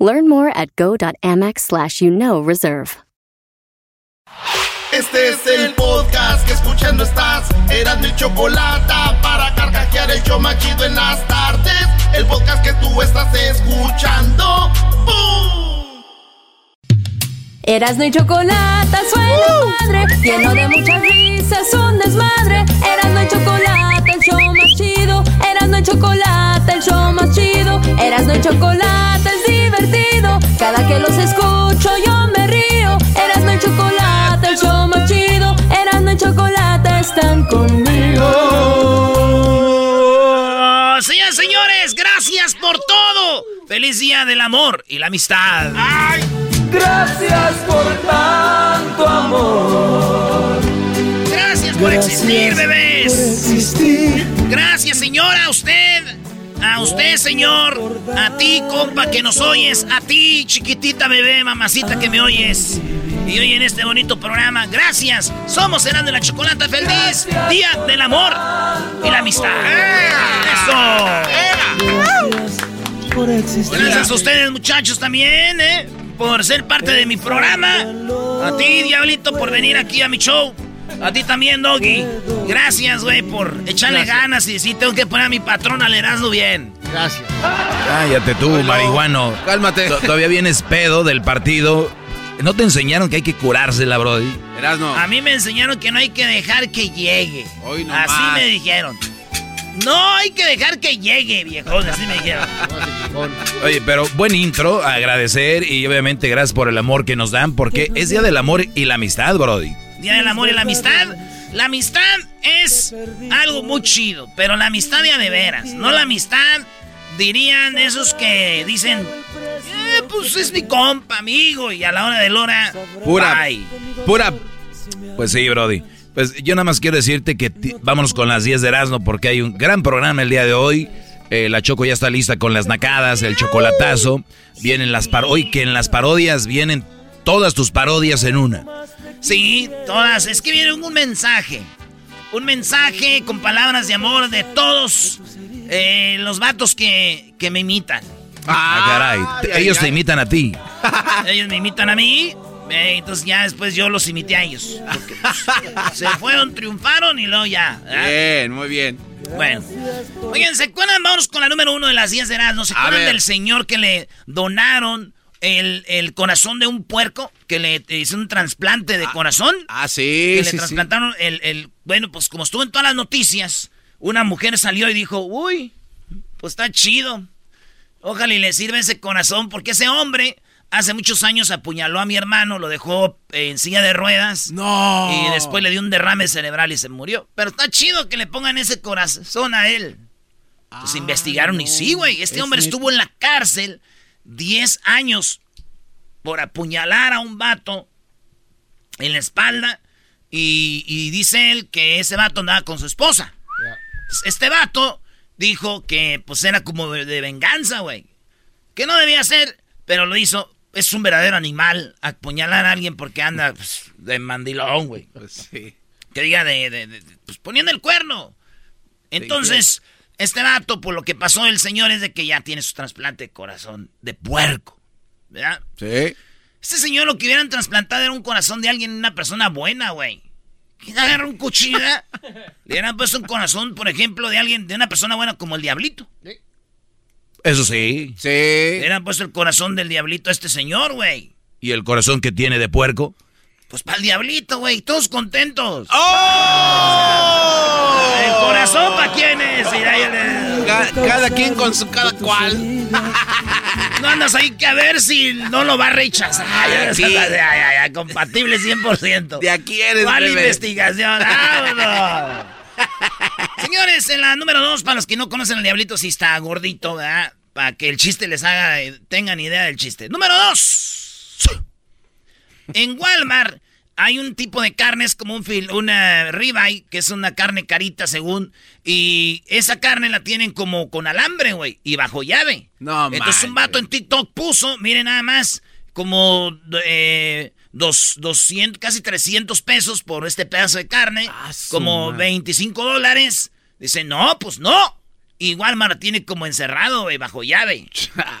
Learn more at go.amex slash you know reserve. Este es el podcast que escuchando estás. Eran mi chocolate para carcajear el show machido en las tardes. El podcast que tú estás escuchando. ¡Bum! Erasno y chocolate suena padre, lleno de muchas risas, un desmadre. Erasno y chocolate, el show más chido. Erasno y chocolate, el show más chido. Erasno y chocolate. Cada que los escucho yo me río. Erasno y chocolate, el show más chido. Erasno y chocolate están conmigo. Señoras y señores, gracias por todo. Feliz día del amor y la amistad. Gracias por tanto amor. Gracias por existir, bebés. existir. Gracias, señora, a usted. A usted, señor. A ti, compa, que nos oyes. A ti, chiquitita bebé, mamacita que me oyes. Y hoy en este bonito programa, gracias. Somos Cenando la Chocolata Feliz. Día del amor y la amistad. Eso. Por existir. Gracias a ustedes, muchachos, también, ¿eh? Por ser parte de mi programa. A ti, Diablito, por venir aquí a mi show. A ti también, Doggy. Gracias, güey, por echarle ganas y sí, tengo que poner a mi patrón al Erasmo bien. Gracias. Cállate tú, marihuano. Cálmate. T- Todavía vienes pedo del partido. ¿No te enseñaron que hay que curársela, Brody? Erasno. A mí me enseñaron que no hay que dejar que llegue. Hoy no Así más. me dijeron. No hay que dejar que llegue, viejón. Así me dijeron. Oye, pero buen intro, agradecer y obviamente gracias por el amor que nos dan, porque es Día del Amor y la Amistad, Brody. Día del amor y la amistad. La amistad es algo muy chido, pero la amistad ya de veras. No la amistad, dirían esos que dicen, eh, pues es mi compa, amigo, y a la hora de hora, Pura, bye. pura. Pues sí, Brody. Pues yo nada más quiero decirte que vámonos con las 10 de Erasmo porque hay un gran programa el día de hoy. Eh, la Choco ya está lista con las nacadas, el chocolatazo. Vienen las par hoy que en las parodias vienen todas tus parodias en una. Sí, todas. Es que viene un mensaje. Un mensaje con palabras de amor de todos eh, los vatos que, que me imitan. Ah, caray. ellos te imitan a ti. Ellos me imitan a mí. eh, entonces ya después yo los imité a ellos. Porque, pues, se fueron, triunfaron y luego ya. ¿verdad? Bien, muy bien. Bueno. Oigan, ¿se acuerdan? Vamos con la número uno de las 10 de Erasmus. ¿Se A acuerdan del señor que le donaron el, el corazón de un puerco? Que le hizo un trasplante de corazón. Ah, sí, que le sí. trasplantaron el, el- Bueno, pues como estuvo en todas las noticias, una mujer salió y dijo, uy, pues está chido. Ojalá y le sirva ese corazón, porque ese hombre hace muchos años apuñaló a mi hermano, lo dejó en silla de ruedas. No. Y después le dio un derrame cerebral y se murió. Pero está chido que le pongan ese corazón a él. Pues investigaron y sí, güey. Este Es hombre estuvo en la cárcel 10 años por apuñalar a un vato en la espalda. Y, y dice él que ese vato andaba con su esposa. Este vato dijo que pues era como de, de venganza, güey. Que no debía ser, pero lo hizo. Es un verdadero animal apuñalar a alguien porque anda pues, de mandilón, güey. Pues sí. Que diga de, de- de- pues poniendo el cuerno. Entonces, este vato, por lo que pasó el señor es de que ya tiene su trasplante de corazón de puerco. ¿Verdad? Sí. Este señor lo que hubieran trasplantado era un corazón de alguien, una persona buena, güey. ¿Quién agarra un cuchillo? Le hubieran puesto un corazón, por ejemplo, de alguien, de una persona buena como el diablito. Eso sí. Sí. Le hubieran puesto el corazón del diablito a este señor, güey. ¿Y el corazón que tiene de puerco? Pues para el diablito, güey, todos contentos. ¡Oh! ¿El corazón para quién es? Cada quien con su cada cual. No andas ahí que a ver si no lo va a rechazar. Sí. ay, ay, ay, compatible 100%. De aquí eres, ¿Cuál bebé. investigación? ¡Vámonos! Señores, en la número dos, para los que no conocen al diablito, sí está gordito, ¿verdad? Para que el chiste les haga, eh, tengan idea del chiste. Número dos. En Walmart hay un tipo de carne, es como un fil, una ribeye, que es una carne carita según, y esa carne la tienen como con alambre, güey, y bajo llave. No, Entonces un vato en TikTok puso, miren nada más, como eh, dos, 200, casi 300 pesos por este pedazo de carne, Ah, como madre. 25 dólares. Dice, no, pues no. Y Walmart tiene como encerrado, güey, bajo llave.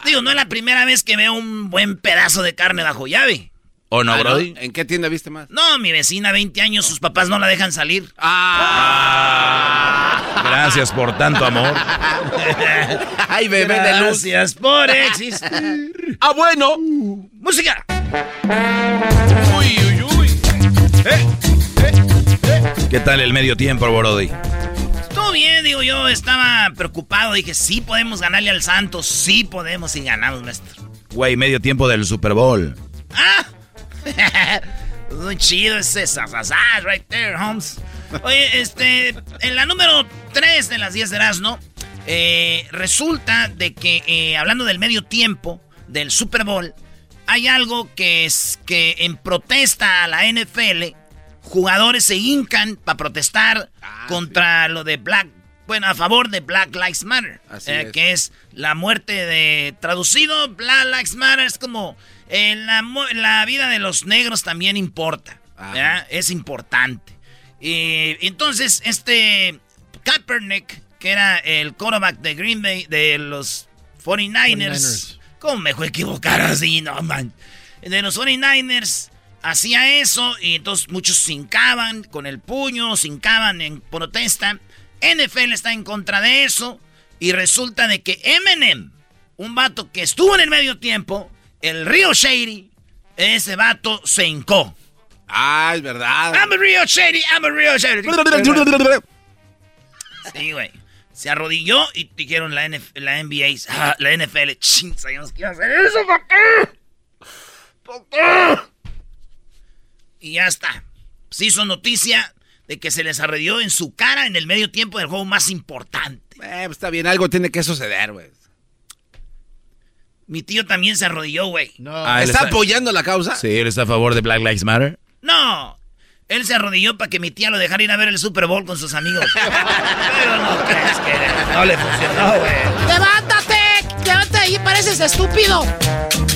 Digo, no es la primera vez que veo un buen pedazo de carne bajo llave. ¿O no, Ah, ¿no? Brody? ¿En qué tienda viste más? No, mi vecina, 20 años, sus papás no la dejan salir. Ah. Gracias por tanto amor. Ay, bebé de luz. Gracias por existir. Ah, bueno. Música. Uy, uy, uy. ¿Qué tal el medio tiempo, Brody? Estuvo bien, digo yo, estaba preocupado. Dije, sí podemos ganarle al Santos, sí podemos y ganamos, maestro. Güey, medio tiempo del Super Bowl. ¡Ah! Muy chido ese sasasas right there, Holmes. Oye, este, en la número 3 de las 10 de Erasmo, eh, resulta de que, eh, hablando del medio tiempo del Super Bowl, hay algo que es que en protesta a la NFL, jugadores se hincan para protestar Ah, contra lo de Black, bueno, a favor de Black Lives Matter, Así eh, es. que es la muerte de, traducido, Black Lives Matter es como eh, la, vida de los negros también importa, es importante. Y entonces este Kaepernick, que era el quarterback de Green Bay, de los 49ers, 49ers. ¿cómo me fue a equivocar así? No, man. De los 49ers hacía eso y entonces muchos se hincaban con el puño, se hincaban en protesta. NFL está en contra de eso y resulta de que Eminem, un vato que estuvo en el medio tiempo, el Río Shady, ese vato se hincó. Ah, es verdad. I'm a Rio Shady, I'm a Rio Shady. Sí, güey. Se arrodilló y dijeron la, NF la NBA, ah, la NFL, ching, sabíamos que iba a hacer eso, ¿por qué? ¿Por qué? Y ya está. Se hizo noticia de que se les arrodilló en su cara en el medio tiempo del juego más importante. Eh, pues está bien, algo tiene que suceder, güey. Mi tío también se arrodilló, güey. No. Ah, ¿Está está- apoyando la causa? Sí, él está a favor de Black Lives Matter. No. Él se arrodilló para que mi tía lo dejara ir a ver el Super Bowl con sus amigos. Pero no crees que no le funcionó, güey. ¡Levántate! ¡Levántate ahí! ¡Pareces estúpido!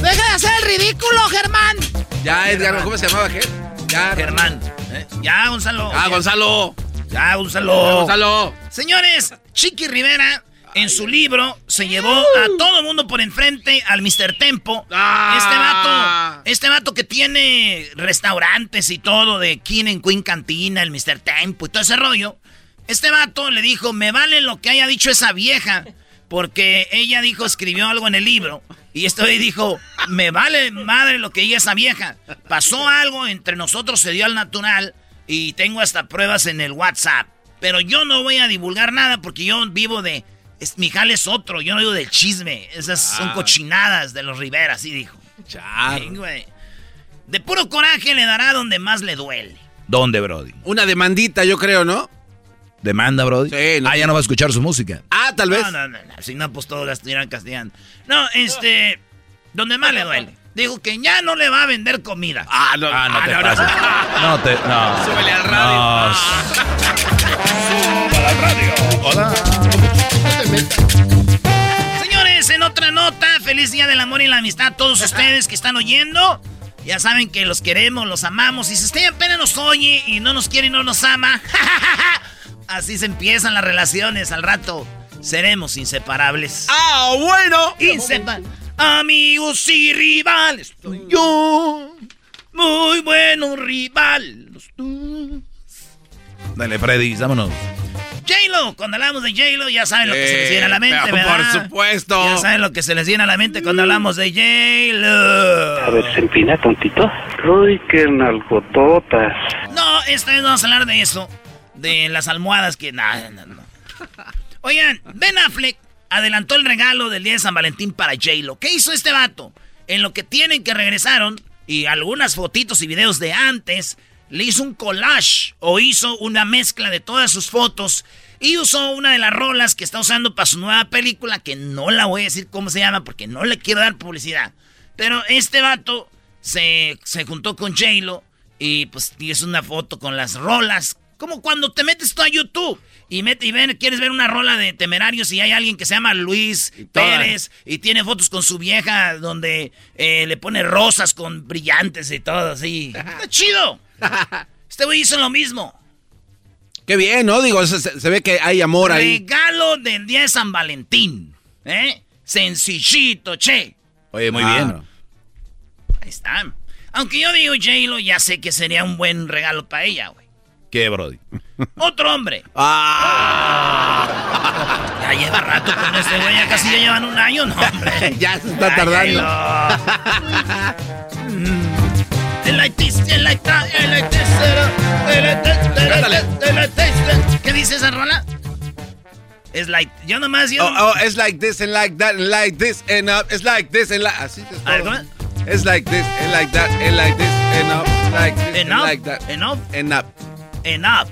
¡Deja de hacer el ridículo, Germán! Ya, Edgar, ¿cómo se llamaba aquel? Ya, Germán. ¿eh? Ya, Gonzalo. Ah, Gonzalo. Ya, Gonzalo. Gonzalo. Señores, Chiqui Rivera en su libro se llevó a todo el mundo por enfrente al Mr. Tempo. Ah. Este vato, este vato que tiene restaurantes y todo de King and Queen Cantina, el Mr. Tempo y todo ese rollo. Este vato le dijo, me vale lo que haya dicho esa vieja, porque ella dijo, escribió algo en el libro. Y esto ahí dijo, me vale madre lo que diga esa vieja. Pasó algo entre nosotros, se dio al natural y tengo hasta pruebas en el WhatsApp. Pero yo no voy a divulgar nada porque yo vivo de... Es, mi jale es otro, yo no vivo del chisme. Esas son Ah. cochinadas de los Rivera, así dijo. Güey. De puro coraje le dará donde más le duele. ¿Dónde, Brody? Una demandita, yo creo, ¿no? ¿Demanda, Brody? Sí, no- Ah, ya no va a escuchar su música. Ah, tal vez. No, no, no, no, Si no, pues todos la estuvieran castigando. No, este. Donde más le duele. Dijo que ya no le va a vender comida. Ah, no, Ah, no te no, pases. No te... No. Súbele al radio. No. Señores, en otra nota, feliz día del amor y la amistad a todos ustedes que están oyendo. Ya saben que los queremos, los amamos. Y si usted apenas nos oye y no nos quiere y no nos ama, así se empiezan las relaciones. Al rato seremos inseparables. Ah, bueno. Inseparables. Amigos y rivales, soy yo. Muy buenos rivales. tú. Dale, Freddy, vámonos. J-Lo, cuando hablamos de J-Lo, ya saben lo que se les viene a la mente, Eh, pero ¿verdad? Por supuesto. Ya saben lo que se les viene a la mente cuando hablamos de J-Lo. A ver, se empina tontito. Uy, qué nalgototas. No, esta vez vamos a hablar de eso. De las almohadas que... No, no, no. Oigan, Ben Affleck adelantó el regalo del día de San Valentín para J-Lo. ¿Qué hizo este vato? En lo que tienen que regresaron, y algunas fotitos y videos de antes, le hizo un collage o hizo una mezcla de todas sus fotos y usó una de las rolas que está usando para su nueva película, que no la voy a decir cómo se llama porque no le quiero dar publicidad. Pero este vato se, se juntó con J-Lo y pues es una foto con las rolas. Como cuando te metes tú a YouTube y, met- y ven, quieres ver una rola de temerarios y hay alguien que se llama Luis. Pérez y tiene fotos con su vieja donde eh, le pone rosas con brillantes y todo así. Está chido. Este güey hizo lo mismo. Qué bien, ¿no? Digo, se, ve que hay amor ahí. Regalo del día de San Valentín. ¿Eh? Sencillito, che. Oye, muy bien. Ahí está. Aunque yo digo J-Lo, ya sé que sería un buen regalo para ella, güey. ¿Qué, Brody? Otro hombre. Ah, Ya lleva rato con este güey, ya casi ya llevan un año, no, hombre. ya se está tardando. ¿Qué dice esa rola? Es like, yo nomás, yo Oh, oh, it's like this and like that and like this and up. It's like this and like. Así es todo. It's like this and like that and like this and up. Like this and Enough, like that. enough, And up.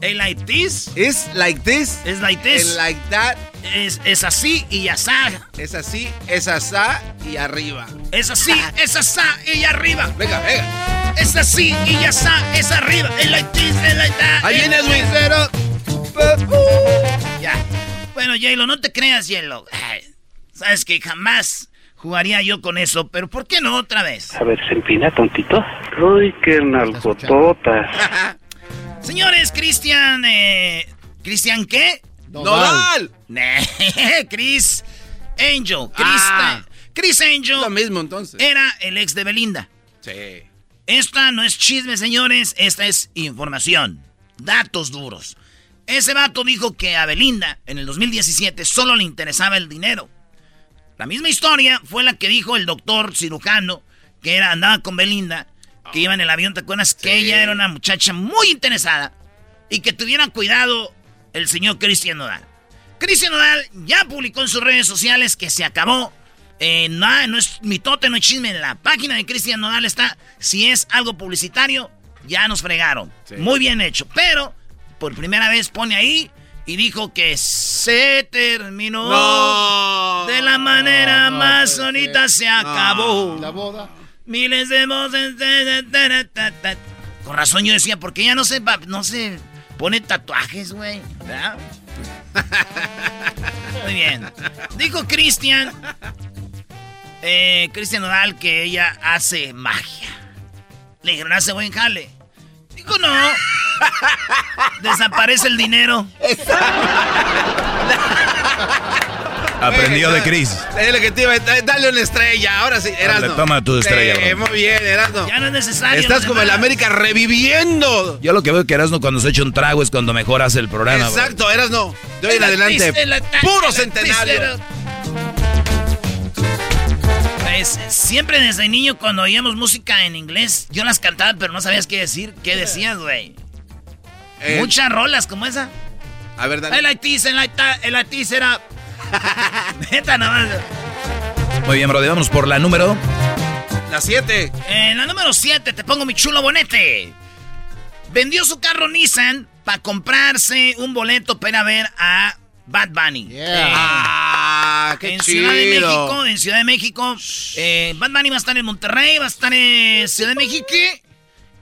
El like this, It's like this es like and this, like that. es, es así y ya está. Es así, es asá y arriba. Es así, es así y arriba. Venga, venga. Es así y ya está, es arriba. El like this, el like that. Ahí el viene Edwin. this. Ya. Bueno, J-Lo, no te creas. Ay, Sabes que jamás jugaría yo con eso, pero ¿por qué no otra vez? A ver, se empina tontito. Uy, qué nalgototas. Señores, Cristian, eh, ¿Cristian qué? ¡Nodal! Chris Angel. Chris, Ah. Chris Angel Lo mismo entonces. era el ex de Belinda. Sí. Esta no es chisme, señores, esta es información. Datos duros. Ese vato dijo que a Belinda en el 2017 solo le interesaba el dinero. La misma historia fue la que dijo el doctor cirujano que era, andaba con Belinda, que iba en el avión, ¿te acuerdas? Que ella era una muchacha muy interesada y que tuvieran cuidado el señor Cristian Nodal. Cristian Nodal ya publicó en sus redes sociales que se acabó. Eh, no, no es mitote, no es chisme. En la página de Cristian Nodal está. Si es algo publicitario, ya nos fregaron. Muy bien hecho. Pero, por primera vez pone ahí y dijo que se terminó. No. De la manera más bonita se acabó. La boda. Miles de voces. Con razón yo decía, porque ella no se, va- no se pone tatuajes, güey. ¿verdad? Muy bien. Dijo Cristian, eh, Cristian Nodal, que ella hace magia. Le dijeron, hace buen jale. Dijo, no. Desaparece el dinero. Aprendió de Chris. Es lo que te iba a- Dale una estrella. Ahora sí, Erasno. toma tu estrella, Sí, bro. muy bien, Erasno. Ya no es necesario. Estás como el. América reviviendo. Yo lo que veo que Erasmo cuando se echa un trago es cuando mejor hace el programa. bro. Exacto, Erasno. De hoy en La adelante. Puro centenario. Pues siempre desde niño cuando oíamos música en inglés, yo las cantaba, pero no sabías qué decir. ¿Qué decías, güey? Eh, Muchas rolas como esa. A ver, dale. El IT, el IT, el IT será. Neta, nada más. Muy bien, Brody. Vamos por la número. La 7. En la número 7 te pongo mi chulo bonete. Vendió su carro Nissan para comprarse un boleto para ver a Bad Bunny. Yeah. Ah, qué en chido. Ciudad de México, en Ciudad de México, eh, Bad Bunny va a estar en Monterrey, va a estar en Ciudad de México.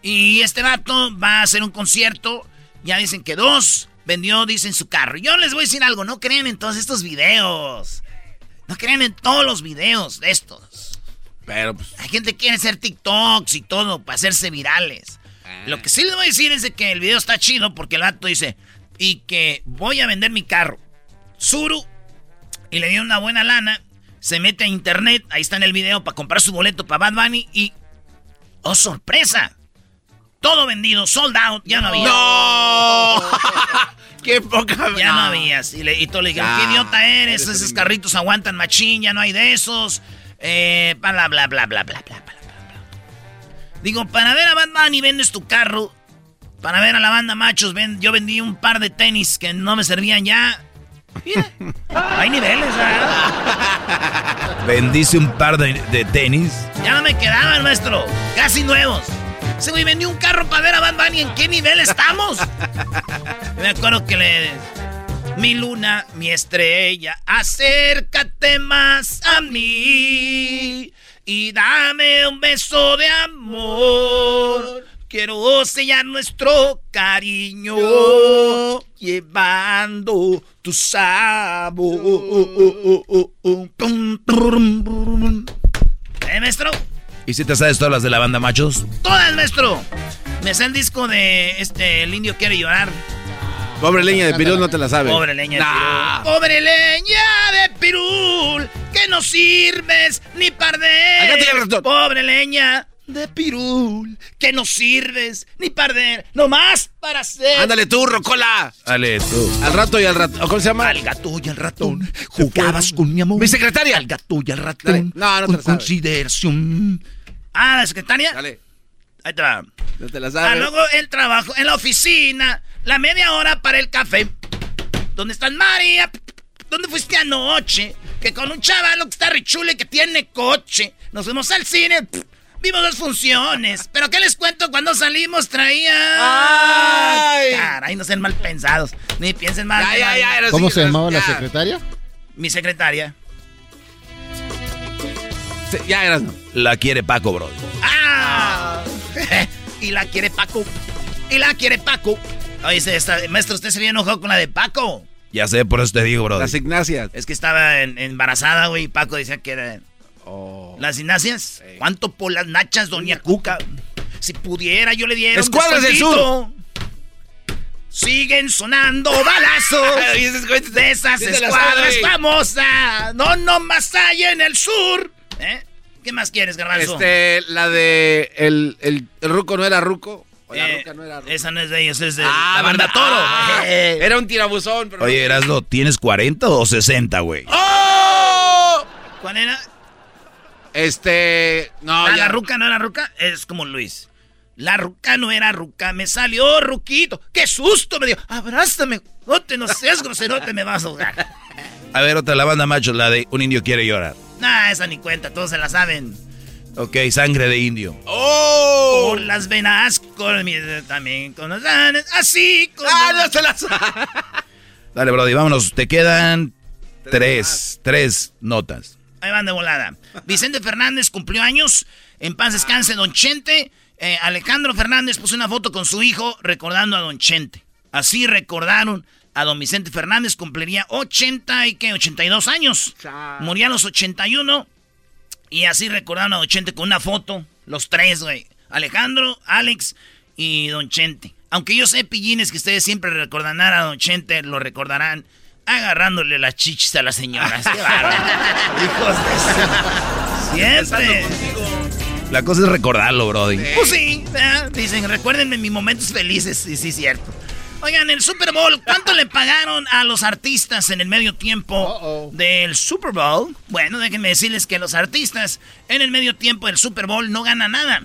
Y este vato va a hacer un concierto. Ya dicen que dos vendió, dicen su carro. Yo les voy a decir algo, no crean en todos estos videos. No crean en todos los videos de estos. Pero pues. Hay gente que quiere hacer TikToks y todo para hacerse virales. Lo que sí les voy a decir es de que el video está chido porque el vato dice, y que voy a vender mi carro. Suru, y le dio una buena lana, se mete a internet, ahí está en el video, para comprar su boleto para Bad Bunny y... ¡Oh, sorpresa! Todo vendido, sold out, ya no había. ¡No! ¡Qué poca Ya no habías. Y, le, y todos le dijeron, ¿qué idiota eres? eres Esos carritos aguantan machín, ya no hay de esos. Eh, bla, bla, bla, bla, bla, bla, bla, bla, bla. Digo, para ver a Bad Bunny vendes tu carro. Para ver a la banda machos, ven, yo vendí un par de tenis que no me servían ya. Mira, hay niveles, ¿verdad? Bendice un par de, de tenis. Ya no me quedaban, maestro. Casi nuevos. Ese güey vendió un carro para ver a Bad Bunny. ¿En qué nivel estamos? Me acuerdo que le... Mi luna, mi estrella, acércate más a mí. y dame un beso de amor. Quiero sellar nuestro cariño llevando tu sabor. ¿Eh, maestro? ¿Y si te sabes todas las de la banda, machos? Todas, maestro. Me sé el disco de este El Indio Quiere Llorar. Pobre leña de pirul no te la sabes. Pobre leña de pirul. Pobre leña de pirul, que no sirves ni tiene razón. Pobre leña de pirul, que no sirves ni parder. Nomás para ser. Ándale tú, Rocola. Dale, tú. Al rato y al rato. ¿Cómo se llama? Al gato y al ratón jugabas con mi amor. Mi secretaria. Al gato y al Dale. ratón. No, no te con la sabes. Ah, la secretaria. Dale. Ahí te va. No te la Ah, sabes. luego el trabajo en la oficina, la media hora para el café. ¿Dónde estás, María? ¿Dónde fuiste anoche? Que con un chavalo que está richule que tiene coche. Nos fuimos al cine. Vimos dos funciones. Pero ¿qué les cuento? Cuando salimos traía... ¡Ay! Caray, no sean mal pensados. Ni piensen mal. Ya, ¿Cómo sí, se ya. llamaba la secretaria? Mi secretaria. Sí, Ya eras. La quiere Paco, bro. ¡Ah! y la quiere Paco. Y la quiere Paco. Oye, esta- maestro, usted se había enojado con la de Paco. Ya sé, por eso te digo, bro. Las Ignacias. Es que estaba en- embarazada, güey, y Paco decía que era... Oh. ¿Las Ignacias? ¿Cuánto por las nachas, doña Cuca? Si pudiera, yo le diera Escuadras del descuentito. Siguen sonando balazos de esas escuadras famosas. No, no más allá en el sur. ¿Eh? ¿Qué más quieres, garbanzo? Este, la de. El, el, el ruco no era ruco. O la Eh, ruca no era ruca. esa no es de ellos, es de Ah, la banda ¿verdad? Toro. Ah, Eh. Era un tirabuzón. Pero Oye, Erasmo, ¿tienes 40 o 60, güey? ¡Oh! ¿Cuál era? Este. No, Ah, ya. la ruca no era ruca, es como Luis. La ruca no era ruca, me salió ruquito. ¡Qué susto! Me dio, abrázame. No te no seas groserote, me vas a ahogar. A ver, otra la banda, machos, la de Un Indio Quiere Llorar. Nah, esa ni cuenta, todos se la saben. Ok, sangre de indio. ¡Oh! Por las venas, con mi, también con las venas, así como... ¡Ah, no se la sabe! Dale, Brody, vámonos. Te quedan tres, tres notas. Ahí van de volada. Vicente Fernández cumplió años. En paz descanse, Don Chente. Eh, Alejandro Fernández puso una foto con su hijo recordando a Don Chente. Así recordaron a Don Vicente Fernández. Cumpliría 80 y qué, 82 años. Moría a los 81. Y así recordaron a Don Chente con una foto. Los tres, güey. Alejandro, Alex y Don Chente. Aunque yo sé, pillines, que ustedes siempre recordarán a Don Chente, lo recordarán agarrándole las chichis a las señoras. Hijos de Siempre. La cosa es recordarlo, Brody. Pues sí, ¿verdad? dicen, recuérdenme mis momentos felices. Sí, sí, cierto. Oigan, el Super Bowl, ¿cuánto le pagaron a los artistas en el medio tiempo del Super Bowl? Bueno, déjenme decirles que los artistas en el medio tiempo del Super Bowl no ganan nada.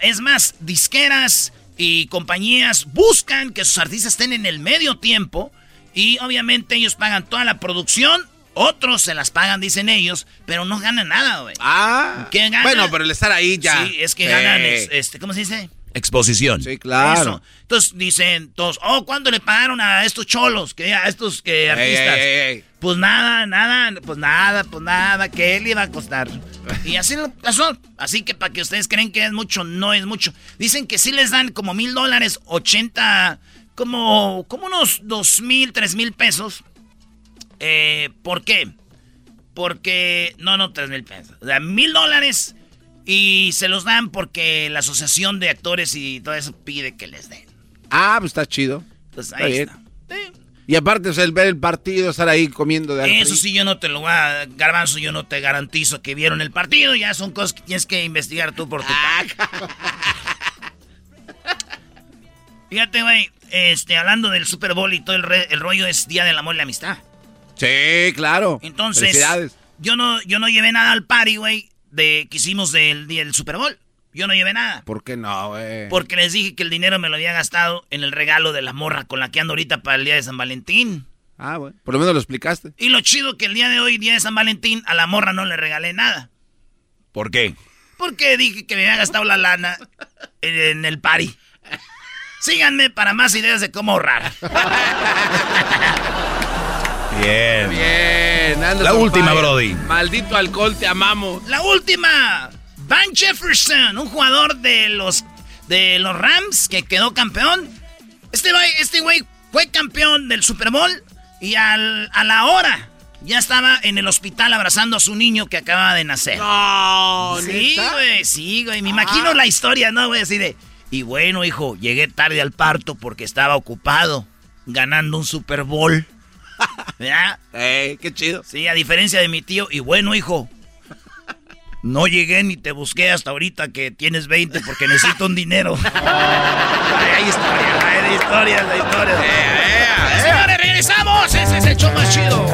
Es más, disqueras y compañías buscan que sus artistas estén en el medio tiempo y obviamente ellos pagan toda la producción, otros se las pagan, dicen ellos, pero no ganan nada, güey. Ah. Bueno, pero el estar ahí ya. Sí, es que ganan, es- este, ¿cómo se dice? Exposición. Sí, claro. Eso. Entonces dicen todos, oh, ¿cuánto le pagaron a estos cholos? Que a estos que artistas. ey, ey, ey. Pues nada, nada, pues nada, pues nada, ¿qué le iba a costar? Y así lo pasó. Así que para que ustedes creen que es mucho, no es mucho. Dicen que sí les dan como mil dólares, ochenta, como, como unos dos mil, tres mil pesos. Eh, ¿Por qué? Porque, no, no, tres mil pesos. O sea, mil dólares y se los dan porque la asociación de actores y todo eso pide que les den. Ah, pues está chido. Entonces Está ahí bien. está. Sí. Y aparte, o sea, el ver el partido, estar ahí comiendo de Eso sí, yo no te lo voy a. Garbanzo, yo no te garantizo que vieron el partido. Ya son cosas que tienes que investigar tú por tu parte. Fíjate, güey. Este, hablando del Super Bowl y todo el, re- el rollo es Día del Amor y la Amistad. Sí, claro. Entonces, yo no, yo no llevé nada al party, güey, de que hicimos del día del Super Bowl. Yo no llevé nada. ¿Por qué no, güey? Porque les dije que el dinero me lo había gastado en el regalo de la morra con la que ando ahorita para el día de San Valentín. Ah, bueno. Por lo menos lo explicaste. Y lo chido que el día de hoy, día de San Valentín, a la morra no le regalé nada. ¿Por qué? Porque dije que me había gastado la lana en, en el party. Síganme para más ideas de cómo ahorrar. Bien. Bien, La última, fire. Brody. Maldito alcohol, te amamos. La última. Van Jefferson, un jugador de los, de los Rams que quedó campeón. Este güey este güey fue campeón del Super Bowl y al- a la hora ya estaba en el hospital abrazando a su niño que acababa de nacer. No, Sí, güey, sí, güey. Me imagino la historia, ¿no, güey? Así de. Y bueno, hijo, llegué tarde al parto porque estaba ocupado ganando un Super Bowl. ¿Verdad? Ey, qué chido. Sí, a diferencia de mi tío. Y bueno, hijo, no llegué ni te busqué hasta ahorita que tienes 20 porque necesito un dinero. Ay, hay historias, hay historias, hay historias. Señores, regresamos. Ese es el show más chido.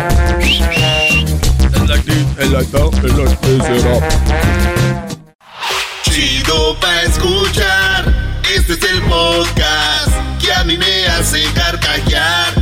Chido pa' escuchar. Este es el podcast que a mí me hace carcajear.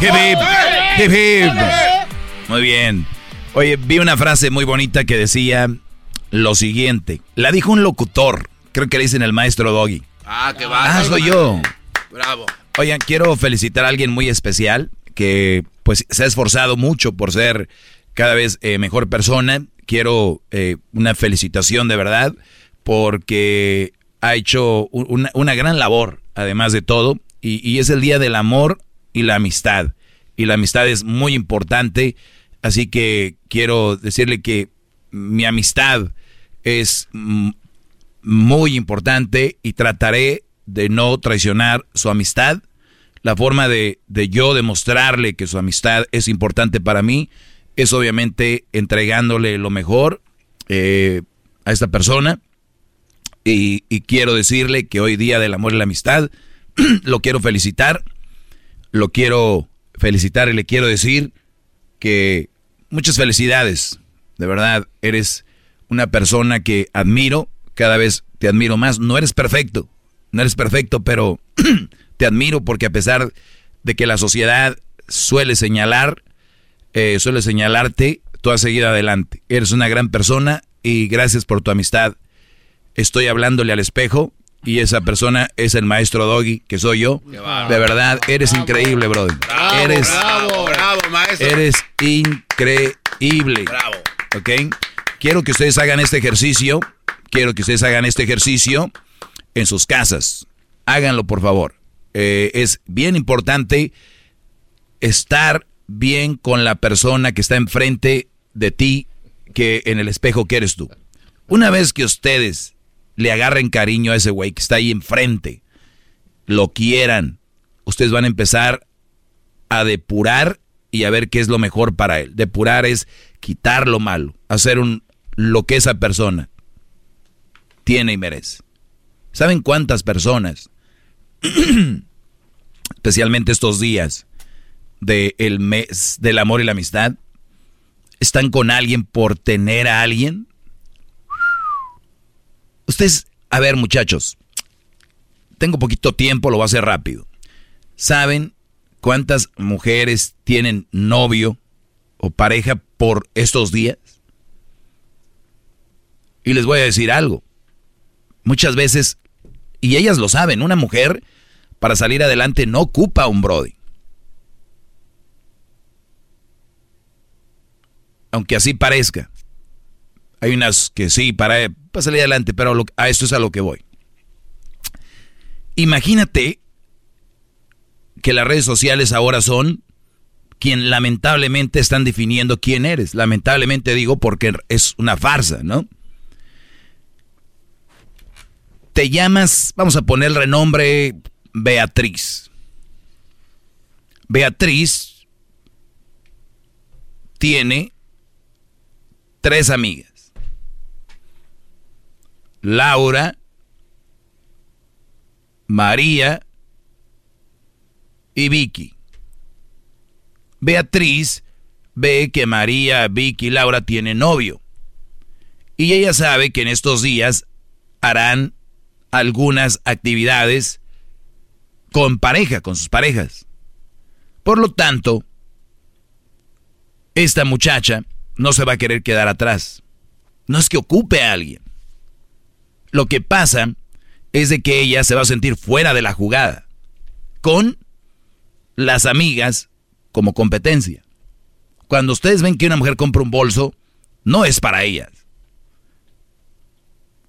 Hip hip, hip hip. Muy bien. Oye, vi una frase muy bonita que decía lo siguiente. La dijo un locutor. Creo que le dicen el maestro Doggy. Ah, qué va. Ah, soy yo. Bravo. Oigan, quiero felicitar a alguien muy especial que pues se ha esforzado mucho por ser cada vez eh, mejor persona. Quiero eh, una felicitación de verdad porque ha hecho una, una gran labor, además de todo, y, y es el Día del Amor y la Amistad. Y la amistad es muy importante, así que quiero decirle que mi amistad es muy importante y trataré de no traicionar su amistad. La forma de, de yo demostrarle que su amistad es importante para mí es obviamente entregándole lo mejor eh, a esta persona. Y quiero decirle que hoy día del amor y la amistad lo quiero felicitar. Lo quiero felicitar y le quiero decir que muchas felicidades. De verdad, eres una persona que admiro. Cada vez te admiro más. No eres perfecto. No eres perfecto, pero te admiro porque a pesar de que la sociedad suele señalar, eh, suele señalarte, tú has seguido adelante. Eres una gran persona y gracias por tu amistad. Estoy hablándole al espejo y esa persona es el maestro Doggy, que soy yo. De verdad, eres increíble, brother. Bravo, eres, bravo, bravo, maestro. eres increíble. Bravo. ¿Ok? Quiero que ustedes hagan este ejercicio. Quiero que ustedes hagan este ejercicio en sus casas. Háganlo, por favor. Eh, es bien importante estar bien con la persona que está enfrente de ti, que en el espejo que eres tú. Una vez que ustedes le agarren cariño a ese güey que está ahí enfrente, lo quieran, ustedes van a empezar a depurar y a ver qué es lo mejor para él. Depurar es quitar lo malo, hacer un lo que esa persona tiene y merece. ¿Saben cuántas personas, especialmente estos días del mes del amor y la amistad, están con alguien por tener a alguien? Ustedes, a ver muchachos, tengo poquito tiempo, lo voy a hacer rápido. ¿Saben cuántas mujeres tienen novio o pareja por estos días? Y les voy a decir algo. Muchas veces, y ellas lo saben, una mujer para salir adelante no ocupa un Brody. Aunque así parezca. Hay unas que sí, para, para salir adelante, pero a esto es a lo que voy. Imagínate que las redes sociales ahora son quien lamentablemente están definiendo quién eres. Lamentablemente digo porque es una farsa, ¿no? Te llamas, vamos a poner el renombre Beatriz. Beatriz tiene tres amigas. Laura, María y Vicky. Beatriz ve que María, Vicky y Laura tienen novio. Y ella sabe que en estos días harán algunas actividades con pareja, con sus parejas. Por lo tanto, esta muchacha no se va a querer quedar atrás. No es que ocupe a alguien. Lo que pasa es de que ella se va a sentir fuera de la jugada, con las amigas como competencia. Cuando ustedes ven que una mujer compra un bolso, no es para ellas.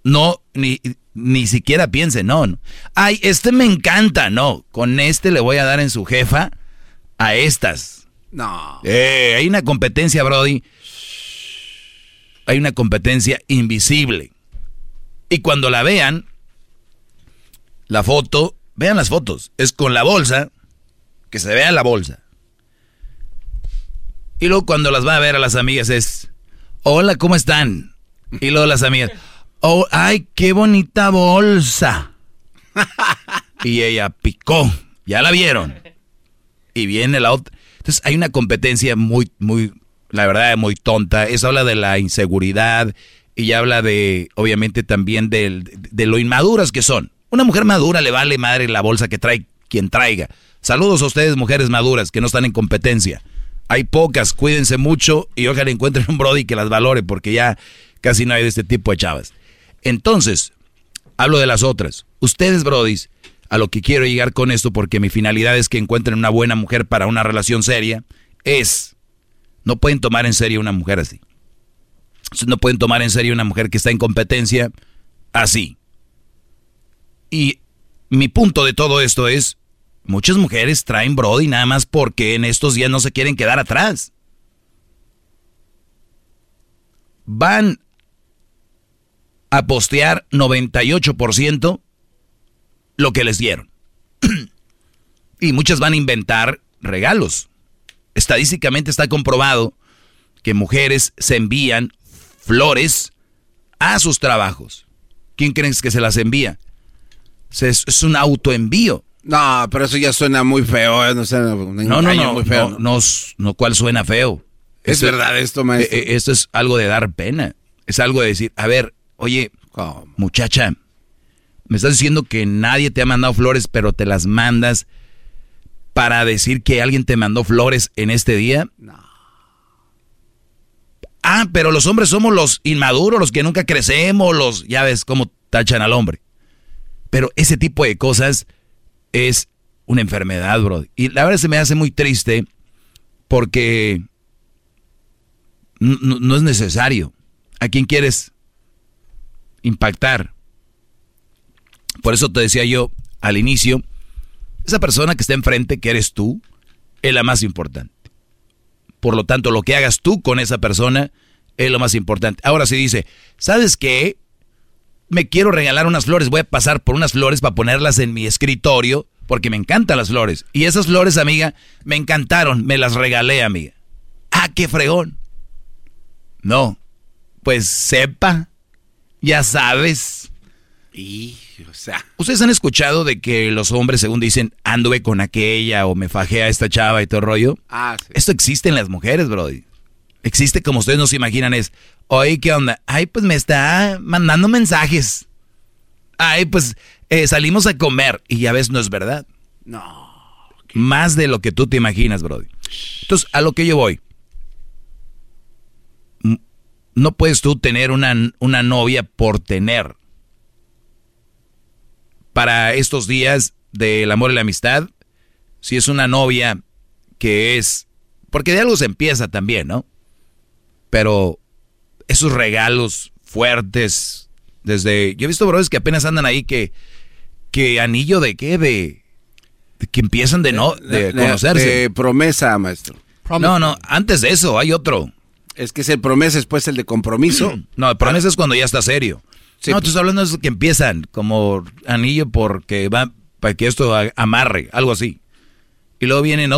No, ni, ni siquiera piensen, no, no. Ay, este me encanta, no. Con este le voy a dar en su jefa a estas. No. Eh, hay una competencia, Brody. Hay una competencia invisible. Y cuando la vean, la foto, vean las fotos, es con la bolsa, que se vea la bolsa. Y luego cuando las va a ver a las amigas es, hola, ¿cómo están? Y luego las amigas, oh, ay, qué bonita bolsa. y ella picó, ya la vieron. Y viene la otra. Entonces hay una competencia muy, muy, la verdad, muy tonta. Eso habla de la inseguridad y habla de, obviamente, también de, lo inmaduras que son. Una mujer madura le vale madre la bolsa que trae quien traiga. Saludos a ustedes, mujeres maduras, que no están en competencia. Hay pocas, cuídense mucho y ojalá encuentren un Brody que las valore porque ya casi no hay de este tipo de chavas. Entonces, hablo de las otras. Ustedes, Brodis, a lo que quiero llegar con esto, porque mi finalidad es que encuentren una buena mujer para una relación seria, es, no pueden tomar en serio una mujer así. No pueden tomar en serio una mujer que está en competencia así. Y mi punto de todo esto es, Muchas mujeres traen Brody nada más porque en estos días no se quieren quedar atrás. Van a postear 98% lo que les dieron. y muchas van a inventar regalos. Estadísticamente está comprobado que mujeres se envían flores a sus trabajos. ¿Quién crees que se las envía? Es un autoenvío. No, pero eso ya suena muy feo. ¿eh? No, no, no, no, muy feo. No, no, ¿cuál suena feo? Es verdad esto, maestro. Eh, eh, esto es algo de dar pena. Es algo de decir, a ver, oye, muchacha, me estás diciendo que nadie te ha mandado flores, pero te las mandas para decir que alguien te mandó flores en este día. No. Ah, pero los hombres somos los inmaduros, los que nunca crecemos, los, ya ves cómo tachan al hombre. Pero ese tipo de cosas es una enfermedad, bro. Y la verdad se me hace muy triste porque no, es necesario. ¿A quién quieres impactar? Por eso te decía yo al inicio, esa persona que está enfrente, que eres tú, es la más importante. Por lo tanto, lo que hagas tú con esa persona es lo más importante. Ahora si dice, ¿sabes qué? me quiero regalar unas flores, voy a pasar por unas flores para ponerlas en mi escritorio, porque me encantan las flores. Y esas flores, amiga, me encantaron, me las regalé, amiga. Ah, qué fregón. No, pues sepa, ya sabes. Y, o sea. ¿Ustedes han escuchado de que los hombres, según dicen, anduve con aquella o me fajé a esta chava y todo el rollo? Ah, sí. Esto existe en las mujeres, brody. Existe como ustedes no se imaginan, es, oye, ¿qué onda? Ay, pues me está mandando mensajes. Ay, pues eh, salimos a comer. Y ya ves, no es verdad. No. Más de lo que tú te imaginas, Brody. Entonces, a lo que yo voy. No puedes tú tener una, una novia por tener. Para estos días del amor y la amistad, si es una novia que es... Porque de algo se empieza también, ¿no? Pero esos regalos fuertes, desde... Yo he visto brothers que apenas andan ahí que... que anillo de qué, de... que empiezan de no... de, conocerse. De promesa, maestro. No, no, antes de eso hay otro. Es que es el promesa, después el de compromiso. no, el promesa es cuando ya está serio. No, tú estás hablando de que empiezan como anillo porque va para que esto amarre, algo así. Y luego vienen,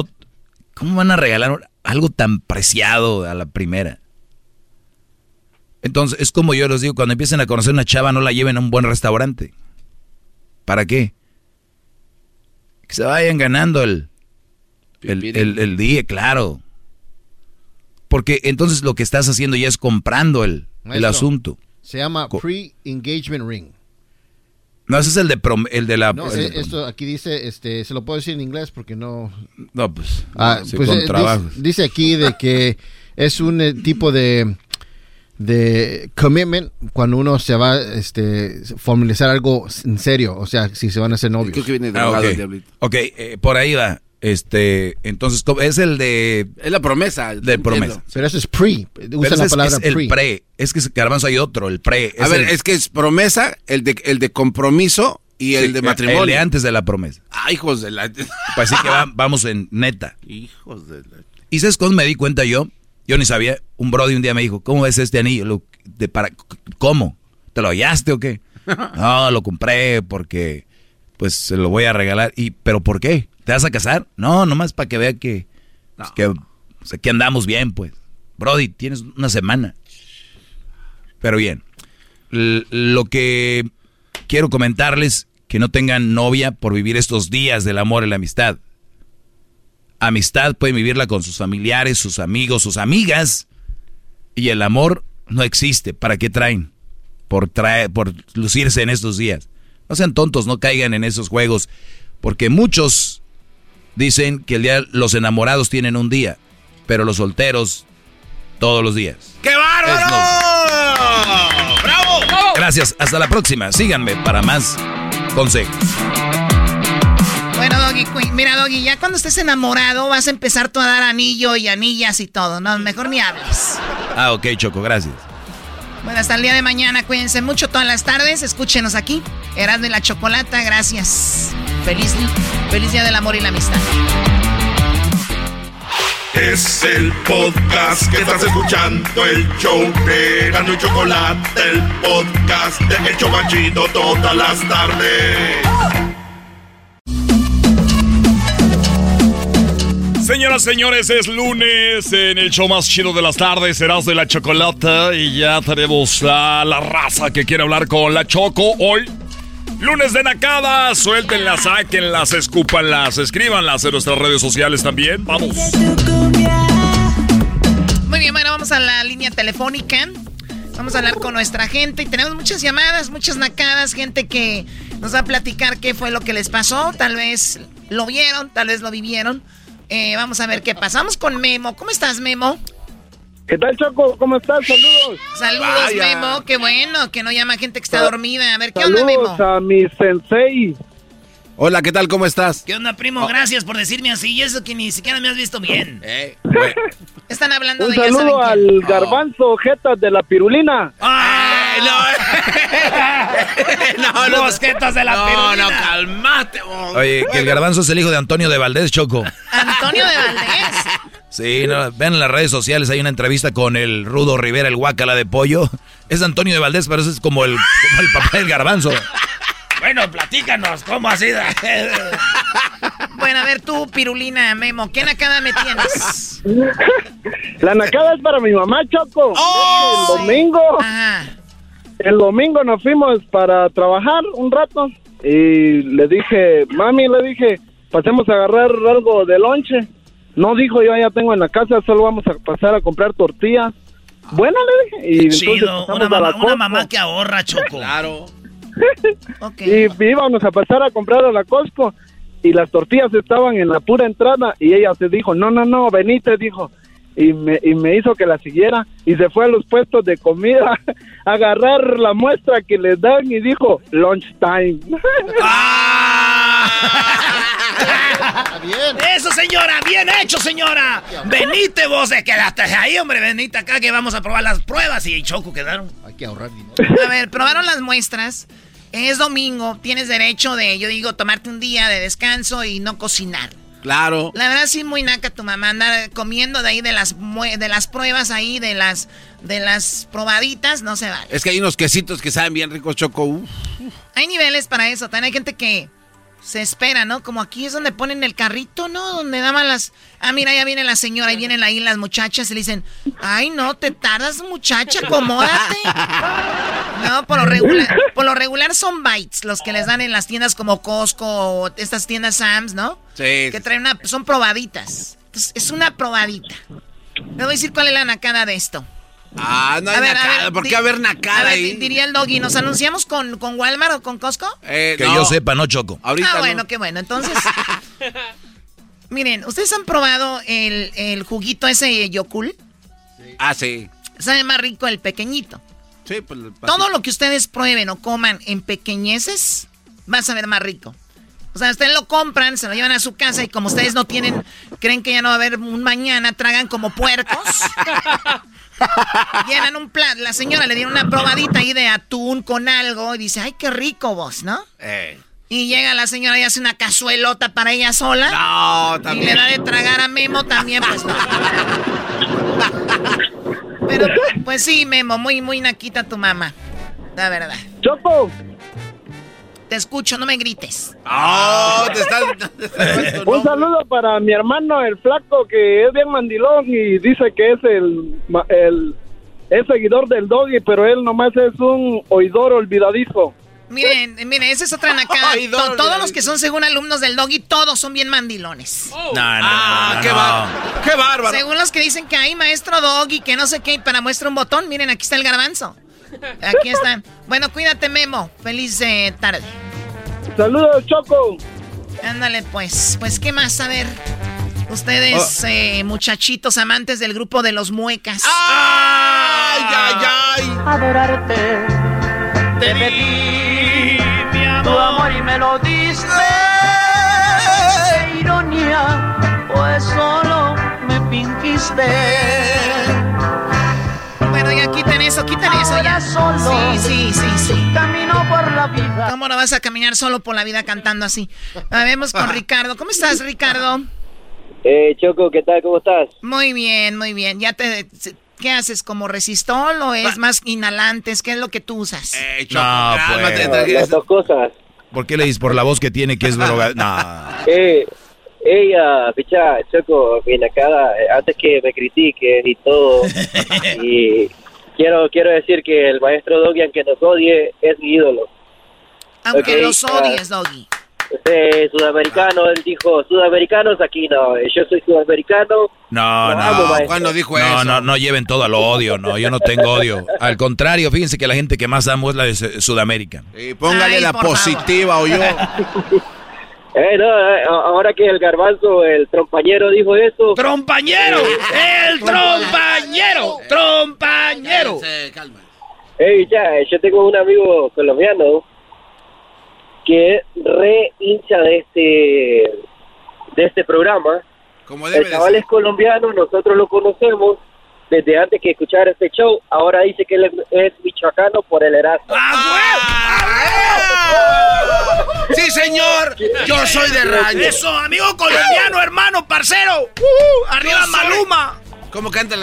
¿cómo van a regalar algo tan preciado a la primera? Entonces, es como yo les digo, cuando empiecen a conocer una chava, no la lleven a un buen restaurante. ¿Para qué? Que se vayan ganando el, El, el, el DIE, claro. Porque entonces lo que estás haciendo ya es comprando el, el asunto. Se llama pre-engagement ring. No, ese es el de, prom- el de la... No, el de eh, esto aquí dice, este, se lo puedo decir en inglés porque no. No, pues, Ah, sí, pues, con eh, dice, dice aquí de que es un eh, tipo de de commitment cuando uno se va este formalizar algo en serio, o sea, si se van a hacer novios. Creo que viene Ah, ok, diablito. Ok, eh, por ahí va. Este, entonces, ¿cómo- es el de... Es la promesa. De promesa. Pero eso es pre, usa la es, palabra es el pre. pre. Es que Garbanzo hay otro, el pre. A ver, el- es que es promesa, el de, el de compromiso y el sí, de matrimonio. El de antes de la promesa. Ah, hijos de la... Pues sí que va- vamos en neta. hijos de la... ¿Y sabes cómo me di cuenta yo? Yo ni sabía. Un brody un día me dijo, ¿cómo ves este anillo? Lo- de para, ¿Cómo? ¿Te lo hallaste o qué? No, lo compré porque pues se lo voy a regalar. ¿Y pero por qué? ¿Te vas a casar? No, nomás para que vea que, pues, que, o sea, que andamos bien, pues. Brody, tienes una semana. Pero bien. L- lo que quiero comentarles que no tengan novia por vivir estos días del amor y la amistad. Amistad pueden vivirla con sus familiares, sus amigos, sus amigas. Y el amor no existe. ¿Para qué traen? Por, traer, por lucirse en estos días. No sean tontos, no caigan en esos juegos. Porque muchos dicen que el día los enamorados tienen un día, pero los solteros todos los días. ¡Qué bárbaro! ¡Bravo! Gracias, hasta la próxima. Síganme para más consejos. Bueno, Doggy, mira, Doggy, ya cuando estés enamorado vas a empezar tú a dar anillo y anillas y todo, ¿no? Mejor ni hables. Ah, ok, Choco, gracias. Bueno, hasta el día de mañana, cuídense mucho todas las tardes, escúchenos aquí. Erasmo y la Chocolata, gracias. Feliz, feliz día del amor y la amistad. Es el podcast que estás escuchando, el show de Erasmo y Chocolate, el podcast de El Chobachito todas las tardes. Señoras, señores, es lunes en el show más chido de las tardes, serás de la chocolata y ya tenemos a la raza que quiere hablar con la Choco hoy. Lunes de nacadas, suéltenlas, sáquenlas, escúpanlas, escríbanlas en nuestras redes sociales también. Vamos. Muy bien, bueno, vamos a la línea telefónica. Vamos a hablar con nuestra gente y tenemos muchas llamadas, muchas nacadas, gente que nos va a platicar qué fue lo que les pasó. Tal vez lo vieron, tal vez lo vivieron. Eh, vamos a ver qué pasamos con Memo. ¿Cómo estás, Memo? ¿Qué tal, Choco? ¿Cómo estás? Saludos. Saludos, Vaya. Memo. Qué bueno que no llama gente que está Sa- dormida. A ver, ¿qué onda, Memo? Saludos a mi sensei. Hola, ¿qué tal? ¿Cómo estás? ¿Qué onda, primo? Gracias por decirme así. Y eso que ni siquiera me has visto bien. Eh, Están hablando Un de ya saben saludo quién. al garbanzo Jetas de la pirulina. no, no, Mosquetas de la no, pirulina. no, calmate. oh. Oye, que el garbanzo es el hijo de Antonio de Valdés, Choco. Antonio de Valdés. Sí, no, vean en las redes sociales, hay una entrevista con el Rudo Rivera, el guacala de pollo. Es Antonio de Valdés, pero ese es como el, como el papá del garbanzo. Bueno, platícanos, ¿cómo ha sido? Bueno, a ver tú, Pirulina, Memo, ¿qué nacada me tienes? La nacada es para mi mamá, Choco. el domingo. Ajá. El domingo nos fuimos para trabajar un rato. Y le dije, mami, le dije, pasemos a agarrar algo de lonche. No dijo, yo ya tengo en la casa, solo vamos a pasar a comprar tortillas. Bueno, le dije. Y Chido, una mamá, una mamá que ahorra, Choco. Claro. Y íbamos a pasar a comprar a la Costco y las tortillas estaban en la pura entrada y ella se dijo, no, no, no, venite, dijo. Y me, y me hizo que la siguiera y se fue a los puestos de comida agarrar la muestra que les dan y dijo, lunch time. bien. Eso, señora, bien hecho, señora. Venite vos, de quedaste ahí, hombre, venite acá que vamos a probar las pruebas y Choco quedaron. Hay que ahorrar dinero. A ver, probaron las muestras. Es domingo, tienes derecho de, yo digo, tomarte un día de descanso y no cocinar. Claro. La verdad sí muy naca tu mamá andar comiendo de ahí de las de las pruebas ahí de las de las probaditas, no se vale. Es que hay unos quesitos que saben bien ricos, Choco. Uf. Hay niveles para eso, también hay gente que se espera, ¿no? Como aquí es donde ponen el carrito, ¿no? Donde daban las... Ah, mira, ya viene la señora, ahí vienen ahí las muchachas y le dicen, ay, no, te tardas, muchacha, acomódate. No, por lo regular, por lo regular son bites, los que les dan en las tiendas como Costco o estas tiendas Sam's, ¿no? Sí. Que traen una, son probaditas. Entonces, es una probadita. Le voy a decir cuál es la nacada de esto. Ah, no hay A ver, a nacada. ver, ¿Por qué haber A nacada ver, ahí? di- diría el doggy, ¿nos anunciamos con, con Walmart o con Costco? Eh, Que no. yo sepa, no choco. Ahorita ah, no. bueno, qué bueno. Entonces, miren, ¿ustedes han probado el, el juguito ese Yokul? Ah, sí. Sabe más rico el pequeñito. Sí, pues. el Todo lo que ustedes prueben o coman en pequeñeces va a saber más rico. O sea, ustedes lo compran, se lo llevan a su casa y como ustedes no tienen, creen que ya no va a haber un mañana, tragan como puercos. Llenan un plato. La señora le dieron una probadita ahí de atún con algo y dice, ay, qué rico vos, ¿no? Eh. Y llega la señora y hace una cazuelota para ella sola. No, Y también. le da de tragar a Memo también, pues no. Pero, pues sí, Memo, muy, muy naquita tu mamá. La verdad. Choco, Te escucho, no me grites. Oh, te estás. te estás puesto, un saludo para mi hermano, el flaco, que es bien mandilón y dice que es el, el es seguidor del doggy, pero él nomás es un oidor olvidadizo. Miren, miren, esa es otra Doggy. todos los que son según alumnos del doggy, todos son bien mandilones. No, no, Ah, no, qué, no. bar- qué bárbaro. Según los que dicen que hay maestro doggy, que no sé qué, y para muestra un botón, miren, aquí está el garbanzo. Aquí están. Bueno, cuídate, Memo. Feliz eh, tarde. Saludos, Choco. Ándale, pues. Pues, ¿qué más? A ver. Ustedes, eh, muchachitos amantes del grupo de los muecas. ¡Ay, ay, ay! adorarte. Te pedí tu amor y me lo diste. Ironía, pues solo me fingiste. Bueno, ya quiten eso, quiten eso ya. Solo. Sí, sí, sí, sí. Camino por la vida. ¿Cómo no vas a caminar solo por la vida cantando así? Vamos con Ricardo. ¿Cómo estás, Ricardo? Eh, Choco, ¿qué tal? ¿Cómo estás? Muy bien, muy bien. ¿Ya te, ¿Qué haces? ¿Como resistol o es más inhalantes? ¿Qué es lo que tú usas? Eh, Choco, No, cálmate, pues. Las dos cosas. ¿Por qué le dices por la voz que tiene que es droga? No. Eh, ella, picha, Choco, bien acá, eh, antes que me critiques y todo, y quiero quiero decir que el maestro Doggy, aunque nos odie, es mi ídolo. Aunque ok, los ah. odies, Doggy. Este sudamericano, él dijo, sudamericanos aquí no, eh, yo soy sudamericano. No, no. amo, maestro. ¿Cuándo dijo No, eso? no, no lleven todo al odio, no, yo no tengo odio. Al contrario, fíjense que la gente que más amo es la de Su- Sudamérica. Y póngale Ay, la positiva o yo. Eh, no, eh, a- ahora que el garbanzo, el trompañero dijo eso, ¡Trompañero! ¡El trompañero! ¡Trompañero! Se calma. Hey, ya, yo tengo un amigo colombiano que es re hincha de este de este programa. Como debe El chaval es colombiano, nosotros lo conocemos desde antes que escuchar este show. Ahora dice que él es, es michoacano por el Erasmo. ¡Ah! ¡Sí, señor! Yo soy de rancho. ¡Eso, amigo colombiano, hermano, parcero! ¡Uh! ¡Arriba Maluma! ¿Cómo canta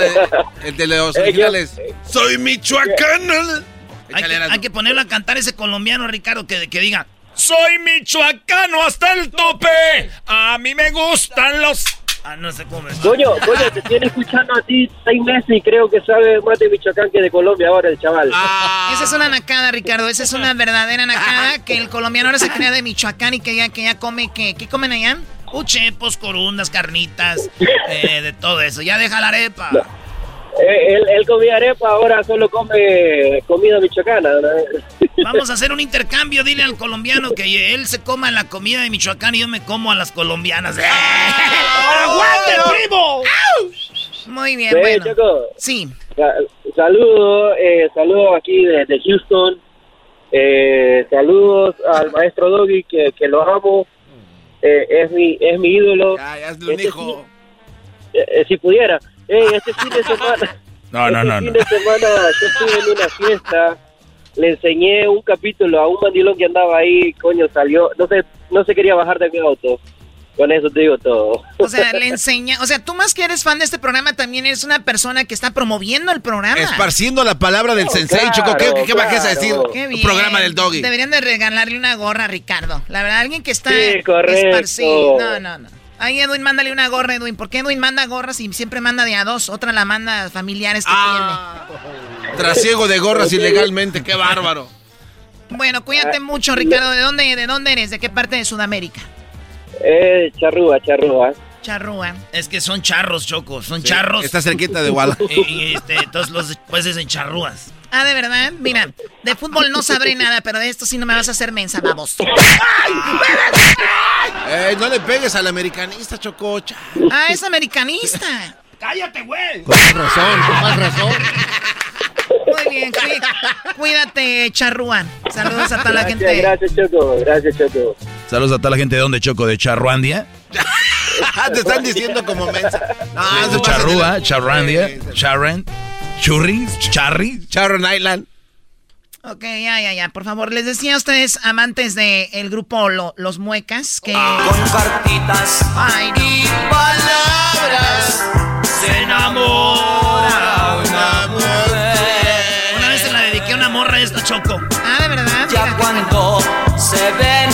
el de los originales? Soy michoacano. Hay que, hay que ponerlo a cantar ese colombiano, Ricardo, que, que diga... Soy michoacano hasta el tope. A mí me gustan los. Ah, no sé cómo es. Coño, coño, te tiene escuchando a ti seis meses y creo que sabe más de Michoacán que de Colombia ahora el chaval. Ah, Esa es una nacada, Ricardo. Esa es una verdadera nacada que el colombiano ahora se crea de Michoacán y que ya, que ya come, que, ¿qué comen allá? Uchepos, corundas, carnitas, eh, de todo eso. Ya deja la arepa. Él, él comía arepa, ahora solo come comida michoacana. ¿no? Vamos a hacer un intercambio. Dile al colombiano que él se coma la comida de Michoacán y yo me como a las colombianas. ¡Eh! ¡Aguante, primo! Muy bien, Sí, bueno. Choco. Sí. Sa- Saludos, eh, saludos aquí desde Houston. Eh, saludos al maestro Doggy, que, que lo amo. Eh, es mi es mi ídolo. Ya, ya hazle un Este hijo. Eh, eh, si pudiera. Eh, este fin de semana. No, no, este no, fin no. de semana yo estuve en una fiesta. Le enseñé un capítulo a un mandilón que andaba ahí. Coño, salió. No se, no se quería bajar de mi auto. con eso te digo todo. O sea, le enseña, o sea, tú más que eres fan de este programa, también eres una persona que está promoviendo el programa. Esparciendo la palabra del sensei, Choco. ¿Qué, qué, qué bajés a decir? Qué bien. Un programa del doggy. Deberían de regalarle una gorra a Ricardo. La verdad, alguien que está Sí, correcto. esparcido. No, no, no. Ahí Edwin, mándale una gorra, Edwin. ¿Por qué Edwin manda gorras y siempre manda de a dos? Otra la manda a familiares que Ah. Trasiego de gorras ilegalmente, qué bárbaro. tiene. Bueno, cuídate mucho, Ricardo. ¿De dónde, ¿De dónde eres? ¿De qué parte de Sudamérica? Eh, charrúa, charrúa. Charrúa. Es que son charros, Choco, son charros. Está cerquita de Guala. Y, y, este, entonces los pues en charrúas. Ah, de verdad. Mira, de fútbol no sabré nada, pero de esto sí no me vas a hacer mensa, vamos. Eh, no le pegues al americanista, Chococha. Ah, es americanista. ¡Cállate, güey! Con más razón, con más razón. Muy bien, cuí- cuídate, Charrúa. Saludos a toda la gente. gracias, Choco. Gracias, Choco. Saludos a toda la gente de donde Choco, de Charruandia. Te están diciendo como mensa. No, de Charrúa, Charrandia, Charran, Churris, Charry. Charron Island. Ok, ya, ya, ya. Por favor, les decía a ustedes, amantes del grupo Lo- Los Muecas, que... Con cartitas Ay, no. y palabras se enamora una mujer. Una vez se la dediqué a una morra a esta Choco. Ah, de verdad. Ya Mira, cuando se ven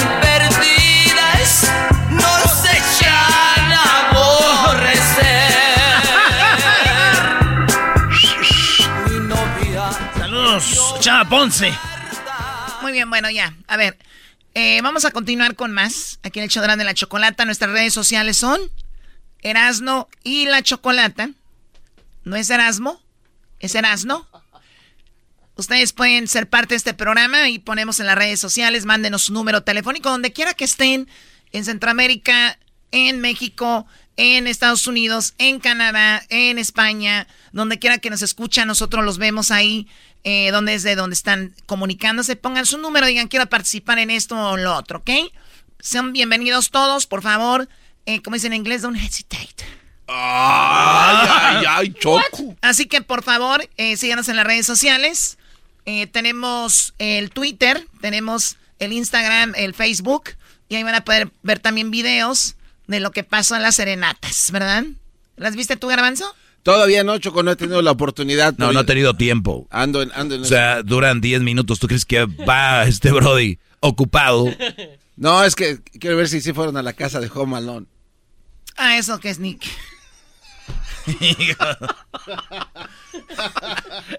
Ponce. Muy bien, bueno, ya. A ver, eh, vamos a continuar con más. Aquí en el Chodrán de la Chocolata, nuestras redes sociales son Erasno y la Chocolata. ¿No es Erasmo? ¿Es Erasno? Ustedes pueden ser parte de este programa y ponemos en las redes sociales, mándenos su número telefónico, donde quiera que estén, en Centroamérica, en México, en Estados Unidos, en Canadá, en España, donde quiera que nos escuchan, nosotros los vemos ahí, eh, donde es de donde están comunicándose, pongan su número, digan quiero participar en esto o lo otro, ¿ok? Sean bienvenidos todos, por favor, eh, como dicen en inglés, don't hesitate. Ay, ay, ay, Choco. Así que por favor, eh, síganos en las redes sociales. Eh, tenemos el Twitter, tenemos el Instagram, el Facebook. Y ahí van a poder ver también videos de lo que pasó en las serenatas, ¿verdad? ¿Las viste tú, Garbanzo? Todavía no, Choco, no he tenido la oportunidad. No, no ha tenido tiempo. Ando en, ando en O sea, duran 10 minutos. ¿Tú crees que va este Brody ocupado? No, es que quiero ver si sí fueron a la casa de Home Alone. Ah, eso que es Nick.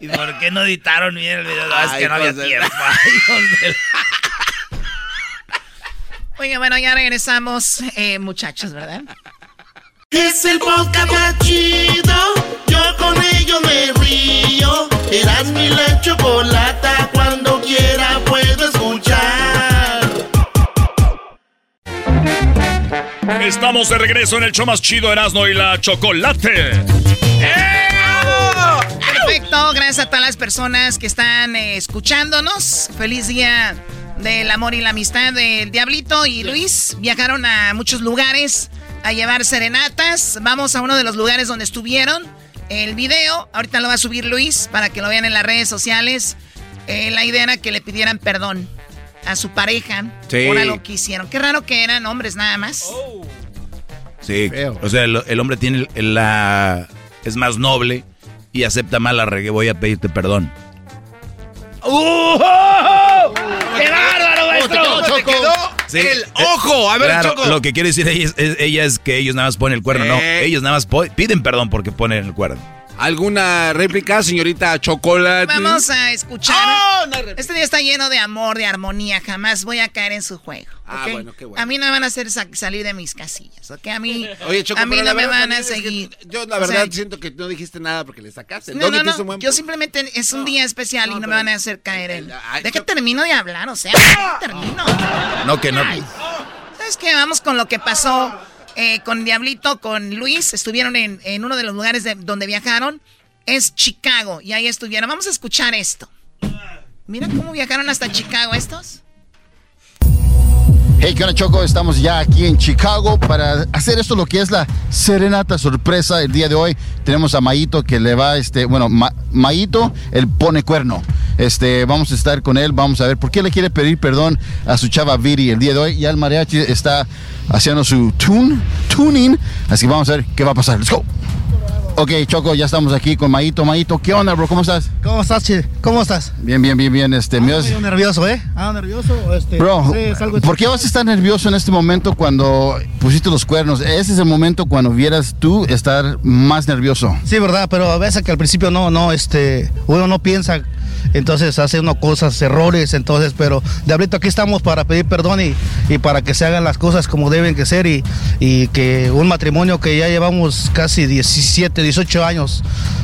¿Y por qué no editaron bien el video? No, es que no había tiempo. Oye, bueno, ya regresamos, eh, muchachos, ¿verdad? Es el podcast más chido. Yo con ello me río. Eras mi la chocolata. Cuando quiera puedo escuchar. Estamos de regreso en el show más chido Erasmo y la Chocolate. Perfecto, gracias a todas las personas que están eh, escuchándonos. Feliz día del amor y la amistad del Diablito y Luis. Viajaron a muchos lugares a llevar serenatas. Vamos a uno de los lugares donde estuvieron. El video, ahorita lo va a subir Luis para que lo vean en las redes sociales. Eh, la idea era que le pidieran perdón a su pareja Sí. por algo que hicieron. Qué raro que eran hombres nada más. Sí. O sea, el, el hombre tiene el- la... Es más noble y acepta mal la regué. Voy a pedirte perdón. ¡Uh! ¡Qué bárbaro, maestro! ¿Cómo te quedó? Sí. El ojo. A ver, Claro, Choco. lo que quiere decir ella es, es- ella es que ellos nada más ponen el cuerno. No, Eh. ellos nada más piden perdón porque ponen el cuerno. ¿Alguna réplica, señorita Chocolate? Vamos a escuchar. Oh, no este día está lleno de amor, de armonía. Jamás voy a caer en su juego. Ah, bueno, qué bueno. A mí no me van a hacer sa- salir de mis casillas, ¿ok? A mí, Oye, Choco, a mí no me van a es que seguir. Yo la O verdad sea, siento que no dijiste nada porque le sacaste. No, no, no. buen Yo simplemente es un día especial y no me van a hacer caer en. Deja Choco. termino de hablar, o sea, deja termino. No, que no. ¿Sabes qué? Vamos con lo que pasó eh, con Diablito, con Luis. Estuvieron en, en uno de los lugares de- donde viajaron. Es Chicago. Y ahí estuvieron. Vamos a escuchar esto. Mira cómo viajaron hasta Chicago estos. Hey, ¿qué onda, Choco? Estamos ya aquí en Chicago para hacer esto lo que es la serenata sorpresa el día de hoy. Tenemos a Mayito que le va, este, bueno, Ma- el pone cuerno. Este, vamos a estar con él, vamos a ver por qué le quiere pedir perdón a su chava Viri el día de hoy. Ya el mariachi está haciendo su tune, tuning, así que vamos a ver qué va a pasar. Let's go. Ok, Choco, ya estamos aquí con Maito. Maito, ¿qué onda, bro? ¿Cómo estás? ¿Cómo estás, Che? ¿Cómo estás? Bien, bien, bien, bien. Este, me Estoy nervioso, ¿eh? Ah, nervioso. Este, Bro, es algo ¿por qué vas a estar nervioso en este momento cuando pusiste los cuernos? Ese es el momento cuando vieras tú estar más nervioso. Sí, verdad, pero a veces que al principio no, no, este, uno no piensa, entonces hace uno cosas, errores, entonces, pero Diablito, aquí estamos para pedir perdón y, y para que se hagan las cosas como deben que ser y, y que un matrimonio que ya llevamos casi 17, 18 años,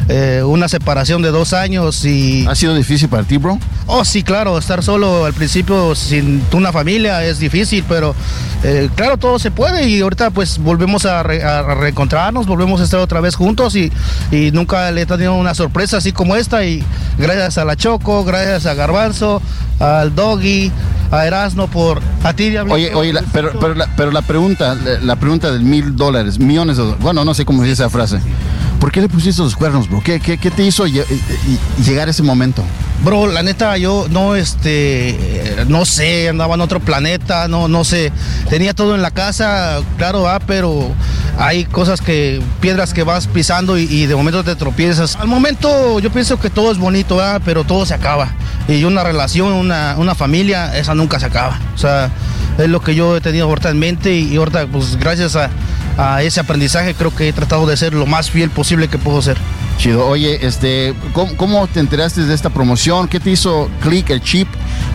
eh, una separación de dos años y... ¿Ha sido difícil para ti, bro? Oh, sí, claro, estar solo al principio sin una familia es difícil, pero eh, claro, todo se puede y ahorita pues volvemos a, re- a reencontrarnos, volvemos a estar otra vez juntos y, y nunca le he tenido una sorpresa así como esta y gracias a la Choco, gracias a Garbanzo, al Doggy, a Erasno por a ti, Diablito. Oye, oye, la- pero, pero, la, pero la pregunta, la, la pregunta del mil dólares, millones de dólares, bueno, no sé cómo dice esa frase. ¿Por qué le pusiste los cuernos, bro? ¿Qué, qué, qué te hizo lle- y- y llegar a ese momento? Bro, la neta, yo no, este, eh, no sé, andaba en otro planeta, no, no sé. Tenía todo en la casa, claro, ah, pero hay cosas que, piedras que vas pisando y, y de momento te tropiezas. Al momento yo pienso que todo es bonito, ah, pero todo se acaba. Y una relación, una, una familia, esa nunca se acaba. O sea, es lo que yo he tenido ahorita en mente y, y ahorita, pues gracias a, a ese aprendizaje, creo que he tratado de ser lo más fiel posible que puedo ser. Chido. Oye, este, ¿cómo, cómo te enteraste de esta promoción? ¿Qué te hizo clic el chip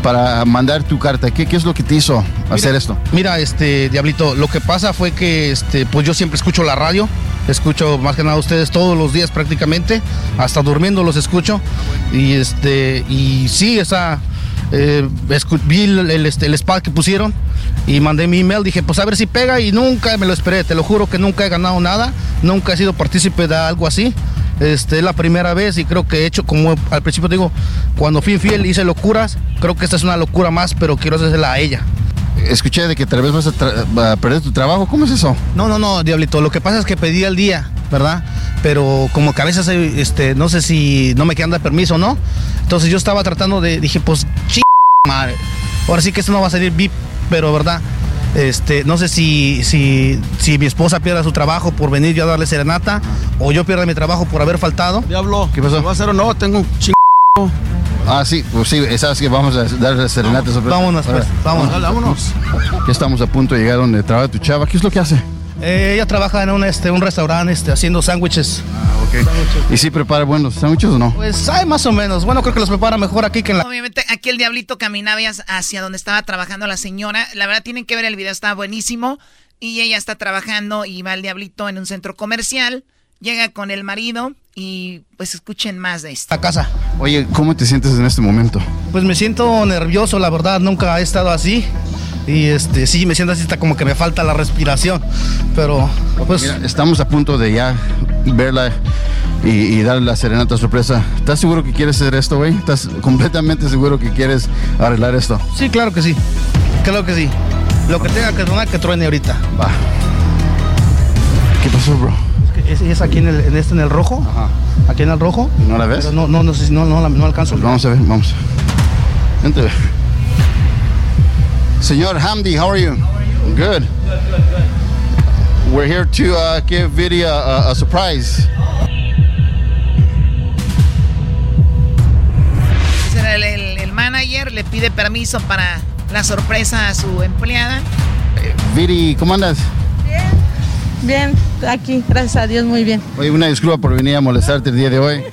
para mandar tu carta? ¿Qué, qué es lo que te hizo hacer esto? Mira, este, Diablito, lo que pasa fue que, este, pues yo siempre escucho la radio, escucho más que nada a ustedes todos los días prácticamente, hasta durmiendo los escucho, y este, y sí, esa, eh, vi el, el, este, el spot que pusieron y mandé mi email, dije, pues a ver si pega y nunca me lo esperé, te lo juro que nunca he ganado nada, nunca he sido partícipe de algo así. Este, es la primera vez y creo que he hecho, como al principio digo, cuando fui infiel hice locuras, creo que esta es una locura más, pero quiero hacerla a ella. Escuché de que tal vez vas a, a perder tu trabajo. ¿Cómo es eso? No, no, no, Diablito. Lo que pasa es que pedí al día, ¿verdad? Pero como que a veces, este, no sé si no me quedan de permiso o no. Entonces yo estaba tratando de, dije, pues, ch madre. Ahora sí que esto no va a salir VIP, pero ¿verdad? Este, no sé si, si, si mi esposa pierda su trabajo por venir yo a darle serenata o yo pierda mi trabajo por haber faltado. Diablo. ¿Qué pasó? ¿Va a ser o no? Tengo un Ah, sí, pues sí, sabes que vamos a darle serenata sorpresa. Vámonos, pues, vámonos. Dale, vámonos. Ya estamos a punto de llegar donde trabaja tu chava. ¿Qué es lo que hace? Eh, ella trabaja en un, este, un restaurante este, haciendo sándwiches. ¿Y si prepara buenos sándwiches o no? Pues hay más o menos. Bueno, creo que los prepara mejor aquí que en la... Obviamente, aquí el diablito caminaba hacia- hacia donde estaba trabajando la señora. La verdad, tienen que ver el video, está buenísimo. Y ella está trabajando y va el diablito en un centro comercial. Llega con el marido y pues escuchen más de esto. La casa. Oye, ¿cómo te sientes en este momento? Pues me siento nervioso, la verdad, nunca he estado así. Y este, sí, me siento así, está como que me falta la respiración. Pero, pues. Mira, estamos a punto de ya verla y, y darle la serenata sorpresa. ¿Estás seguro que quieres hacer esto, güey? ¿Estás completamente seguro que quieres arreglar esto? Sí, claro que sí. Claro que sí. Lo que tenga que tronar, que truene ahorita. Va. ¿Qué pasó, bro? Es, es aquí en, el, en este, en el rojo. Ajá. Aquí en el rojo. ¿No la ves? Pero no, no, no, sé si- no, no, la- no alcanzo. Pues vamos a ver, vamos. Vente. Señor Hamdi, how are you? Good. We're here to uh, give Vidi a, a, surprise. Era el, el- el manager, le pide permiso para la sorpresa a su empleada. Vidi, ¿cómo andas? Bien, aquí, gracias a Dios, muy bien. Oye, una disculpa por venir a molestarte el día de hoy.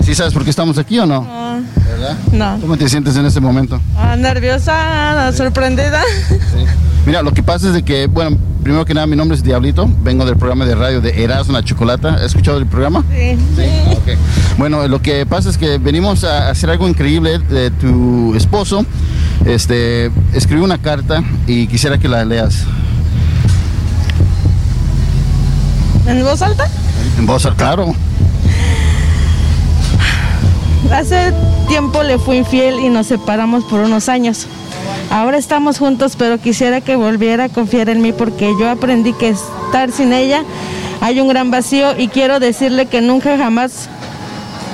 ¿Sí, sí sabes por qué estamos aquí o no? No, ¿Verdad? no. ¿Cómo te sientes en este momento? Ah, nerviosa, sorprendida. Mira, lo que pasa es de que, bueno, primero que nada, mi nombre es Diablito, vengo del programa de radio de Erasmo la Chocolata. ¿Has escuchado el programa? Sí. Ok. Bueno, lo que pasa es que venimos a hacer algo increíble de tu esposo. Este, escribí una carta y quisiera que la leas ¿En voz alta? en voz alta. Claro. Hace tiempo le fui infiel y nos separamos por unos años. Ahora estamos juntos, pero quisiera que volviera a confiar en mí porque yo aprendí que estar sin ella hay un gran vacío y quiero decirle que nunca jamás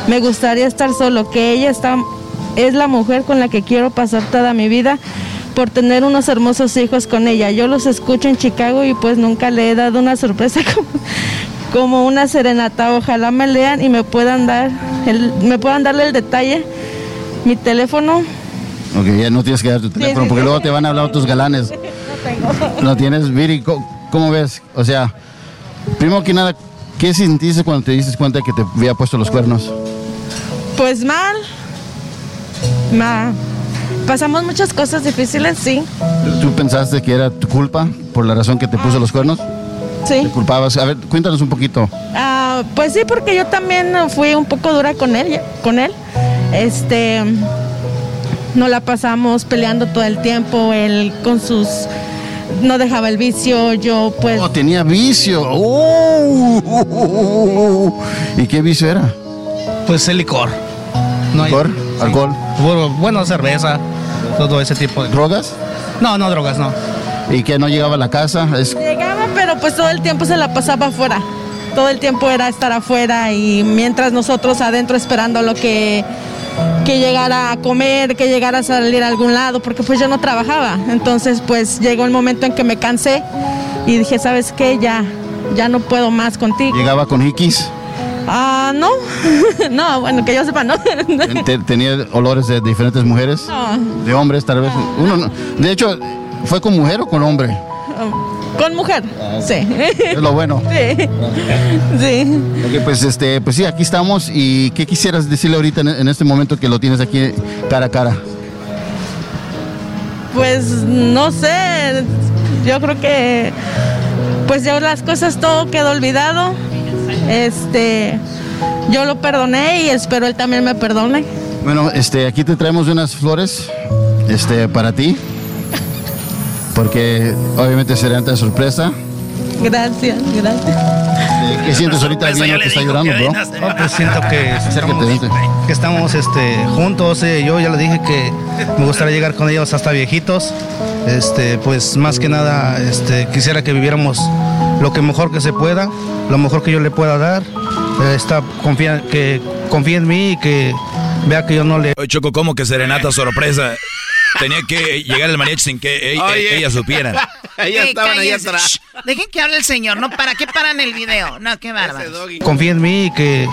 me gustaría estar solo, que ella está es la mujer con la que quiero pasar toda mi vida por tener unos hermosos hijos con ella. Yo los escucho en Chicago y pues nunca le he dado una sorpresa como, como una serenata. Ojalá me lean y me puedan dar el, me puedan darle el detalle. Mi teléfono. Ok, ya no tienes que dar tu teléfono sí, porque sí. luego te van a hablar otros galanes. No tengo. ¿No tienes, Viri? ¿Cómo, cómo ves? O sea, primero que nada, ¿qué sentiste cuando te diste cuenta que te había puesto los cuernos? Pues mal. Ma- Pasamos muchas cosas difíciles, sí. ¿Tú pensaste que era tu culpa por la razón que te puso los cuernos? Sí. ¿Te culpabas? A ver, cuéntanos un poquito. Ah, pues sí, porque yo también fui un poco dura con él, con él. Este, no la pasamos peleando todo el tiempo, él con sus, no dejaba el vicio, yo pues. Oh, tenía vicio. Oh. ¿Y qué vicio era? Pues el licor. No hay- ¿Licor? ¿Alcohol? Bueno, cerveza, todo ese tipo de... ¿Drogas? No, no, drogas, no. ¿Y que no llegaba a la casa? Es... Llegaba, pero pues todo el tiempo se la pasaba afuera. Todo el tiempo era estar afuera y mientras nosotros adentro esperando lo que, que llegara a comer, que llegara a salir a algún lado, porque pues yo no trabajaba. Entonces pues llegó el momento en que me cansé y dije, ¿sabes qué? Ya, ya no puedo más contigo. ¿Llegaba con hikis? Ah, no, no, bueno, que yo sepa, no. Te- ¿Tenía olores de diferentes mujeres? No. ¿De hombres, tal vez? Uno no- De hecho, ¿fue con mujer o con hombre? Con mujer, sí. Es lo bueno. Sí. Sí. Pues, este, pues sí, aquí estamos. ¿Y qué quisieras decirle ahorita en, en este momento que lo tienes aquí cara a cara? Pues no sé, yo creo que pues ya las cosas todo quedó olvidado. Este, yo lo perdoné y espero él también me perdone. Bueno, este, aquí te traemos unas flores, este, para ti. Porque obviamente será de sorpresa. Gracias, gracias. ¿Qué sientes ahorita viendo que está llorando, bro? No, pues siento que vente. que estamos este, juntos. eh, yo ya le dije que me gustaría llegar con ellos hasta viejitos. Este, pues más que nada, este, quisiera que viviéramos lo que mejor que se pueda, lo mejor que yo le pueda dar. Eh, está confía, que confíe en mí y que vea que yo no le. Oye, Choco, ¿cómo que serenata sorpresa? Tenía que llegar el mariachi sin que ella, ella supiera. Ey, cállense. Shh, Dejen que hable el señor, ¿no? ¿Para qué paran el video? No, qué bárbaro. confíe en mí y que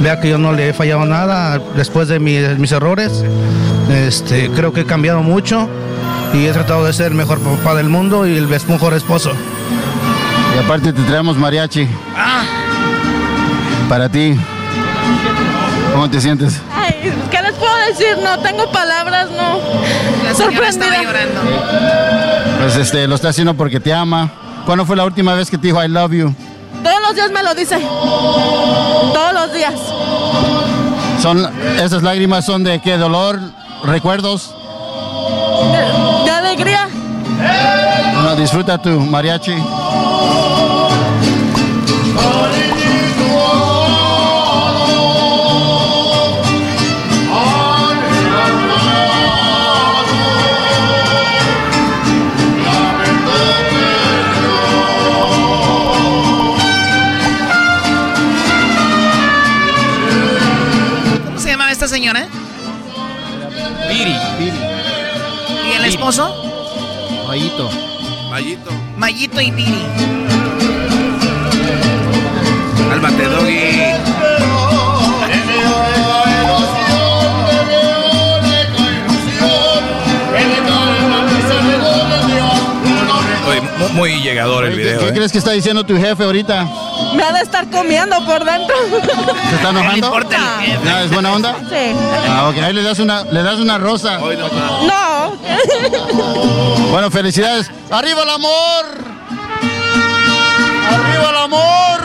vea que yo no le he fallado nada después de mi- mis errores. Este, creo que he cambiado mucho y he tratado de ser el mejor papá del mundo y el mejor esposo. Y aparte te traemos mariachi. Para ti. ¿Cómo te sientes? Ay, ¿qué les puedo decir? No tengo palabras, no. La Sorprendida. llorando. Pues este, lo está haciendo porque te ama. ¿Cuándo fue la última vez que te dijo I love you? Todos los días me lo dice. Todos los días. Son, esas lágrimas son de qué? ¿Dolor? ¿Recuerdos? De alegría. Bueno, disfruta tu mariachi. ¿Cómo se llamaba esta señora? Piri. ¿Y el esposo? Mayito y Viri. Cálmate, Doggy. Oye, mu- muy, llegador el ¿Qué, video. qué ¿eh? crees que está diciendo tu jefe ahorita? Me ha de estar comiendo por dentro. ¿Se está enojando? ¿No, ¿Es buena onda? Sí. Ah, ok, ahí le das una, le das una rosa. No. Bueno, felicidades. ¡Arriba el amor! ¡Arriba el amor!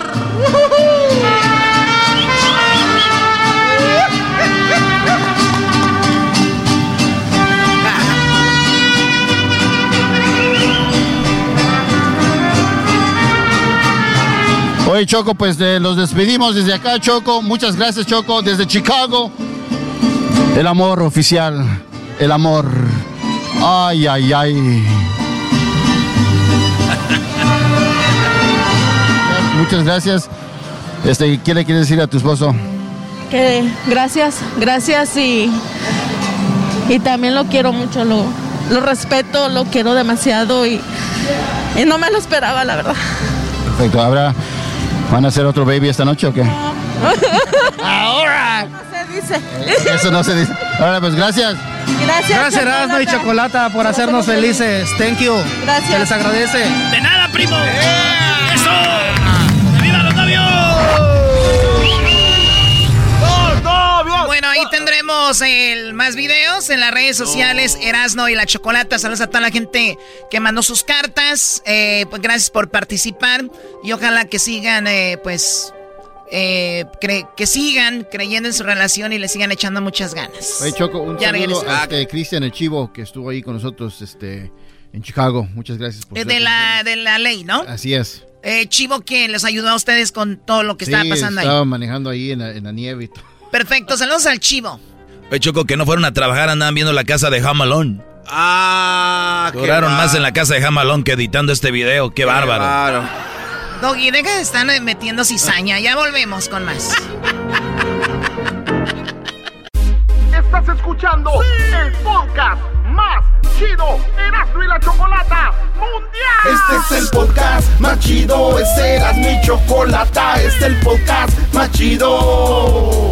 Oye, Choco, pues de- los despedimos desde acá, Choco. Muchas gracias, Choco, desde Chicago. El amor oficial, el amor. Ay, ay, ay. Muchas gracias. Este, ¿qué le quieres decir a tu esposo? Que gracias, gracias y y también lo quiero mucho, lo, lo respeto, lo quiero demasiado y, y no me lo esperaba, la verdad. Perfecto, ¿habrá, ¿van a hacer otro baby esta noche o qué? Ahora. No se dice. Eso no se dice. Ahora, pues gracias. Gracias. Gracias, Erasmo y Chocolata, por hacernos felices. Thank you. Gracias. Se les agradece. De nada, primo. ¡Eso! El, más videos en las redes sociales, Erasno y la Chocolata. Saludos a toda la gente que mandó sus cartas. Eh, pues gracias por participar y ojalá que sigan, eh, pues, eh, que sigan creyendo en su relación y le sigan echando muchas ganas. Oye, Choco, un Ya saludo a este, Cristian el Chivo, que estuvo ahí con nosotros este, en Chicago. Muchas gracias por Eh, ser de la, de la ley, ¿no? Así es. Eh, Chivo, que les ayudó a ustedes con todo lo que Sí, estaba pasando estaba ahí. manejando ahí en la, en la nieve y todo. Perfecto, saludos al Chivo. Oye, Choco, que no fueron a trabajar, andaban viendo la casa de Jamalón. Ah, qué Duraron más bárbaro. en la casa de Jamalón que editando este video. Qué bárbaro. Doggy, deja de estar metiendo cizaña. Ya volvemos con más. Estás escuchando el podcast más chido Erasmo y la Chocolata Mundial. Este es el podcast más chido, este era mi chocolata, este es el podcast más chido.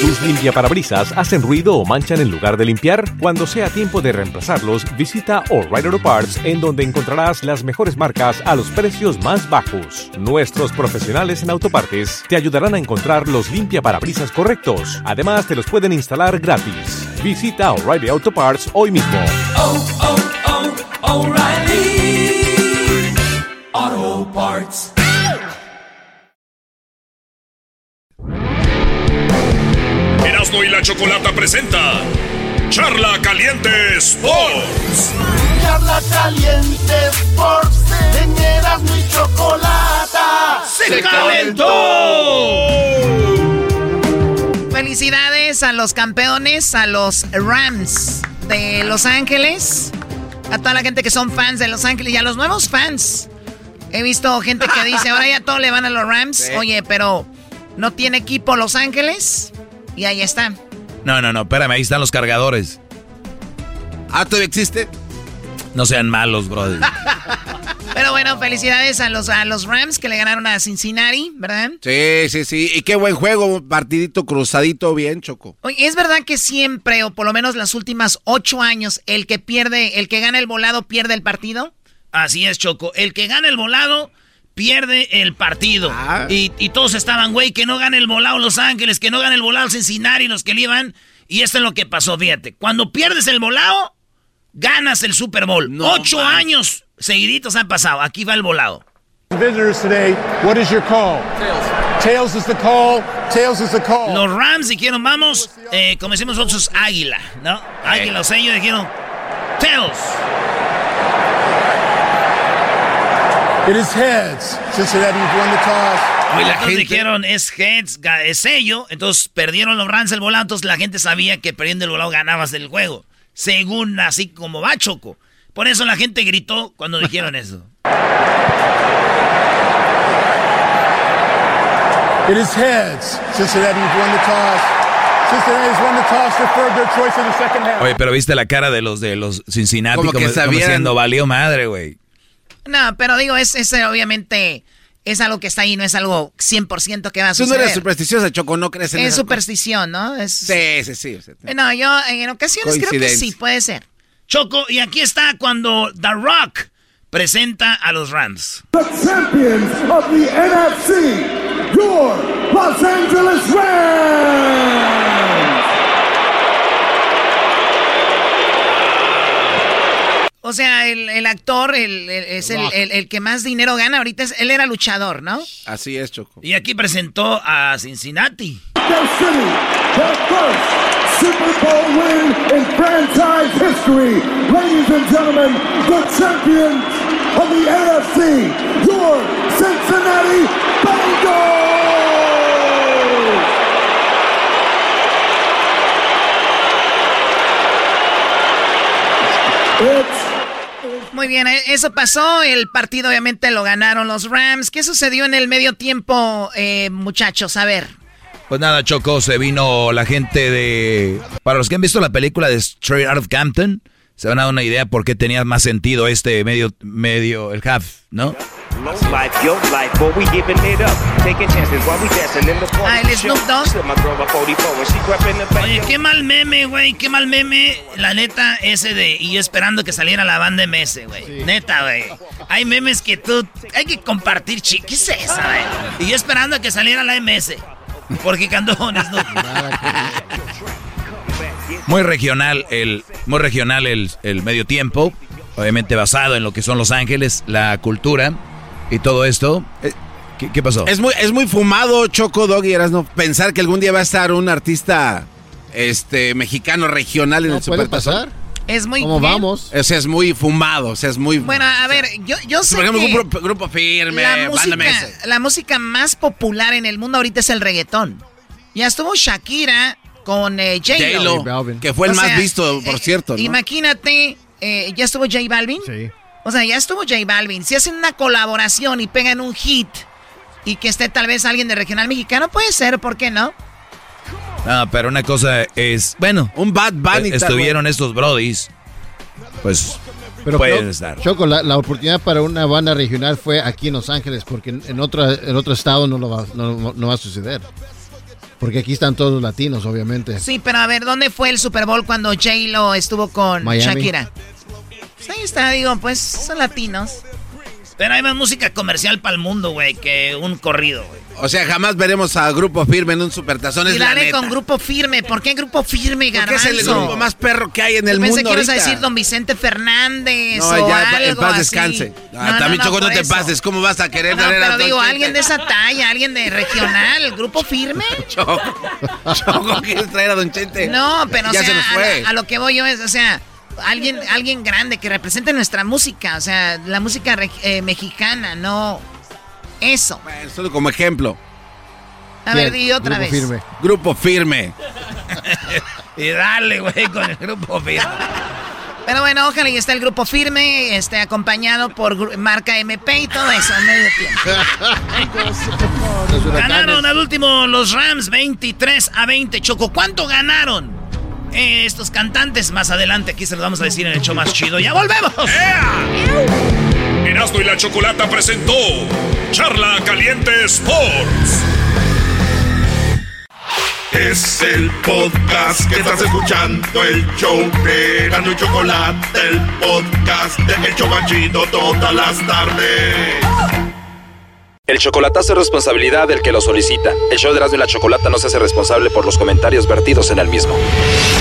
¿Tus limpiaparabrisas hacen ruido o manchan en lugar de limpiar? Cuando sea tiempo de reemplazarlos, visita O'Reilly Auto Parts en donde encontrarás las mejores marcas a los precios más bajos. Nuestros profesionales en autopartes te ayudarán a encontrar los limpiaparabrisas correctos. Además, te los pueden instalar gratis. Visita O'Reilly Auto Parts hoy mismo. Auto Parts. Erasmo y la Chocolata presenta Charla Caliente Sports. Charla caliente Sports en Erasmo y Chocolata. ¡Se calentó! Felicidades a los campeones, a los Rams de Los Ángeles, a toda la gente que son fans de Los Ángeles y a los nuevos fans. He visto gente que dice, ahora ya todo le van a los Rams. Sí. Oye, pero no tiene equipo Los Ángeles y ahí está. No, no, no, espérame, ahí están los cargadores. ¿Ah, todavía existe? No sean malos, brother. Pero bueno, felicidades a los, a los Rams que le ganaron a Cincinnati, ¿verdad? Sí, sí, sí. Y qué buen juego, un partidito cruzadito, bien, Choco. Oye, es verdad que siempre, o por lo menos las últimas ocho años, el que pierde, el que gana el volado pierde el partido. Así es, Choco. El que gana el volado pierde el partido. Ah. Y, y todos estaban, güey, que no gane el volado Los Ángeles, que no gane el volado Cincinnati, los que le iban. Y esto es lo que pasó, fíjate. Cuando pierdes el volado, ganas el Super Bowl. Ocho años seguiditos han pasado. Aquí va el volado. Visitors today, what is your call? Tails. Tails is the call. Tails is the call. Los Rams dijeron, vamos, eh, como decimos nosotros, águila, ¿no? Águila, o sea, ellos dijeron, Tails. It is heads. Cincinnati, won the toss. Hoy la gente... dijeron, es heads, es sello. Entonces perdieron los Rams el volado. Entonces la gente sabía que perdiendo el volado ganabas el juego. Según así como va Choco. Por eso la gente gritó cuando dijeron eso. It is heads. Cincinnati won the toss. Cincinnati's won the toss, deferred their choice in the second half. Oye, pero viste la cara de los de los Cincinnati como, como, como diciendo, valió madre, güey. No, pero digo, es, es obviamente es algo que está ahí, no es algo 100% que va a suceder. Tú no eres supersticiosa, Choco, no crees en Es superstición, ¿no? Es... Sí, sí, sí. No, yo en ocasiones creo que sí, puede ser. Choco, y aquí está cuando The Rock presenta a los Rams. The champions of the NFC, your Los Angeles Rams. O sea, el, actor es el, que más dinero gana. Ahorita él era luchador, ¿no? Así es, Choco. Y aquí presentó a Cincinnati. Super Bowl win in franchise history. Ladies and gentlemen, the champions of the AFC, your Cincinnati Bengals! Muy bien, eh, eso pasó. El partido obviamente lo ganaron los Rams. ¿Qué sucedió en el medio tiempo, eh, muchachos? A ver. Pues nada, Choco, se vino la gente de... Para los que han visto la película de Straight Out of Campton, se van a dar una idea por qué tenía más sentido este medio, medio, el half, ¿no? Ah, el Snoop Oye, qué mal meme, güey, qué mal meme. La neta, ese de... Y yo esperando que saliera la banda MS, güey. Neta, güey. Hay memes que tú... Hay que compartir, chiquis, esa, güey? Y yo esperando que saliera la MS. Porque candones no. Muy regional el, muy regional el, el, medio tiempo, obviamente basado en lo que son Los Ángeles, la cultura y todo esto. Eh, ¿Qué, pasó? Es muy, es muy fumado, Choco Dog y no pensar que algún día va a estar un artista este mexicano regional en el puede pasar? Es muy ¿Cómo vamos? O sea, es muy fumado, o sea, es muy... Bueno, a ver, yo, yo sé Por ejemplo, que un grupo, firme, la música, la música más popular en el mundo ahorita es el reggaetón. Ya estuvo Shakira con eh, J-Lo. que fue el más visto, por eh, cierto. ¿no? Imagínate, eh, ¿ya estuvo J Balvin? Sí. O sea, ya estuvo J Balvin. Si hacen una colaboración y pegan un hit y que esté tal vez alguien de regional mexicano, puede ser, ¿por qué no? Ah, pero una cosa es, bueno, un Bad Bunny. Estuvieron estos brodies, pues pero pueden estar. Choco, la, oportunidad para una banda regional fue aquí en Los Ángeles, porque en, otro, en otro estado no, lo va, no, va a suceder. Porque aquí están todos los latinos, obviamente. Sí, pero a ver, ¿dónde fue el Super Bowl cuando J-Lo estuvo con Shakira? Pues ahí está, digo, pues son latinos. Pero hay más música comercial para el mundo, güey, que un corrido, güey. O sea, jamás veremos a Grupo Firme en un supertazón. Y dale con Grupo Firme. ¿Por qué Grupo Firme, Garbanzo? Porque es el grupo más perro que hay en el Yo mundo pensé que ibas a decir Don Vicente Fernández no, o ya, algo en paz así. descanse. No, también, no, Choco, no te eso. pases. ¿Cómo vas a querer No, tener pero a digo, alguien de esa talla, alguien de regional, Grupo Firme. Choco, Choco, ¿quieres traer a Don Chente? No, pero o ya sea, se nos a, fue. la- a lo que voy yo es, o sea, alguien, alguien grande que represente nuestra música, o sea, la música eh, mexicana, no eso. Bueno, solo como ejemplo. A ver, di otra Grupo vez. Firme. Grupo Firme. Y dale, güey, con el grupo firme. Pero bueno, ojalá y esté el grupo firme, este, acompañado por marca MP y todo eso en medio tiempo. Ganaron al último los Rams 23 a 20. Choco, ¿cuánto ganaron? Eh, estos cantantes más adelante, aquí se los vamos a decir en el show más chido. ¡Ya volvemos! Erasmo y la Chocolata presentó Charla Caliente Sports. Es el podcast que estás escuchando, el show de Erasmo y Chocolate, el podcast de El Chobachito todas las tardes. El chocolatazo es responsabilidad del que lo solicita. El show de Erasmo y la Chocolata no se hace responsable por los comentarios vertidos en el mismo.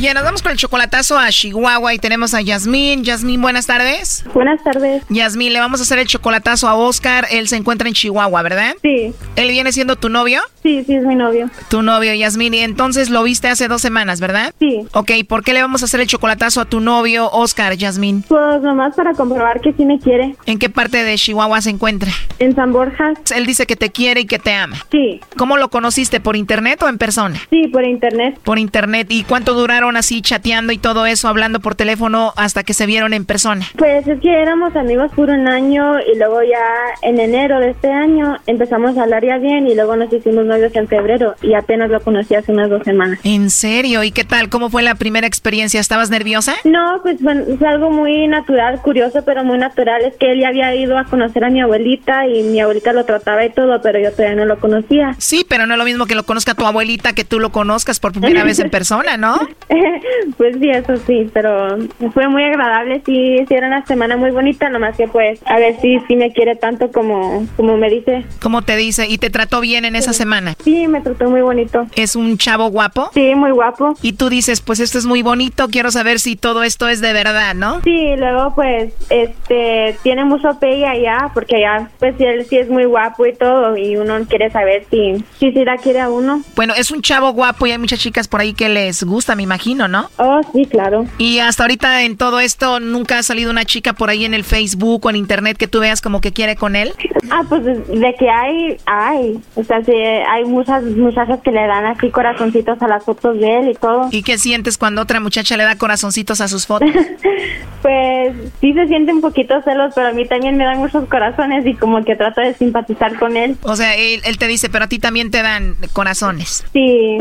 Bien, nos vamos con el chocolatazo a Chihuahua y tenemos a Yasmín. Yasmín, buenas tardes. Buenas tardes. Yasmín, le vamos a hacer el chocolatazo a Oscar. Él se encuentra en Chihuahua, ¿verdad? Sí. ¿Él viene siendo tu novio? Sí, sí, es mi novio. Tu novio, Yasmín. Y entonces lo viste hace dos semanas, ¿verdad? Sí. Ok, ¿por qué le vamos a hacer el chocolatazo a tu novio, Oscar, Yasmín? Pues nomás para comprobar que sí me quiere. ¿En qué parte de Chihuahua se encuentra? En San Borja. Él dice que te quiere y que te ama. Sí. ¿Cómo lo conociste? ¿Por internet o en persona? Sí, por internet. Por internet. ¿Y cuánto duraron así chateando y todo eso, hablando por teléfono hasta que se vieron en persona? Pues es que éramos amigos por un año y luego ya en enero de este año empezamos a hablar ya bien y luego nos hicimos novios en febrero y apenas lo conocí hace unas dos semanas. ¿En serio? ¿Y qué tal? ¿Cómo fue la primera experiencia? ¿Estabas nerviosa? No, pues bueno, es algo muy natural, curioso, pero muy natural. Es que él ya había ido a conocer a mi abuelita y mi abuelita lo trataba y todo, pero yo todavía no lo conocía. Sí, pero no es lo mismo que lo conozca tu abuelita que tú lo conozcas por primera vez en persona, ¿no? pues sí, eso sí, pero fue muy agradable, sí, sí era una semana muy bonita, nomás que pues a ver si sí me quiere tanto como, como me dice. ¿Cómo te dice? ¿Y te trató bien en esa semana? Sí, me trató muy bonito. ¿Es un chavo guapo? Sí, muy guapo. Y tú dices, pues esto es muy bonito, quiero saber si todo esto es de verdad, ¿no? Sí, luego pues este tiene mucho pegue allá, porque allá pues él sí es muy guapo y todo, y uno quiere saber si, si sí la quiere a uno. Bueno, es un chavo guapo y hay muchas chicas por ahí que les gusta, me imagino, ¿no? Oh, sí, claro. Y hasta ahorita en todo esto, ¿nunca ha salido una chica por ahí en el Facebook o en internet que tú veas como que quiere con él? Ah, pues de que hay, hay. O sea, sí, hay muchas muchachas que le dan así corazoncitos a las fotos de él y todo. ¿Y qué sientes cuando otra muchacha le da corazoncitos a sus fotos? pues sí se siente un poquito celos, pero a mí también me dan muchos corazones y como que trato de simpatizar con él. O sea, él, él te dice, pero a ti también te dan corazones. Sí,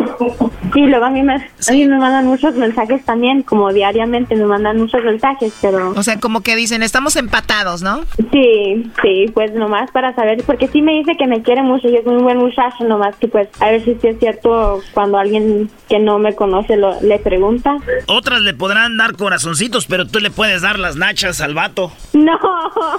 sí, luego a mí, me, a mí me mandan muchos mensajes también, como diariamente me mandan muchos mensajes, pero... O sea, como que dicen, estamos empatados, ¿no? Sí, sí, pues nomás para saber, porque sí me dice que me quiere mucho y es un buen muchacho, nomás que pues a ver si sí es cierto cuando alguien que no me conoce lo, le pregunta. Otras le podrán dar corazoncitos, pero tú le puedes dar las nachas al vato. No.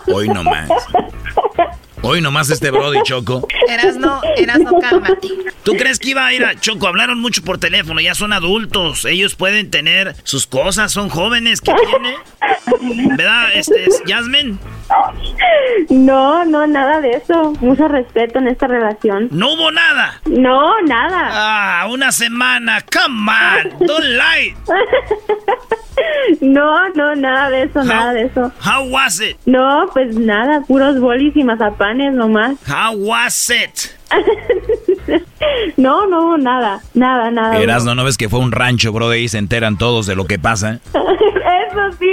Hoy nomás. Hoy nomás este Brody Choco. Erasno, Erasno, cálmate. ¿Tú crees que iba a ir a Choco? Hablaron mucho por teléfono, ya son adultos. Ellos pueden tener sus cosas, son jóvenes. ¿Qué tiene? ¿Verdad, este, Jasmine? No, no, nada de eso. Mucho respeto en esta relación. ¿No hubo nada? No, nada. Ah, una semana. Come on, don't lie. No, no, nada de eso, nada de eso. How was it? No, pues nada, puros bolis y mazapanes nomás. How was it? no, no, nada, nada, nada. Eras, ¿no, ¿no ves que fue un rancho, bro? Ahí se enteran todos de lo que pasa. Eso sí.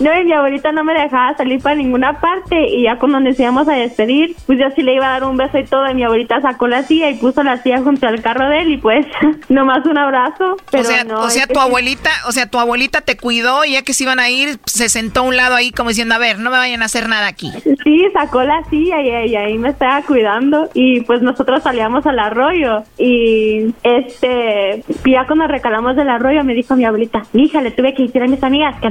No, y mi abuelita no me dejaba salir para ninguna parte. Y ya cuando nos íbamos a despedir, pues yo sí le iba a dar un beso y todo. Y mi abuelita sacó la silla y puso la silla junto al carro de él. Y pues, nomás un abrazo. Pero o sea, no, o sea tu abuelita, o sea, tu abuelita te cuidó y ya que se iban a ir, se sentó a un lado ahí como diciendo, a ver, no me vayan a hacer nada aquí. Sí, sacó la silla y, y ahí me estaba cuidando. Y pues nosotros salíamos al arroyo. Y este, ya cuando recalamos del arroyo, me dijo mi abuelita, hija, le tuve que decir a mis amigas que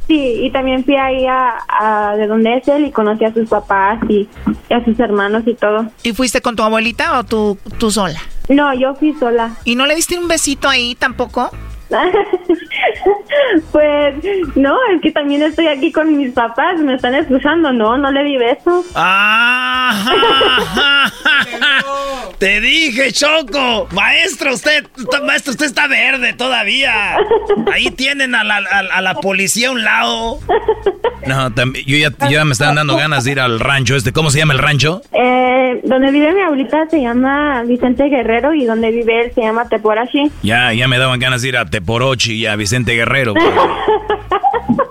Sí, y también fui ahí a, a, de donde es él y conocí a sus papás y, y, a sus hermanos y todo. ¿Y fuiste con tu abuelita o tú, tú sola? No, yo fui sola. ¿Y no le diste un besito ahí tampoco? pues no, es que también estoy aquí con mis papás, me están escuchando, no, no le di beso. ¡Ah! Te dije, Choco, maestro, usted, maestro, usted está verde todavía. Ahí tienen a la, a, a la policía a un lado. No, también, yo ya, ya, me están dando ganas de ir al rancho este. ¿Cómo se llama el rancho? Eh, donde vive mi abuelita se llama Vicente Guerrero y donde vive él se llama Teporachi. Ya, ya me daban ganas de ir a Teporochi y a Vicente Guerrero.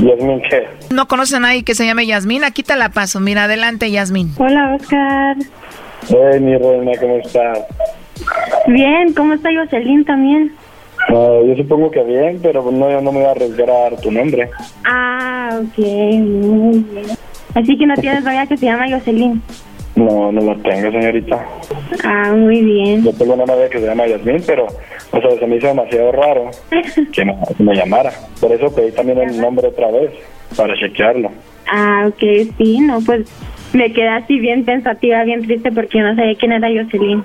Yasmin, ¿qué? ¿No conoces a nadie que se llame Yasmín? Aquí te la paso. Mira, adelante, Yasmín. Hola, Oscar. Hey, mi reina, ¿cómo estás? Bien, ¿cómo está Jocelyn también? No, yo supongo que bien, pero no, yo no me voy a arriesgar a dar tu nombre. Ah, ok, muy bien. Así que no tienes novia que se llama Jocelyn. No, no la tengo, señorita. Ah, muy bien. Yo tengo una novia que se llama Yasmin, pero, o sea, se me hizo demasiado raro que me, me llamara. Por eso pedí también el nombre otra vez, para chequearlo. Ah, ok, sí, no, pues me quedé así bien pensativa, bien triste porque no sabía quién era Jocelyn.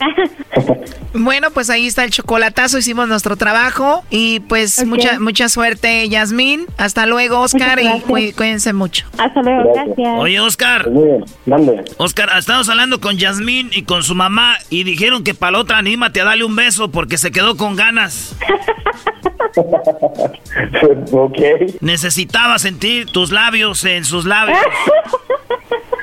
Bueno, pues ahí está el chocolatazo, hicimos nuestro trabajo y pues mucha mucha suerte, Yasmín. Hasta luego, Oscar, y cuídense mucho. Hasta luego, gracias. Oye, Oscar. Mande. Oscar, estamos hablando con Yasmín y con su mamá y dijeron que para la otra anímate a darle un beso porque se quedó con ganas. ok. Necesitaba sentir tus labios en sus labios.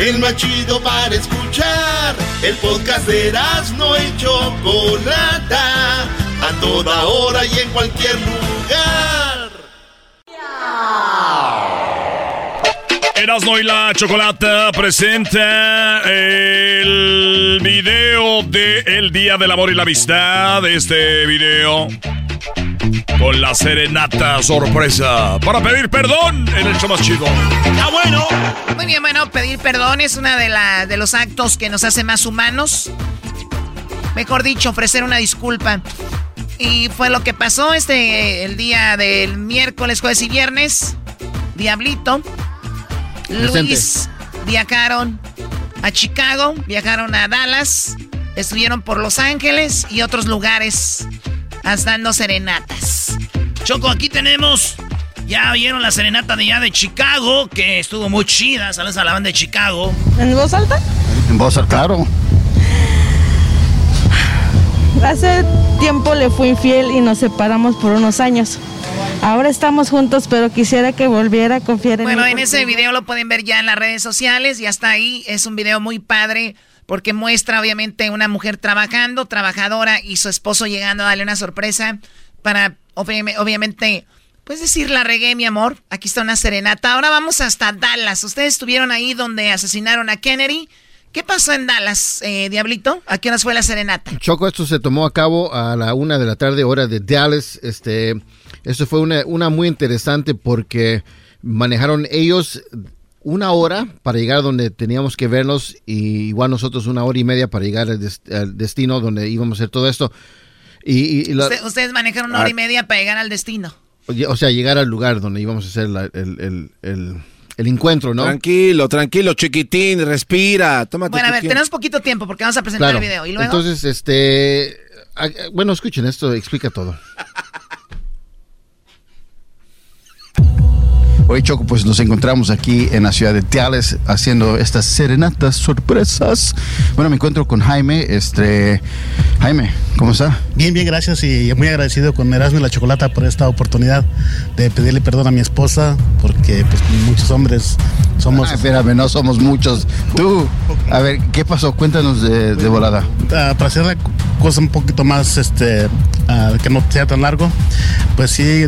El más chido para escuchar. El podcast de Erasmo y Chocolata. A toda hora y en cualquier lugar. Erasmo y la Chocolata presenta el video de El Día del Amor y la Amistad. Este video con la serenata sorpresa para pedir perdón en el show más chido. Ah, bueno. Muy bien, bueno, pedir perdón es una de, la, de los actos que nos hace más humanos. Mejor dicho, ofrecer una disculpa. Y fue lo que pasó este el día del miércoles, jueves y viernes. Diablito, Luis viajaron a Chicago, viajaron a Dallas, estuvieron por Los Ángeles y otros lugares dando serenatas. Choco, aquí tenemos. Ya vieron la serenata de allá de Chicago, que estuvo muy chida. Saludos a la banda de Chicago. ¿En voz alta? En voz alta, claro. Hace tiempo le fui infiel y nos separamos por unos años. Ahora estamos juntos, pero quisiera que volviera a confiar en Bueno, mí en porque ese video lo pueden ver ya en las redes sociales y hasta ahí es un video muy padre porque muestra obviamente una mujer trabajando, trabajadora y su esposo llegando a darle una sorpresa para obvi- obviamente pues decir la regué mi amor, aquí está una serenata. Ahora vamos hasta Dallas. Ustedes estuvieron ahí donde asesinaron a Kennedy. ¿Qué pasó en Dallas, eh, Diablito? ¿A qué horas fue la serenata? Choco, esto se tomó a cabo a la una de la tarde, hora de Dallas. Este, esto fue una muy interesante porque manejaron ellos una hora para llegar a donde teníamos que vernos y igual nosotros una hora y media para llegar al, des- al destino donde íbamos a hacer todo esto. Y, y- y la- Usted- ustedes manejaron una hora y Ah. media para llegar al destino. o sea, llegar al lugar donde íbamos a hacer la- el, el- el- el encuentro, ¿no? Tranquilo, tranquilo, chiquitín, respira, tómate Bueno, a ver, tiempo. tenemos poquito tiempo porque vamos a presentar Claro. el video. ¿Y luego? Entonces, este, bueno, escuchen esto, explica todo. Hoy, Choco, pues nos encontramos aquí en la ciudad de Dallas haciendo estas serenatas sorpresas. Bueno, me encuentro con Jaime. Este, Jaime, ¿cómo está? Bien, bien, gracias y muy agradecido con Erasmo y la Chocolata por esta oportunidad de pedirle perdón a mi esposa porque pues muchos hombres somos... Ah, espérame, no somos muchos. Tú, a ver, ¿qué pasó? Cuéntanos de, de volada. Ah, para hacer la cosa un poquito más, este, ah, que no sea tan largo, pues sí,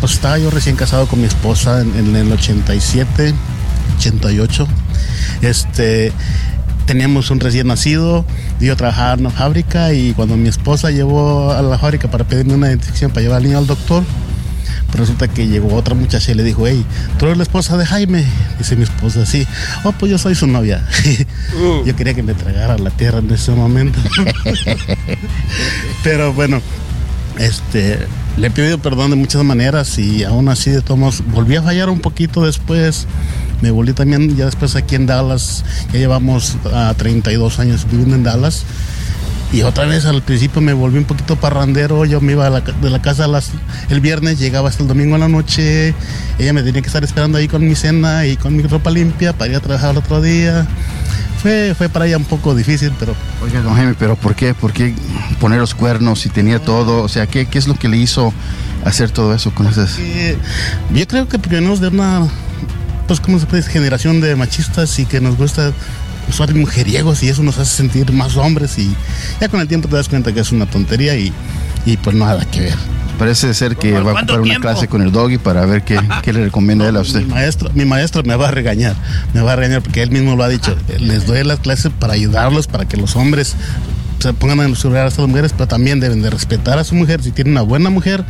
pues estaba yo recién casado con mi esposa en, el 87, 88. Este, teníamos un recién nacido, yo trabajaba en una fábrica y cuando mi esposa llevó a la fábrica para pedirme una identificación para llevar al niño al doctor, resulta que llegó otra muchacha y le dijo, hey, ¿tú eres la esposa de Jaime? Dice mi esposa, sí. Oh, pues yo soy su novia. yo quería que me tragara la tierra en ese momento. Pero bueno, este, le he pedido perdón de muchas maneras y aún así de todos volví a fallar un poquito después. Me volví también ya después aquí en Dallas. Ya llevamos a 32 años viviendo en Dallas. Y otra vez al principio me volví un poquito parrandero. Yo me iba a la de la casa a las- el viernes, llegaba hasta el domingo en la noche. Ella me tenía que estar esperando ahí con mi cena y con mi ropa limpia para ir a trabajar el otro día. Fue, fue para ella un poco difícil, pero Oiga, don Jaime, ¿pero por qué? ¿Por qué poner los cuernos si tenía todo? O sea, ¿qué, qué es lo que le hizo hacer todo eso con esas... Eh, yo creo que venimos de una, pues, ¿cómo se puede decir? Generación de machistas y que nos gusta son mujeriegos y eso nos hace sentir más hombres y ya con el tiempo te das cuenta que es una tontería y, y pues nada que ver. Parece ser que va a ocupar una clase con el doggy para ver qué, qué le recomienda él a usted. Mi maestro, mi maestro me va a regañar, me va a regañar porque él mismo lo ha dicho. Les doy las clases para ayudarlos, para que los hombres se pongan en lugar a las mujeres, pero también deben de respetar a su mujer. Si tienen una buena mujer,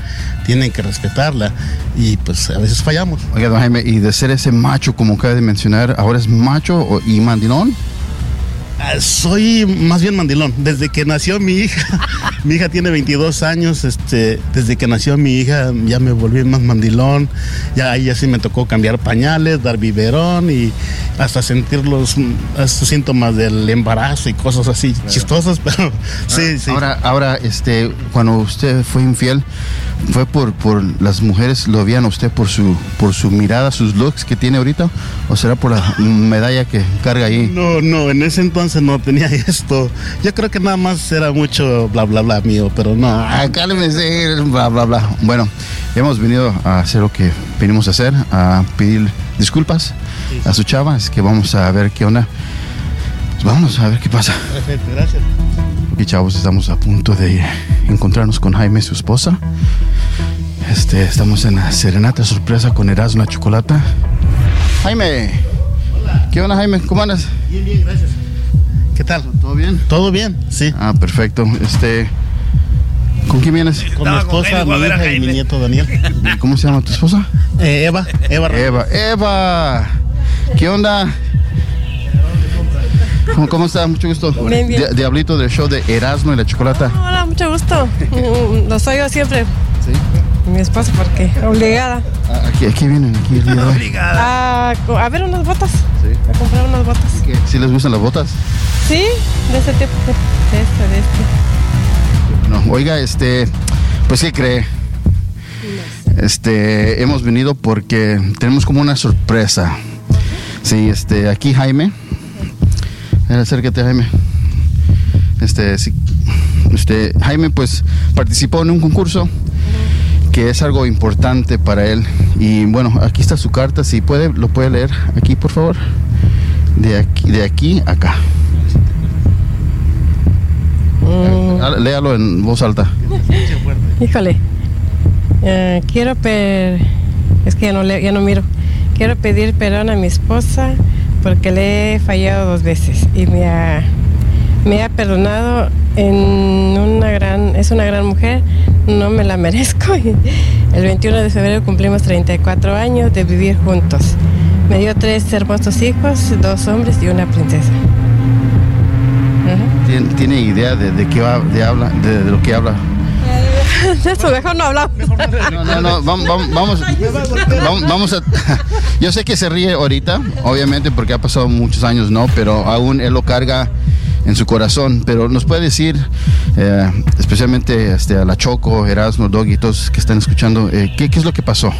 tienen que respetarla. Y pues a veces fallamos. Oiga, don Jaime, y de ser ese macho, como acaba de mencionar, ¿ahora es macho y mandilón? Ah, Soy más bien mandilón. Desde que nació mi hija, mi hija tiene 22 años, este, desde que nació mi hija ya me volví más mandilón. Ya ahí ya sí me tocó cambiar pañales, dar biberón y hasta sentir los estos síntomas del embarazo y cosas así chistosas, pero sí, sí. Ahora, ahora, este, cuando usted fue infiel, ¿fue por, por las mujeres lo veían a usted por su, por su mirada, sus looks que tiene ahorita? ¿O será por la medalla que carga ahí? No, no, en ese entonces no tenía esto. Yo creo que nada más era mucho bla bla bla mío, pero no. Ah, cálmese, bla, bla, bla. Bueno, hemos venido a hacer lo que venimos a hacer, a pedir disculpas a su chava. Es que vamos a ver qué onda. Pues vámonos a ver qué pasa. Perfecto, gracias. Aquí, chavos, estamos a punto de encontrarnos con Jaime y su esposa. Este, estamos en la serenata sorpresa con Erasmo la Chocolata. Jaime. ¿Qué onda, Jaime? ¿Cómo andas? Bien, bien, gracias. ¿Qué tal? ¿Todo bien? Todo bien, sí. Ah, perfecto. Este, ¿con quién vienes? Con mi esposa, mi hija y mi nieto Daniel. ¿Cómo se llama tu esposa? Eh, Eva, Eva. Eva, Eva. ¿Qué onda? ¿Cómo, cómo está? Mucho gusto. Bien, bien. Di- Diablito del show de Erasmo y la Chocolata. Hola, mucho gusto. Mm, Los oigo siempre. Sí. Mi esposo, porque obligada. Aquí, aquí vienen, aquí hoy. A, co- a ver unas botas. A comprar unas botas. ¿Sí les gustan las botas? Sí, de ese tipo. De este, de este. No, oiga, este, pues ¿qué cree? Este, hemos venido porque tenemos como una sorpresa. Sí, este, aquí Jaime. Acércate, Jaime. Este, sí, este, Jaime, pues participó en un concurso que es algo importante para él. Y bueno, aquí está su carta. Si puede, lo puede leer aquí, por favor. De aquí, de aquí a acá. Ah, Léalo en voz alta. Híjole. Eh, quiero per... Es que ya no, le- ya no miro. Quiero pedir perdón a mi esposa porque le he fallado dos veces y me ha, me ha perdonado en una gran... Es una gran mujer, no me la merezco. Y el 21 de febrero cumplimos 34 años de vivir juntos. Me dio tres hermosos hijos, dos hombres y una princesa. ¿Tiene, tiene idea de, de qué va, de, habla, de, de lo que habla? De eso mejor no hablamos. No, no, no, vam- vam- vamos, vam- vamos a... Yo sé que se ríe ahorita, obviamente porque ha pasado muchos años, ¿no? Pero aún él lo carga en su corazón. Pero nos puede decir, eh, especialmente este, a la Choco, Erasmo, Doggy, todos que están escuchando, eh, ¿qué, qué es lo que pasó?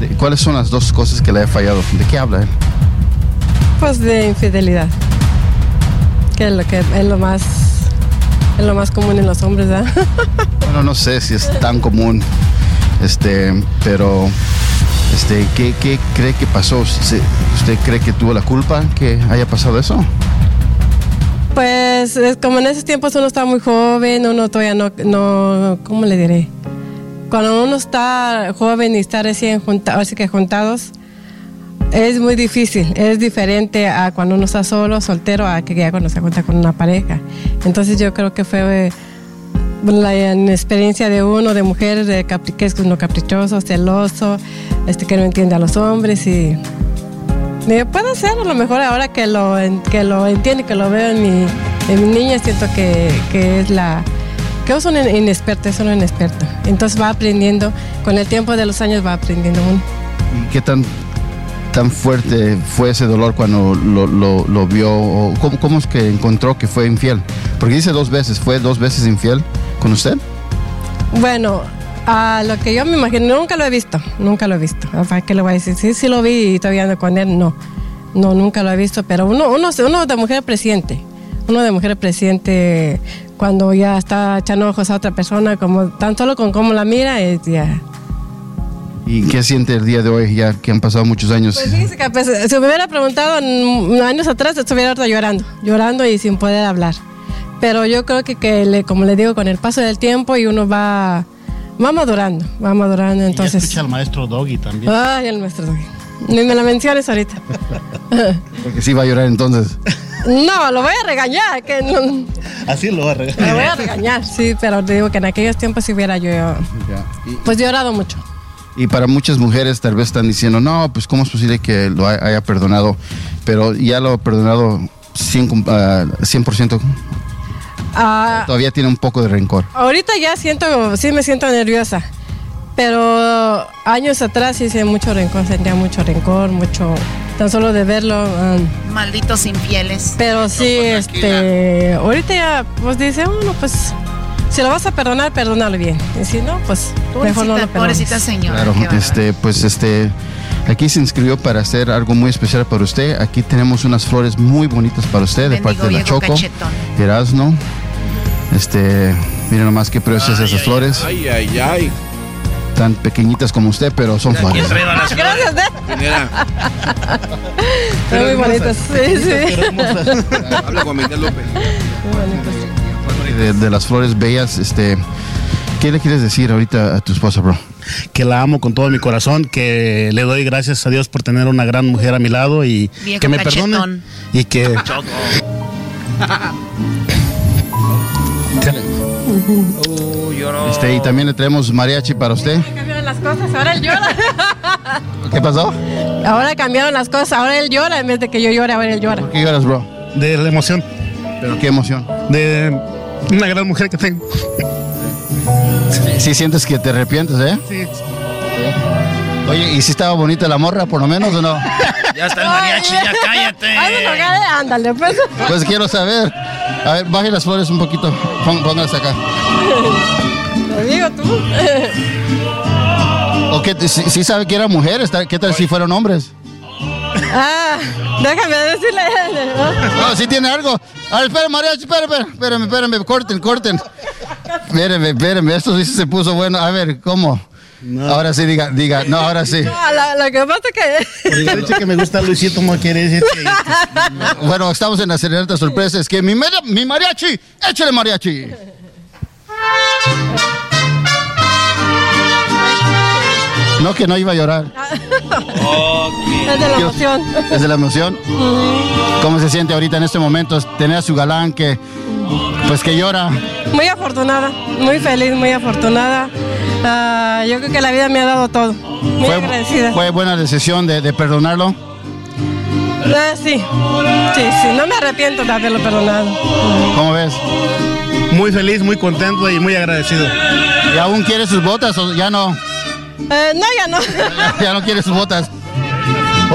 De- ¿Cuáles son las dos cosas que le ha fallado? ¿De qué habla él? Pues de infidelidad. Que es lo que es lo más es lo más común en los hombres, ¿verdad? Bueno, no sé si es tan común, este, pero, este, ¿qué, qué cree que pasó? ¿Se- ¿Usted cree que tuvo la culpa que haya pasado eso? Pues es como en esos tiempos uno está muy joven, uno todavía no, no ¿cómo le diré? Cuando uno está joven y está recién juntado, así juntados, es muy difícil, es diferente a cuando uno está solo, soltero, a que ya cuando se junta con una pareja. Entonces yo creo que fue la experiencia de uno, de mujer, de que es uno caprichoso, celoso, este que no entiende a los hombres y eh, puede ser, a lo mejor ahora que lo, que lo entiende, que lo veo en mi, en mi niña, siento que, que es la... que es un in- inexperto, es un inexperto. Entonces va aprendiendo, con el tiempo de los años va aprendiendo uno. ¿Y qué tan, tan fuerte fue ese dolor cuando lo, lo- lo vio? ¿O cómo, cómo es que encontró que fue infiel? Porque dice dos veces, ¿fue dos veces infiel con usted? Bueno, a lo que yo me imagino, nunca lo he visto, nunca lo he visto. ¿Para qué le voy a decir? Sí, sí lo vi y todavía ando con él, no. No, nunca lo he visto, pero uno, uno, uno de mujer presiente. Uno de mujer presiente cuando ya está echando ojos a otra persona, como tan solo con cómo la mira, es ya. ¿Y qué siente el día de hoy, ya que han pasado muchos años? Pues que pues, si me hubiera preguntado años atrás, estuviera ahorita llorando, llorando y sin poder hablar. Pero yo creo que, que le- como le digo, con el paso del tiempo y uno va, va madurando, va madurando, Ya entonces... escucha al maestro Doggy también. Ay, el maestro Doggy. Ni me la menciones ahorita. Porque sí va a llorar entonces. No, lo voy a regañar, que no- Así lo va a regalar. lo voy a regañar, sí, pero te digo que en aquellos tiempos si hubiera yo, pues llorado mucho. Y para muchas mujeres tal vez están diciendo, no, pues cómo es posible que lo hay- haya perdonado, pero ya lo ha perdonado 100%, com- ah, 100%, Ah, todavía tiene un poco de rencor. ahorita ya siento, sí me siento nerviosa, pero años atrás sí hice mucho rencor, sentía mucho rencor, mucho, tan solo de verlo. ah, Malditos infieles. pero sí, este, ahorita ya, pues dice uno, pues, si lo vas a perdonar, perdónalo bien. Y si no, pues, mejor no lo Pobrecita, perdones. pobrecita señora. Claro, este, pues este, aquí se inscribió para hacer algo muy especial para usted. Aquí tenemos unas flores muy bonitas para usted de Mendigo parte de la Choco, cachetón. Erasno. Este, miren nomás qué preciosas esas flores. Ay, ay, ay. Tan pequeñitas como usted, pero son flores. Gracias, Dad. Mira, Están muy bonitas, sí, sí. habla con Miguel López. De, de las flores bellas, este, ¿qué le quieres decir ahorita a tu esposa, bro? Que la amo con todo mi corazón, que le doy gracias a Dios por tener una gran mujer a mi lado y Viejo que me cachetón. perdone. Y que Este, y también le traemos mariachi para usted. Cambiaron las cosas, ahora él llora. ¿Qué pasó? Ahora cambiaron las cosas, ahora él llora en vez de que yo llore, ahora él llora. ¿Qué lloras, bro? de la emoción, ¿Pero qué emoción? de una gran mujer que tengo. Sí sientes que te arrepientes, ¿eh? Sí. Oye, ¿y si estaba bonita la morra, por lo menos, o no? Ya está el mariachi, ya cállate. Ándale, pues. Pues quiero saber. A ver, baje las flores un poquito. Póngalas acá. Lo digo tú. ¿O qué? Si, si sabe que era mujer, está- ¿qué tal si fueron hombres? Ah, déjame decirle. ¿no? No, si tiene algo. A ver, espérame, mariachi, espérame, espérame, espérame, espérame, corten, corten. Espérame, espérame, esto sí se puso bueno. A ver, ¿cómo? Ahora sí, diga, diga, no, ahora sí. No, lo, lo que pasa es que. Por hecho que me gusta Luisito, no quiere decir que. Bueno, estamos en la serenata sorpresa. Es que mi, mi mariachi, échale mariachi. No, que no iba a llorar. Es de la emoción. Es de la emoción. ¿Cómo se siente ahorita en este momento? Tener a su galán que, pues que llora. Muy afortunada, muy feliz, muy afortunada. Ah, yo creo que la vida me ha dado todo. Muy Fue, agradecida. fue buena decisión de, de perdonarlo. Ah, sí, sí, sí, no me arrepiento de haberlo perdonado. ¿Cómo ves? Muy feliz, muy contento y muy agradecido. ¿Y aún quiere sus botas o ya no? Eh, no, ya no. ya no quiere sus botas.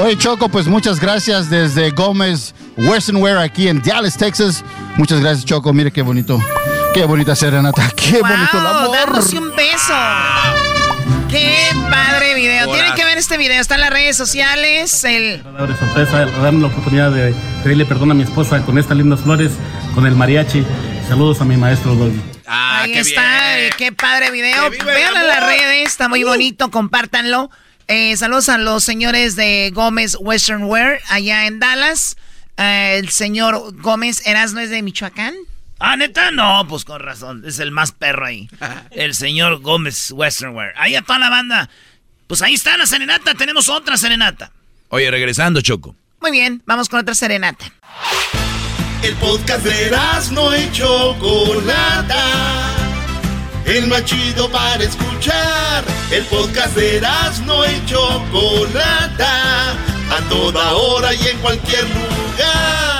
Oye, Choco, pues muchas gracias desde Gómez Western Wear aquí en Dallas, Texas. Muchas gracias, Choco. Mire qué bonito. Qué bonita serenata. Qué bonito el Wow, amor. dándose un beso. Qué padre video. Tienen que ver este video. Está en las redes sociales. El de sorpresa, darme la oportunidad de pedirle perdón a mi esposa con estas lindas flores, con el mariachi. Saludos a mi maestro Doggy. Ah, Ahí está, qué padre video. Vean en las redes, está muy bonito, compártanlo. Eh, saludos a los señores de Gómez Western Wear allá en Dallas. Eh, el señor Gómez Erasno es de Michoacán. Ah, neta, no, pues con razón. Es el más perro ahí. El señor Gómez Westernwear. Ahí toda la banda. Pues ahí está la serenata. Tenemos otra serenata. Oye, regresando, Choco. Muy bien, vamos con otra serenata. El podcast de no y Chocolata. El más chido para escuchar. El podcast de no y Chocolata. A toda hora y en cualquier lugar.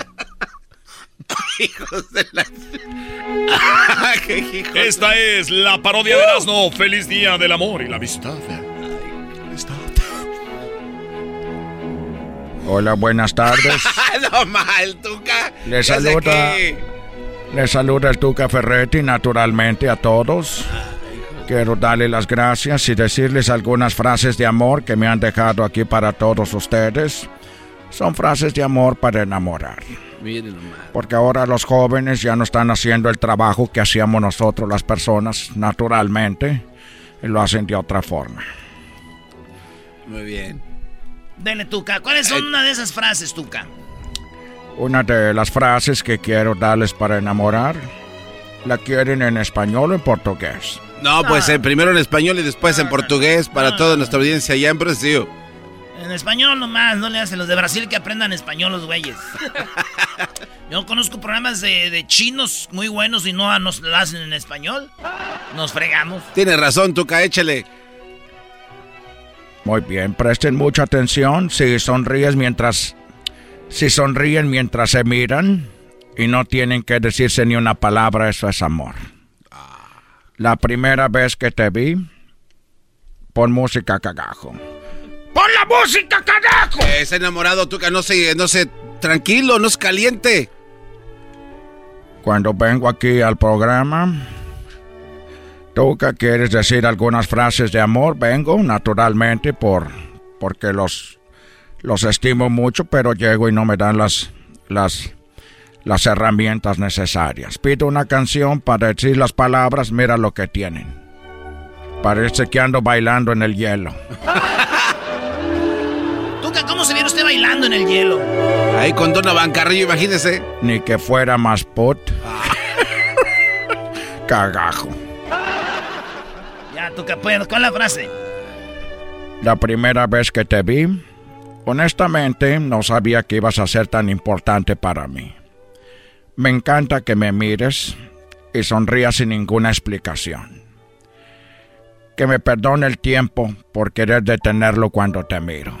Hijos de la... Esta es la parodia de Erasmo. Feliz día del amor y la amistad. Hola, buenas tardes. no mal, Tuca. Le saluda, le saluda el Tuca Ferretti, naturalmente, a todos. Quiero darle las gracias y decirles algunas frases de amor que me han dejado aquí para todos ustedes. Son frases de amor para enamorar. Miren nomás. Porque ahora los jóvenes ya no están haciendo el trabajo que hacíamos nosotros las personas naturalmente. Y lo hacen de otra forma. Muy bien. Dele, Tuca. ¿Cuáles son una de esas frases, Tuca? Una de las frases que quiero darles para enamorar, ¿la quieren en español o en portugués? No, pues eh, primero en español y después en portugués para toda nuestra audiencia allá en Brasil. En español nomás, no le hacen los de Brasil que aprendan español los güeyes. Yo conozco programas de, de chinos muy buenos y no nos lo hacen en español. Nos fregamos. Tienes razón, Tuca, échale. Muy bien, presten mucha atención. Si sonríes mientras. Si sonríen mientras se miran y no tienen que decirse ni una palabra, eso es amor. La primera vez que te vi, pon música cagajo. ¡Pon la música, carajo! Está enamorado, Tuca, no se, no se, tranquilo, no se caliente. Cuando vengo aquí al programa, tú que quieres decir algunas frases de amor, vengo naturalmente por porque los los estimo mucho, pero llego y no me dan las las las herramientas necesarias. Pido una canción para decir las palabras, mira lo que tienen. Parece que ando bailando en el hielo. ¿cómo se viene usted bailando en el hielo? Ahí con Donovan Carrillo, imagínese. Ni que fuera más put. Cagajo. Ya, Tuca, pues, ¿cuál es la frase? La primera vez que te vi, honestamente no sabía que ibas a ser tan importante para mí. Me encanta que me mires y sonrías sin ninguna explicación. Que me perdone el tiempo por querer detenerlo cuando te miro.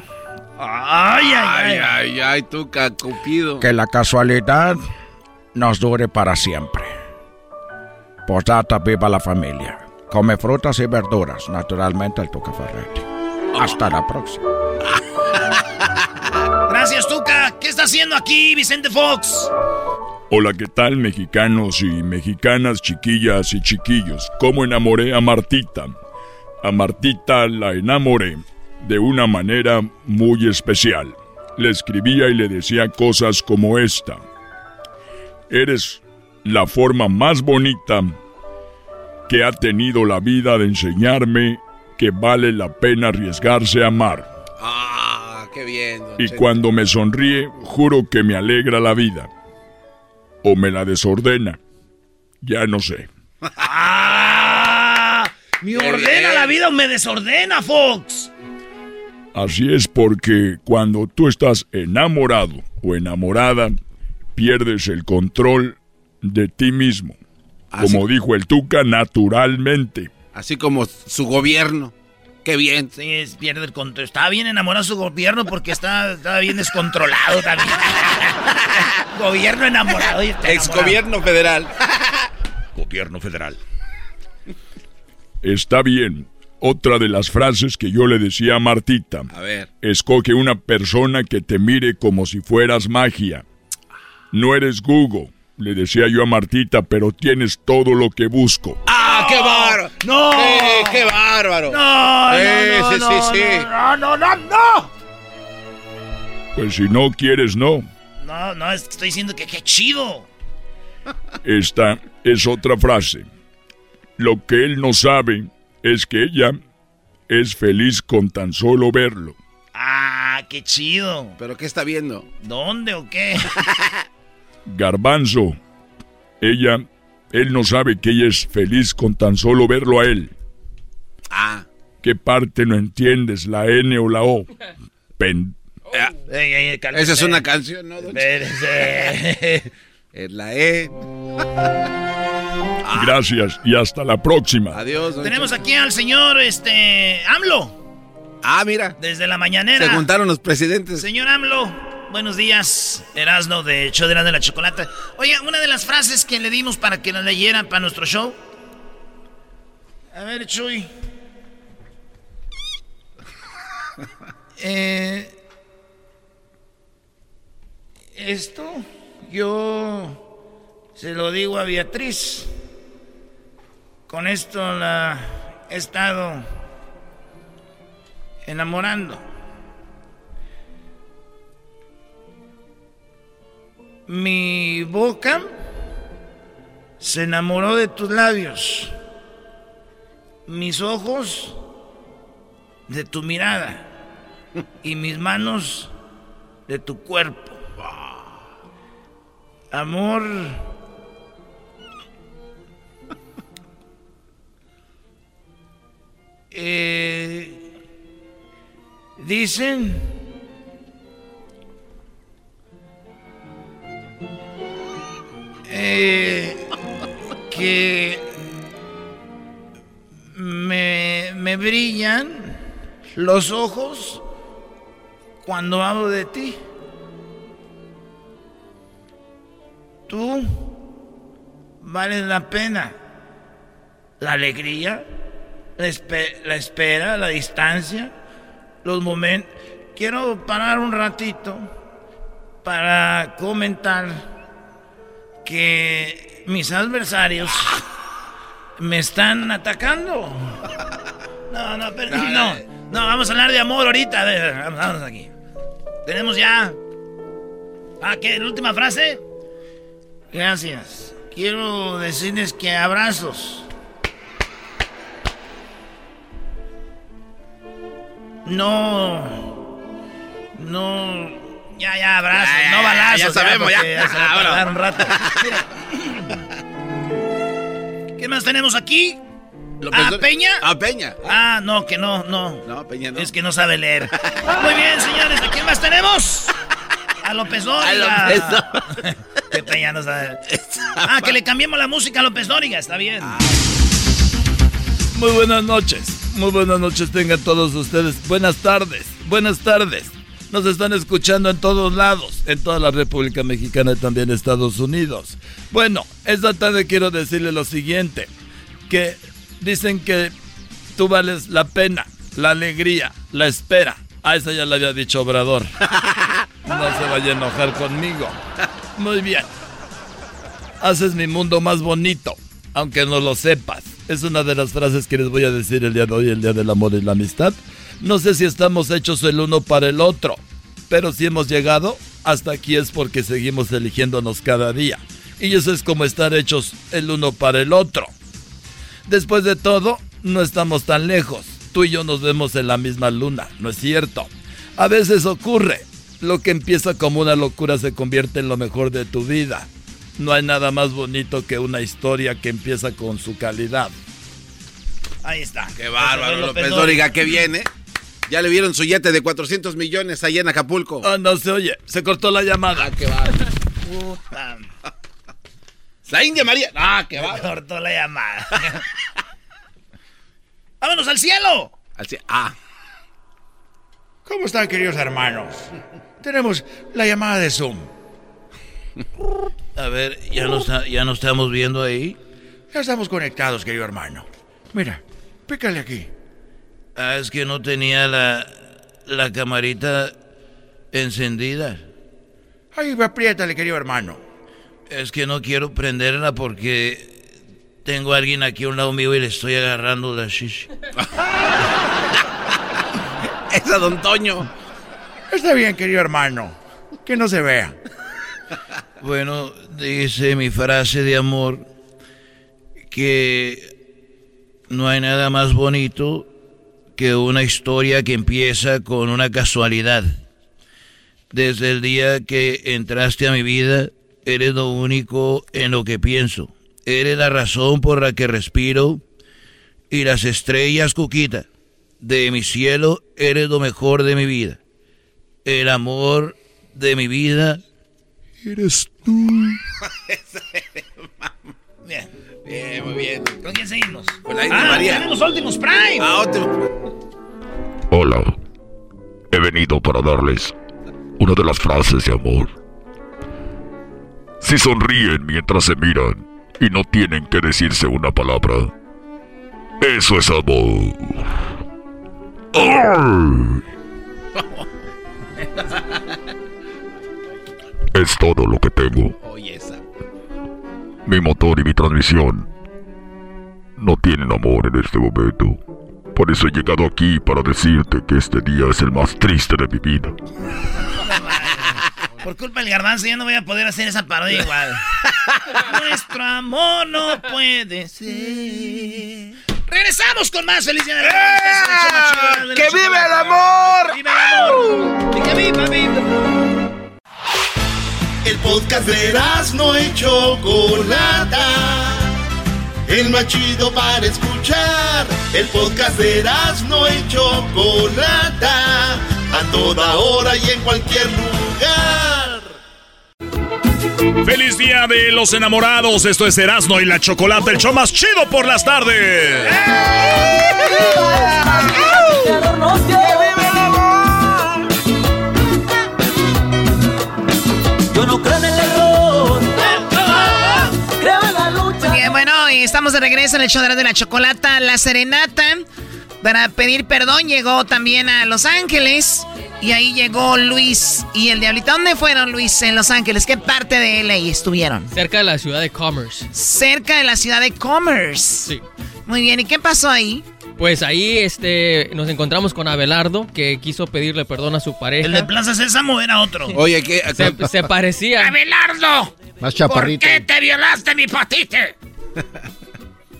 Ay, ay, ay, ay, Tuca, Cupido. Que la casualidad nos dure para siempre. Posdata, viva la familia. Come frutas y verduras, naturalmente el Tuca Ferretti. Hasta la próxima. Gracias, Tuca. ¿Qué está haciendo aquí, Vicente Fox? Hola, ¿qué tal mexicanos y mexicanas, chiquillas y chiquillos? ¿Cómo enamoré a Martita? A Martita la enamoré de una manera muy especial. Le escribía y le decía cosas como esta. Eres la forma más bonita que ha tenido la vida de enseñarme que vale la pena arriesgarse a amar. Ah, qué bien. don Y cuando me sonríe, juro que me alegra la vida. O me la desordena. Ya no sé. ¡Ah! ¿Me ordena la vida o me desordena, Fox? Así es porque cuando tú estás enamorado o enamorada, pierdes el control de ti mismo. Como dijo el Tuca, naturalmente. Así como su gobierno. Qué bien. Sí, es, pierde el control. Estaba bien enamorado su gobierno porque está, estaba bien descontrolado también. gobierno enamorado. y Ex gobierno federal. Gobierno federal. Está bien. Otra de las frases que yo le decía a Martita. A ver. Escoge una persona que te mire como si fueras magia. No eres Google, le decía yo a Martita, pero tienes todo lo que busco. ¡Ah, qué bárbaro! ¡No! ¡Qué, qué bárbaro! No, Eh, no, no, sí, no, sí, sí. no, no, no, no. Pues si no quieres, no. No, no, es que estoy diciendo que qué chido. Esta es otra frase. Lo que él no sabe es que ella es feliz con tan solo verlo. Ah, qué chido. ¿Pero qué está viendo? ¿Dónde o qué? Garbanzo, ella, él no sabe que ella es feliz con tan solo verlo a él. Ah. ¿Qué parte no entiendes, la N o la O? Pen- Ey, ey, cálmese. Esa es una canción, ¿no? don. Es la E. Gracias y hasta la próxima. Adiós. don Tenemos aquí al señor, este, AMLO. Ah, mira. Desde la mañanera. Se juntaron los presidentes. Señor AMLO, buenos días. Erasno de Show de la Chocolata. Oye, una de las frases que le dimos para que la leyeran para nuestro show. A ver, Chuy. Eh, esto yo se lo digo a Beatriz. Con esto la he estado enamorando. Mi boca se enamoró de tus labios. Mis ojos de tu mirada. Y mis manos de tu cuerpo. Amor. Eh, dicen eh, que me, me brillan los ojos cuando hablo de ti. Tú vales la pena. La alegría, la, la espera, la distancia, los momentos. Quiero parar un ratito para comentar que mis adversarios me están atacando. No, no, pero, no, no, vamos a hablar de amor ahorita. A ver, vamos aquí. Tenemos ya. Ah, ¿qué? ¿La última frase? Gracias. Quiero decirles que abrazos. No. No. Ya, ya, abrazos. no balazos. Ya, sabemos, ya. ya se va a un rato. ¿Qué más tenemos aquí? ¿A Peña? A Peña. Ah, no, que no, no. No, Peña no. Es que no sabe leer. Muy bien, señores, ¿a quién más tenemos? A López Dóriga. A López Dóriga. que Peña no sabe. Ah, que le cambiemos la música a López Dóriga, está bien. Muy buenas noches. Muy buenas noches tengan todos ustedes. Buenas tardes. Buenas tardes. Nos están escuchando en todos lados, en toda la República Mexicana y también Estados Unidos. Bueno, esta tarde quiero decirle lo siguiente, que dicen que tú vales la pena, la alegría, la espera. A esa ya la había dicho Obrador. No se vaya a enojar conmigo. Muy bien. Haces mi mundo más bonito, aunque no lo sepas. Es una de las frases que les voy a decir el día de hoy, el día del amor y la amistad. No sé si estamos hechos el uno para el otro, pero si hemos llegado hasta aquí es porque seguimos eligiéndonos cada día. Y eso es como estar hechos el uno para el otro. Después de todo, no estamos tan lejos. Tú y yo nos vemos en la misma luna, ¿no es cierto? A veces ocurre. Lo que empieza como una locura se convierte en lo mejor de tu vida. No hay nada más bonito que una historia que empieza con su calidad. Ahí está. Qué bárbaro, López Dóriga, qué bien, ¿eh? Ya le vieron su yate de 400 millones allá en Acapulco. Ah, no se oye. Se cortó la llamada. Ah, qué bárbaro. La India María. Ah, qué bárbaro. Se cortó la llamada. ¡Vámonos al cielo! Al cielo. Ah. ¿Cómo están, queridos hermanos? Tenemos la llamada de Zoom. A ver, ¿ya nos, ya nos estamos viendo ahí? Ya estamos conectados, querido hermano. Mira, pícale aquí. Ah, es que no tenía la, la camarita encendida. Ahí, apriétale, querido hermano. Es que no quiero prenderla porque tengo a alguien aquí a un lado mío y le estoy agarrando la shishi. es a Don Toño. Está bien, querido hermano. Que no se vea. Bueno, dice mi frase de amor que no hay nada más bonito que una historia que empieza con una casualidad. Desde el día que entraste a mi vida, eres lo único en lo que pienso. Eres la razón por la que respiro y las estrellas, Cuquita, de mi cielo, eres lo mejor de mi vida. El amor de mi vida eres tú. bien. Bien, muy bien. ¿Con quién seguimos? Con la India ah, María. Tenemos Optimus Prime. Ah, Optimus Hola. He venido para darles una de las frases de amor. Si sonríen mientras se miran y no tienen que decirse una palabra, eso es amor. ¡Ay! es todo lo que tengo. Mi motor y mi transmisión no tienen amor en este momento. Por eso he llegado aquí para decirte que este día es el más triste de mi vida. Por culpa del garbanzo ya no voy a poder hacer esa parodia igual. Nuestro amor no puede ser. Regresamos con más de la Madre. ¡Que vive el amor! ¡Vive el amor! ¡Y que viva, viva! El podcast de no y Chocolata. El más chido para escuchar. El podcast de no y Chocolata. A toda hora y en cualquier lugar. ¡Feliz día de los enamorados! Esto es Erasmo y la Chocolata, el show más chido por las tardes. Y estamos de regreso en el show de la chocolata. La serenata para pedir perdón llegó también a Los Ángeles. Y ahí llegó Luis y el Diablito. ¿Dónde fueron, Luis, en Los Ángeles? ¿Qué parte de LA estuvieron? Cerca de la ciudad de Commerce. Cerca de la ciudad de Commerce. Sí. Muy bien, ¿y qué pasó ahí? Pues ahí este, nos encontramos con Abelardo, que quiso pedirle perdón a su pareja. El de Plaza Sésamo era otro. Oye, ¿qué? Se, se parecía. ¡Abelardo! Más ¿Por chaparrito. qué te violaste mi patite?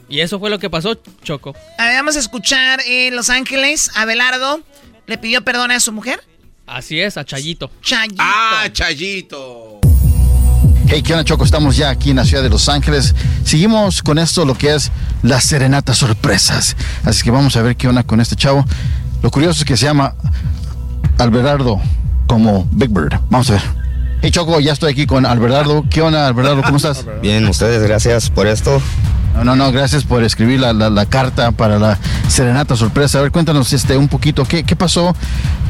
Y eso fue lo que pasó, Choco. A ver, vamos a escuchar en Los Ángeles. Abelardo le pidió perdón a su mujer. Así es, a Chayito. Chayito. Ah, Chayito. Hey, ¿qué onda, Choco? Estamos ya aquí en la ciudad de Los Ángeles. Seguimos con esto, lo que es las serenatas sorpresas. Así que vamos a ver qué onda con este chavo. Lo curioso es que se llama Alberardo como Big Bird. Vamos a ver. Hey, Choco, ya estoy aquí con Alberardo. ¿Qué onda, Alberardo? ¿Cómo estás? Bien, ustedes, gracias por esto. No, no, no, gracias por escribir la, la- la carta para la serenata sorpresa. A ver, cuéntanos este, un poquito. ¿Qué, qué pasó?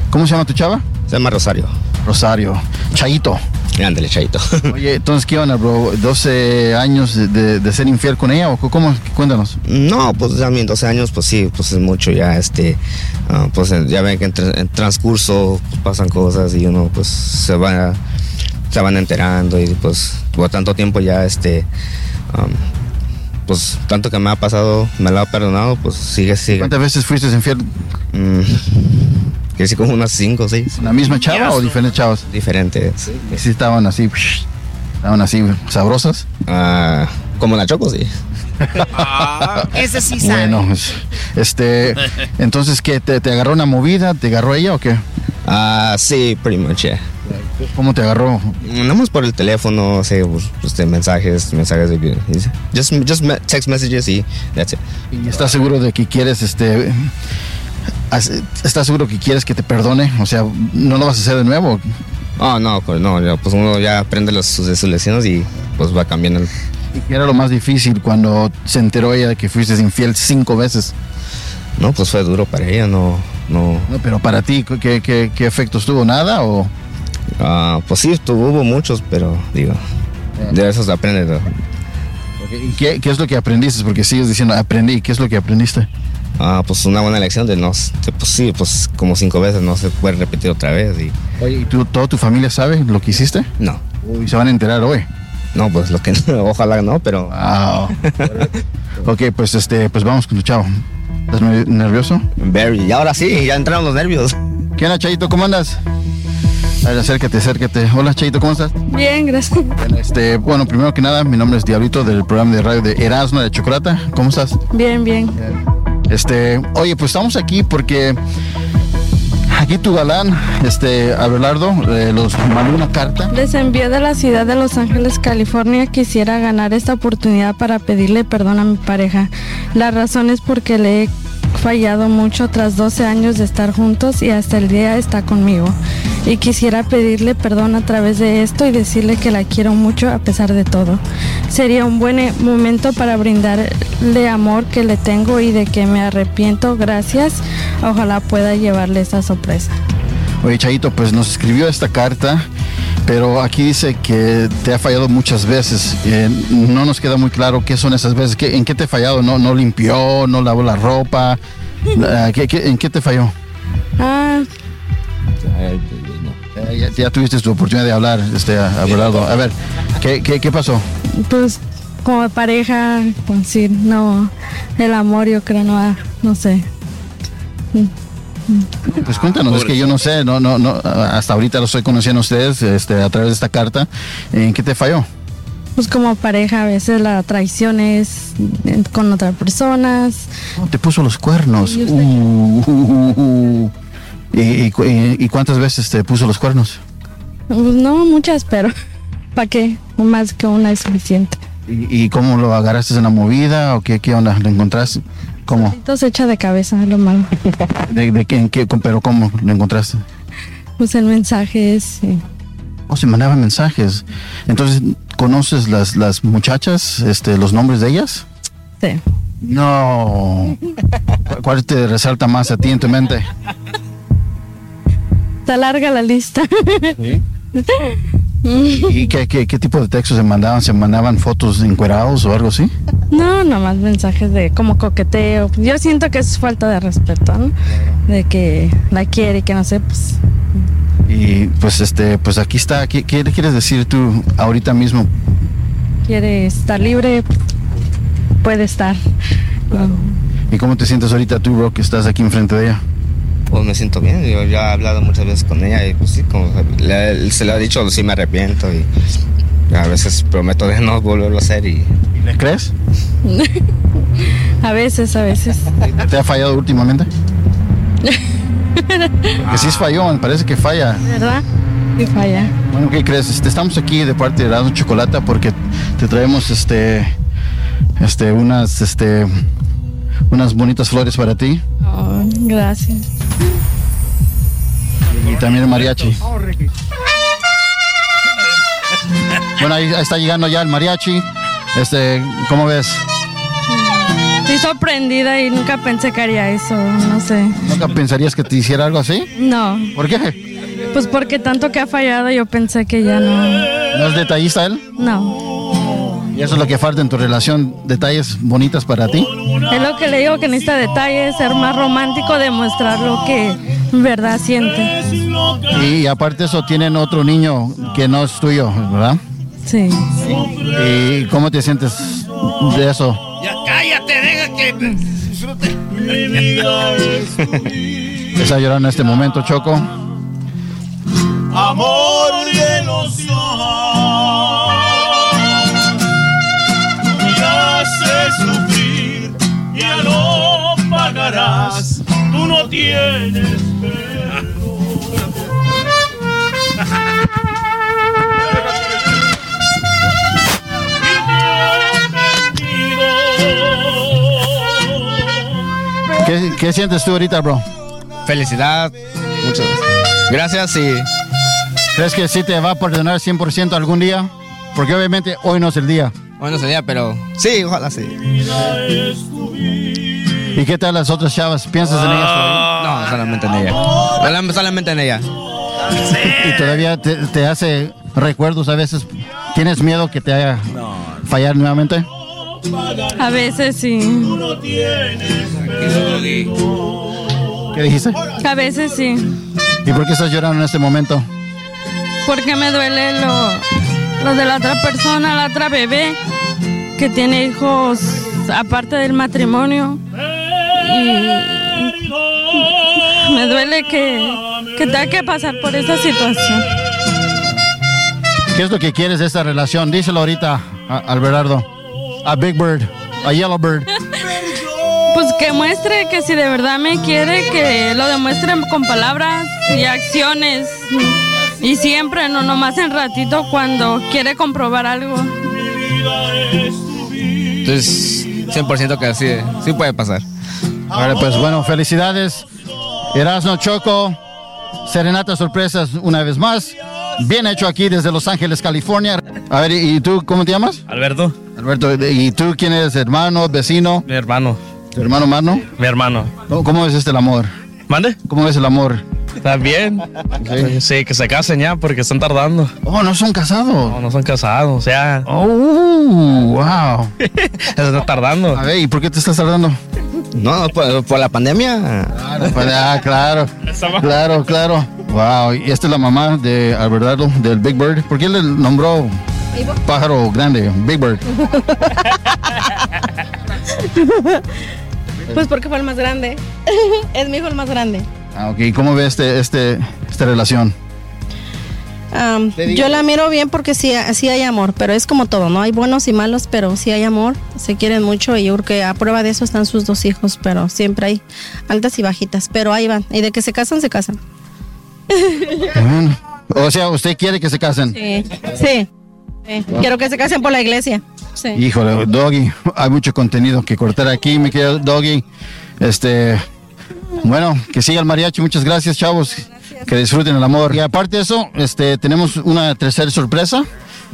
¿Cómo se llama tu chava? Se llama Rosario. Rosario. Chayito. Ándale, Chayito. Oye, entonces, ¿qué onda, bro? ¿12 años de, de- de ser infiel con ella o cómo? Cuéntanos. No, pues también 12 años, pues sí, pues es mucho ya, este, ah, pues ya ven que en transcurso pues, pasan cosas y uno pues se va, se van enterando y pues por tanto tiempo ya, este, am, pues tanto que me ha pasado, me lo ha perdonado, pues sigue, sigue. ¿Cuántas veces fuiste infiel? Mm, que sí, como unas 5 o 6. ¿La misma chava o diferentes chavas? Diferentes. ¿Y si estaban así, psh, estaban así sabrosas? Ah, como la Choco, sí. Ese sí sabe. Bueno, este, entonces, ¿qué? ¿Te, te agarró una movida? ¿Te agarró ella o qué? Ah, sí, pretty much, yeah. ¿Cómo te agarró? Nada más por el teléfono, sí, pues, pues, de mensajes, mensajes de just, just me- text messages y that's it. ¿Y estás seguro de que quieres, este, estás seguro que quieres que te perdone? O sea, ¿no lo vas a hacer de nuevo? Oh, no, pues no, ya, pues uno ya aprende los, sus, sus lecciones y pues va cambiando. el- ¿Y qué era lo más difícil cuando se enteró ella de que fuiste infiel cinco veces? No, pues fue duro para ella, no, no. No, pero para ti, ¿qué, qué, qué efectos tuvo? ¿Nada o...? Ah, pues sí, tuvo, hubo muchos, pero digo, de esos aprende. ¿no? ¿Y ¿Qué, qué es lo que aprendiste? Porque sigues diciendo, aprendí. ¿Qué es lo que aprendiste? Ah, pues una buena lección de no, pues sí, pues como cinco veces no se puede repetir otra vez y Oye, ¿y tú, toda tu familia sabe lo que hiciste? no. Uy, se van a enterar hoy. No, pues lo que ojalá no, pero. Wow. ok, pues este, pues vamos con tu chavo. ¿Estás muy nervioso? Very. Y ahora sí, ya entraron los nervios. ¿Qué onda, Chayito? ¿Cómo andas? A ver, acércate, acércate. Hola, Chayito, ¿cómo estás? Bien, gracias. Este, bueno, primero que nada, mi nombre es Diablito del programa de radio de Erasmo de Chocolata. ¿Cómo estás? Bien, bien. Este, oye, pues estamos aquí porque aquí tu galán, este, Abelardo, eh, los mandó una carta. Les envié de la ciudad de Los Ángeles, California. Quisiera ganar esta oportunidad para pedirle perdón a mi pareja. La razón es porque le he fallado mucho tras 12 años de estar juntos y hasta el día está conmigo. Y quisiera pedirle perdón a través de esto y decirle que la quiero mucho a pesar de todo. Sería un buen eh, momento para brindarle amor que le tengo y de que me arrepiento. Gracias. Ojalá pueda llevarle esta sorpresa. Oye, Chayito, pues nos escribió esta carta, pero aquí dice que te ha fallado muchas veces. Eh, no nos queda muy claro qué son esas veces. ¿Qué- ¿En qué te ha fallado? ¿No, no limpió? ¿No lavó la ropa? Ah, ¿qué- qué- ¿En qué te falló? Ah, Ya, ya tuviste tu oportunidad de hablar, este, Abelardo. A ver, ¿qué, qué, qué pasó? Pues como pareja, pues sí, no, el amor yo creo no, no sé. Pues cuéntanos, es que yo no sé, no, no, no, hasta ahorita lo estoy conociendo a ustedes este, a través de esta carta. ¿En qué te falló? Pues como pareja a veces la traición es con otras personas. Oh, te puso los cuernos. Y usted- Uh, uh, uh. ¿Y, y- y cuántas veces te puso los cuernos? Pues no muchas, pero ¿para qué? Más que una es suficiente. ¿Y, y cómo lo agarraste en la movida o qué, qué onda? ¿Lo encontraste? ¿Cómo? Se echa de cabeza, es lo malo. ¿De, de qué, en qué- pero cómo lo encontraste? Pues el mensaje es... sí. Oh, se mandaban mensajes. Entonces, ¿conoces las, las muchachas, este, los nombres de ellas? Sí. No. ¿Cu- ¿Cuál te resalta más a ti en tu mente? Está larga la lista. ¿Y qué, qué, qué tipo de textos se mandaban? ¿Se mandaban fotos encuerados o algo así? No, nomás mensajes de como coqueteo. Yo siento que es falta de respeto, ¿no? De que la quiere y que no sé, pues Y pues este, pues aquí está. ¿Qué, qué quieres decir tú ahorita mismo? quiere estar libre, puede estar. ¿Y cómo te sientes ahorita tú, bro, que estás aquí enfrente de ella? Pues me siento bien, yo ya he hablado muchas veces con ella y pues sí, como le- se lo ha dicho, sí me arrepiento y a veces prometo de no volverlo a hacer y... ¿Le crees? a veces, a veces. ¿Te ha fallado últimamente? Que sí es fallón, parece que falla. ¿Verdad? Y falla. Bueno, ¿qué crees? Este, estamos aquí de parte de Erasmo Chocolata porque te traemos este, este, unas, este, unas bonitas flores para ti Oh, gracias. y también el mariachi. Bueno, ahí, ahí está llegando ya el mariachi. Este, ¿cómo ves? Estoy sorprendida y nunca pensé que haría eso, no sé. ¿Nunca pensarías que te hiciera algo así? No. ¿Por qué? Pues porque tanto que ha fallado yo pensé que ya no. ¿No es detallista él? No. ¿Y eso es lo que falta en tu relación? ¿Detalles bonitas para ti? Es lo que le digo que necesita detalles, ser más romántico, demostrar lo que en verdad siente. Y aparte de eso, tienen otro niño que no es tuyo, ¿verdad? Sí. ¿Y cómo te sientes de eso? Ya cállate, deja que disfrute. Está llorando en este momento, Choco. Amor tienes ¿Qué, qué sientes tú ahorita, bro? Felicidad, muchas gracias y... ¿Crees que sí te va a perdonar 100% algún día? Porque obviamente hoy no es el día. Bueno, sería, pero sí, ojalá sí. ¿Y qué tal las otras chavas? ¿Piensas en ellas No, solamente en ella. Solam- Solamente en ella. todavía? ¿Y todavía te, te hace recuerdos a veces? ¿Tienes miedo que te haga fallar nuevamente? A veces sí. ¿Qué dijiste? A veces sí. ¿Y por qué estás llorando en este momento? Porque me duele lo, lo de la otra persona, la otra bebé, que tiene hijos aparte del matrimonio. Y me duele que, que tenga que pasar por esa situación. ¿Qué es lo que quieres de esta relación? Díselo ahorita, a, al Berardo. A Big Bird, a Yellow Bird. Pues que muestre que si de verdad me quiere, que lo demuestre con palabras y acciones. Y siempre, no nomás en ratito cuando quiere comprobar algo. Entonces, 100% que sí, sí puede pasar. Vale, pues bueno, felicidades. Erasno Choco, Serenata Sorpresas una vez más. Bien hecho aquí desde Los Ángeles, California. A ver, ¿y tú cómo te llamas? Alberto. Alberto, ¿y tú quién eres? ¿Hermano, vecino? Mi hermano. ¿Tu hermano Mano? Mi hermano. ¿Cómo, es este el amor? ¿Mande? ¿Cómo es el amor? ¿Está bien? Sí. que se casen ya porque están tardando. Oh, no son casados. No, no son casados, o sea. Oh, wow. Están tardando. A ver, ¿y por qué te estás tardando? No, por, por la pandemia. Claro, pues, ah, claro. Claro, claro. Wow, y esta es la mamá de Alberto, del Big Bird. ¿Por qué le nombró pájaro grande, Big Bird? Pues porque fue el más grande. es mi hijo el más grande. Ah, ok. ¿Y cómo ve este, este, esta relación? Yo la miro bien porque sí, sí hay amor, pero es como todo, ¿no? Hay buenos y malos, pero sí hay amor, se quieren mucho y yo creo que a prueba de eso están sus dos hijos, pero siempre hay altas y bajitas, pero ahí van. Y de que se casan, se casan. Bueno, o sea, ¿usted quiere que se casen? Sí, sí. Sí. Quiero que se casen por la iglesia. Sí. Híjole, Doggy, hay mucho contenido que cortar aquí, mi querido Doggy. Este, bueno, que siga el mariachi, muchas gracias, chavos. Que disfruten el amor. Y aparte de eso, este, tenemos una tercera sorpresa.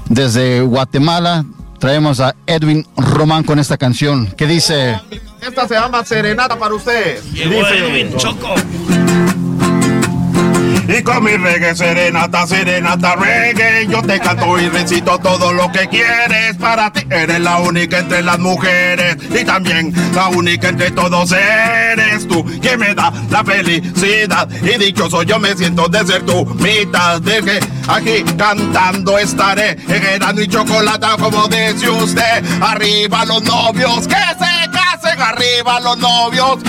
Desde Guatemala traemos a Edwin Román con esta canción que dice... Esta se llama Serenata para usted. Llegó Edwin, Choco. Y con mi reggae serenata, serenata reggae Yo te canto y recito todo lo que quieres. Para ti eres la única entre las mujeres Y también la única entre todos eres tú Quien me da la felicidad. Y dichoso yo me siento de ser tu mitad. De que aquí cantando estaré En y Chocolata como dice usted. Arriba los novios que se casen Arriba los novios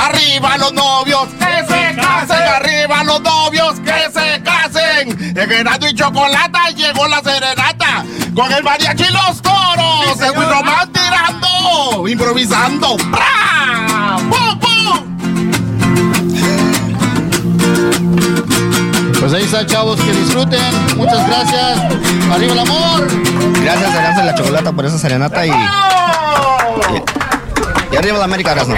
Arriba los novios que se casen, arriba los novios que se casen. En Erasmo y Chocolata llegó la serenata con el mariachi y los toros. Edwin Román tirando, improvisando. ¡Pra! ¡Pum, Pues ahí está, chavos, que disfruten. Muchas gracias. Arriba el amor. Gracias, Erasmo de la Chocolata, por esa serenata y... y, y arriba la América, Erasmo.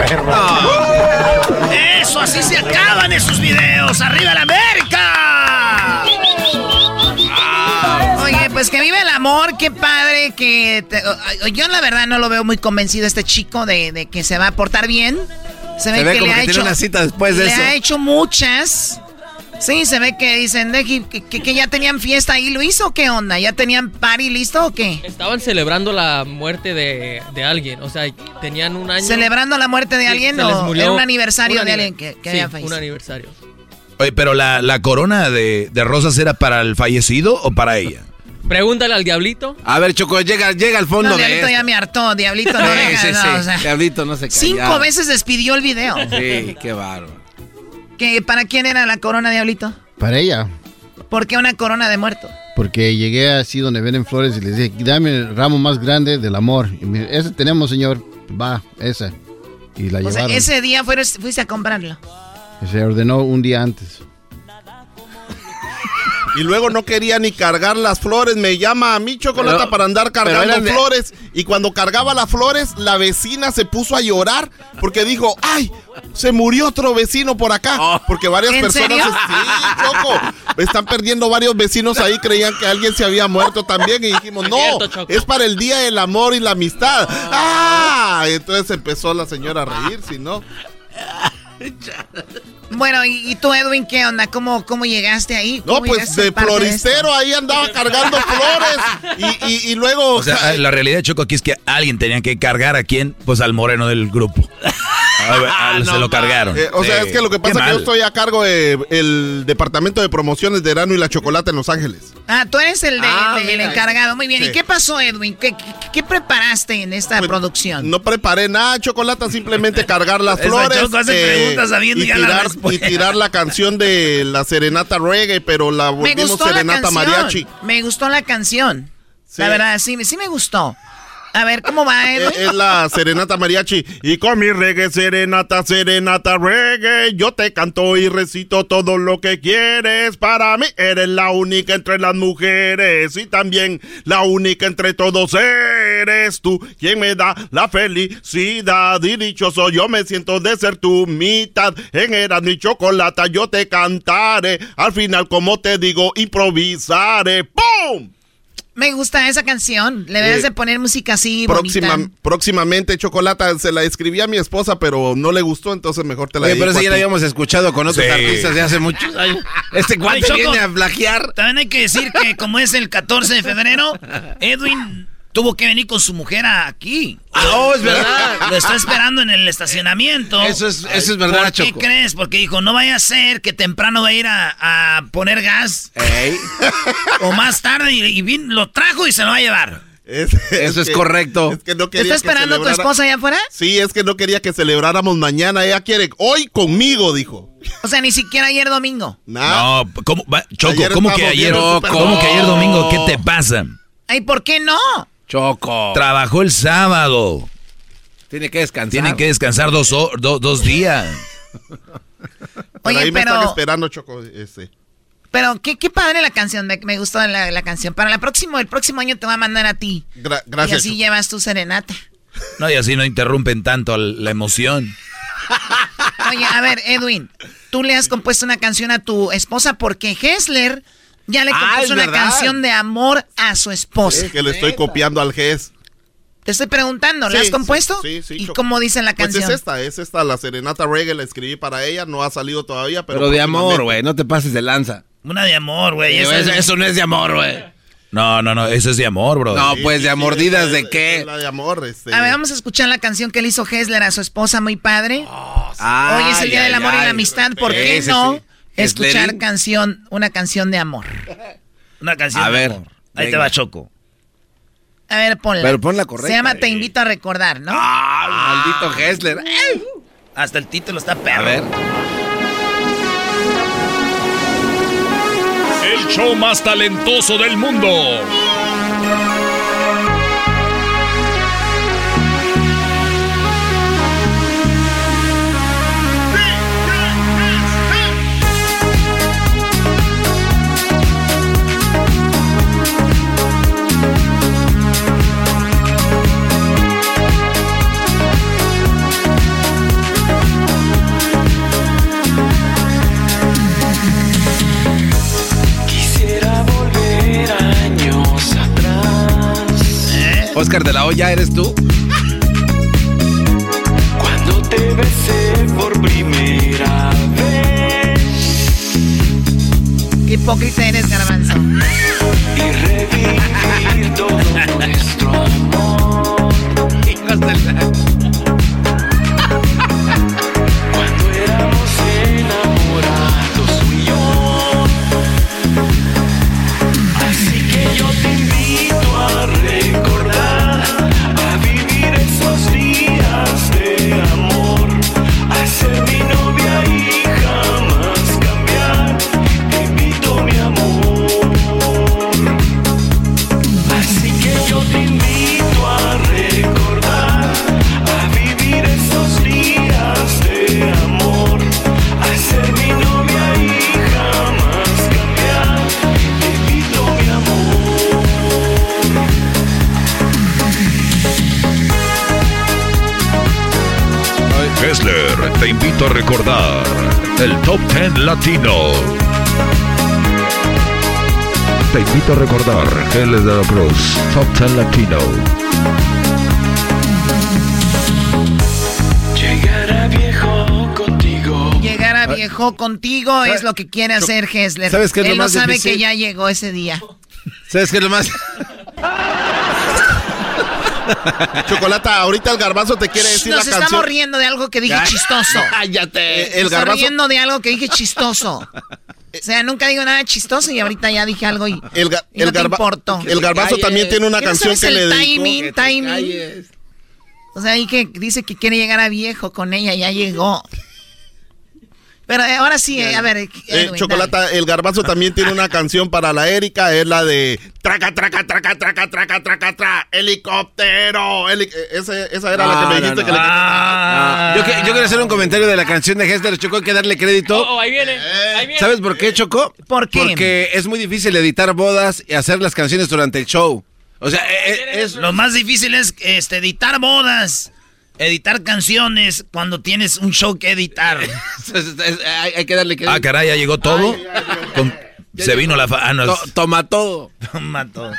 Eso, así se acaban esos videos. ¡Arriba la América! Oye, pues que vive el amor, qué padre que... te- yo la verdad no lo veo muy convencido este chico de, de que se va a portar bien. Se ve, Se ve que como le ha que hecho... tiene una cita después de le eso. ha hecho muchas. Sí, se ve que dicen de que, que- que ya tenían fiesta ahí, ¿lo hizo o qué onda? ¿Ya tenían party listo o qué? Estaban celebrando la muerte de, de alguien. O sea, tenían un año. ¿Celebrando la muerte de Sí, alguien o murió era un aniversario un de alguien que, que sí, había un fallecido? aniversario. Oye, pero la, la corona de, de rosas era para el fallecido o para ella? Pregúntale al diablito. A ver, Choco, llega, llega al fondo No, de Diablito esto. ya me hartó, Diablito no Sí, deja, sí, no, sí. o sea, Diablito no se calla. Cinco veces despidió el video. Sí, qué bárbaro. ¿Que ¿Para quién era la corona, Diablito? Para ella. ¿Por qué una corona de muerto? Porque llegué así donde venden flores y les dije, dame el ramo más grande del amor. Y me ese tenemos, señor. Va, ese. Y la O sea, ese día fuiste a comprarlo. Se ordenó un día antes. Y luego no quería ni cargar las flores. Me llama a mí chocolate Pero- para andar cargando de- flores. Y cuando cargaba las flores, la vecina se puso a llorar porque dijo, ay, se murió otro vecino por acá. Porque varias ¿En personas... serio? Sí, Choco. Están perdiendo varios vecinos ahí. Creían que alguien se había muerto también. Y dijimos, no, cierto, es para el Día del Amor y la Amistad. Ah, entonces empezó la señora a reír, si no... Bueno, ¿y, y tú, Edwin, qué onda? ¿Cómo, cómo llegaste ahí? No, ¿Cómo pues de floristero ahí andaba cargando flores. Y, y- y luego... O sea, la realidad, Choco, aquí es que alguien tenía que cargar a quién, pues al moreno del grupo. A ver, a- se lo cargaron. Eh, o sea, es que lo que pasa es que yo estoy a cargo del departamento de promociones de Erano y la Chocolate en Los Ángeles. Ah, tú eres el, de- Ah, de- el encargado. Muy bien. Sí. ¿Y qué pasó, Edwin? ¿Qué, qué- qué preparaste en esta producción? No preparé nada, Chocolata, simplemente cargar las Esa flores. Choco hace preguntas sabiendo y ya la tirar. Y tirar la canción de la serenata reggae, pero la volvimos la serenata mariachi. Me gustó la canción. Sí. La verdad, sí, sí me gustó. A ver, ¿cómo va, Eh, Edwin? Es la serenata mariachi. Y con mi reggae, serenata, serenata, reggae. Yo te canto y recito todo lo que quieres. Para mí eres la única entre las mujeres. Y también la única entre todos eres tú. Quien me da la felicidad. Y dichoso yo me siento de ser tu mitad. En Erasmo y Chocolata yo te cantaré. Al final, como te digo, improvisaré. ¡Pum! Me gusta esa canción. Le debes Eh, de poner música así Próxima- bonita. próximamente, Chocolata, se la escribí a mi esposa, pero no le gustó, entonces mejor te la Oye, pero esa ya la habíamos escuchado con otros Sí. artistas de hace muchos años. Este cuate viene a plagiar. También hay que decir que como es el 14 de febrero, Edwin tuvo que venir con su mujer aquí. Ah, oh, es verdad. Lo está esperando en el estacionamiento. Eso es, eso es verdad, ¿Por qué Choco. crees? Porque dijo, no vaya a ser que temprano va a ir a, a poner gas. o más tarde y, y vin- lo trajo y se lo va a llevar. Eso es correcto. Es que no ¿Te quería está que esperando tu celebrara- esposa allá afuera? Sí, es que no quería que celebráramos mañana. Ella quiere hoy conmigo, dijo. O sea, ni siquiera ayer domingo. No, ¿cómo, va- Choco, Ayer ¿cómo que ayer? ¿Cómo que ayer domingo? ¿Qué te pasa? Ay, ¿por qué no? Choco. Trabajó el sábado. Tiene que descansar. Tienen que descansar dos, do- dos días. Pero Oye, ahí me pero- están esperando, Choco. Este. Pero qué, qué padre la canción, me, me gustó la, la canción. Para la próximo, el próximo año te voy a mandar a ti. Gra- y gracias. así Choco. llevas tu serenata. No, y así no interrumpen tanto la emoción. Oye, a ver, Edwin, tú le has compuesto una canción a tu esposa porque Hessler ya le Ah, compuso una verdad. canción de amor a su esposa. Es que le estoy copiando al GES. Te estoy preguntando, ¿le Sí, has compuesto? Sí, sí. ¿Y cómo dice la Pues canción? es esta, es esta, la serenata reggae, la escribí para ella, no ha salido todavía, pero... Pero de amor, güey. No te pases de lanza. Una de amor, güey. Eso, esa es- eso no es de amor, güey. No, no, no, eso es de amor, bro. No, pues de amordidas de qué. La de amor, este... A ver, vamos a escuchar la canción que le hizo Hessler a su esposa, muy padre. Ay, Hoy es el Día ay, del Amor y la Amistad, ¿por qué Ese no sí. Escuchar canción, una canción de amor? Una canción A de ver, amor. Ahí te va, Choco. A ver, ponla. Pero ponla correcta. Se llama Te invito a recordar, ¿no? Ah, maldito Hessler. Hasta el título está perro. A ver. El show más talentoso del mundo. Oscar de la Hoya, ¿eres tú? Cuando te besé por primera vez. Qué hipócrita eres, garbanzo. Y revivir todo nuestro amor. te invito a recordar el Top 10 Latino. Te invito a recordar Hessler de la Cruz, Top 10 Latino. Llegar a viejo contigo. Llegar a viejo contigo es lo que quiere hacer Hessler. ¿Sabes qué es lo Él no más sabe difícil? que ya llegó ese día. ¿Sabes qué es lo más? Chocolata, ahorita el garbanzo te quiere decir Nos la estamos canción. riendo de algo que dije Ya. chistoso. Cállate. El Nos garbanzo... riendo de algo que dije chistoso. O sea, nunca digo nada chistoso y ahorita ya dije algo y, El, ga- y no el te el garbanzo también tiene una ¿Qué no canción que el le dedicó. timing, timing. O sea, ahí que dice que quiere llegar a viejo con ella, ya llegó. Pero eh, ahora sí, eh, a ver, Eh, Edwin, Chocolata, el garbanzo también tiene una canción para la Erika, es la de traca, traca, traca, traca, traca, traca, traca, helicóptero. eh, esa era la que me No, dijiste no, que le Ah. Yo, quiero hacer un comentario de la canción de Hessler. Choco, hay que darle crédito. Oh, ahí viene. Ahí viene. ¿Sabes por qué, Choco? ¿Por qué? Porque es muy difícil editar bodas y hacer las canciones durante el show. O sea, eh, eh, es... Lo más difícil es este, editar bodas, editar canciones cuando tienes un show que editar. hay, hay que darle crédito. Ah, caray, ya llegó todo. Con- se vino la... fa- ah, no, To- toma todo. Toma todo.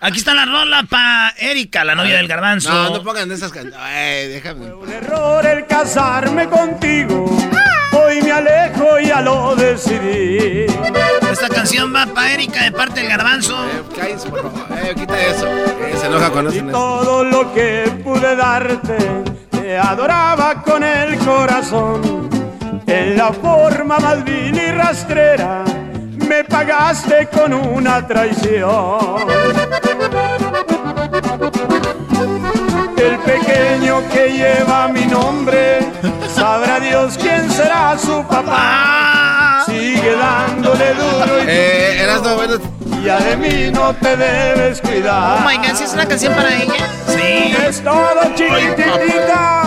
Aquí está la rola para Erika, la novia del garbanzo. No, no pongan esas canciones. déjame. error el casarme contigo. Me alejo, ya lo decidí. Esta canción va para Erika de parte del garbanzo. Eh, por favor. Eh, quita eso. Eh, se enoja con Y todo lo que pude darte, te adoraba con el corazón. En la forma más vil y rastrera, me pagaste con una traición. El pequeño que lleva mi nombre, sabrá Dios quién será su papá. Sigue dándole duro y Eh, eras no, bueno. ya de mí no te debes cuidar. Oh my God, ¿sí es una canción para ella? Sí. Es todo chiquitita.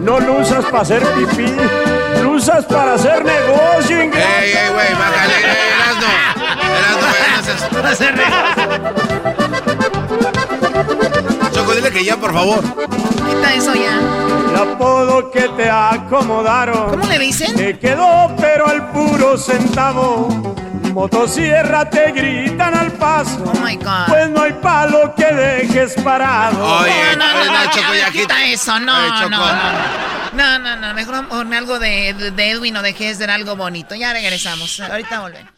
No lo usas para hacer pipí, lo usas para hacer negocio. Ey, ey, güey, bájale. Ey, eras no. Eras no, Para hacer dile que ya, por favor. Quita eso ya. El apodo que te acomodaron. ¿Cómo le dicen? Te quedó, pero al puro centavo. Motosierra te gritan al paso. Oh my God. Pues no hay palo que dejes parado. Oye, No, no, no, no, Choco, ya, quita eso, no, no, no. No, no, no, mejor ponme algo de, de, Edwin o de Hesder, algo bonito. Ya regresamos, ahorita volvemos.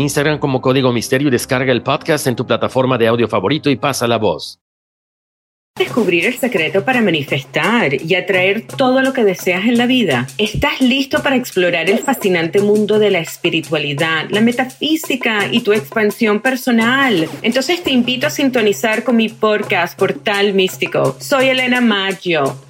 Instagram como Código Misterio y descarga el podcast en tu plataforma de audio favorito y pasa la voz. Descubrir el secreto para manifestar y atraer todo lo que deseas en la vida. ¿Estás listo para explorar el fascinante mundo de la espiritualidad, la metafísica y tu expansión personal? Entonces te invito a sintonizar con mi podcast Portal Místico. Soy Elena Maggio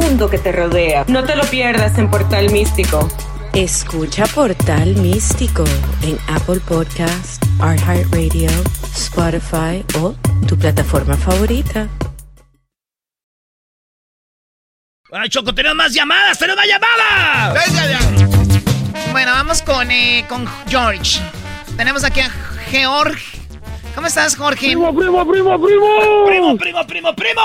que te rodea. No te lo pierdas en Portal Místico. Escucha Portal Místico en Apple Podcast, iHeartRadio, Spotify o tu plataforma favorita. Ay, Choco, tenemos más llamadas, tenemos más llamadas. Bueno, vamos con, eh, con George. Tenemos aquí a George. ¿Cómo estás, Jorge? Primo, primo, primo, primo. Primo, primo, primo, primo.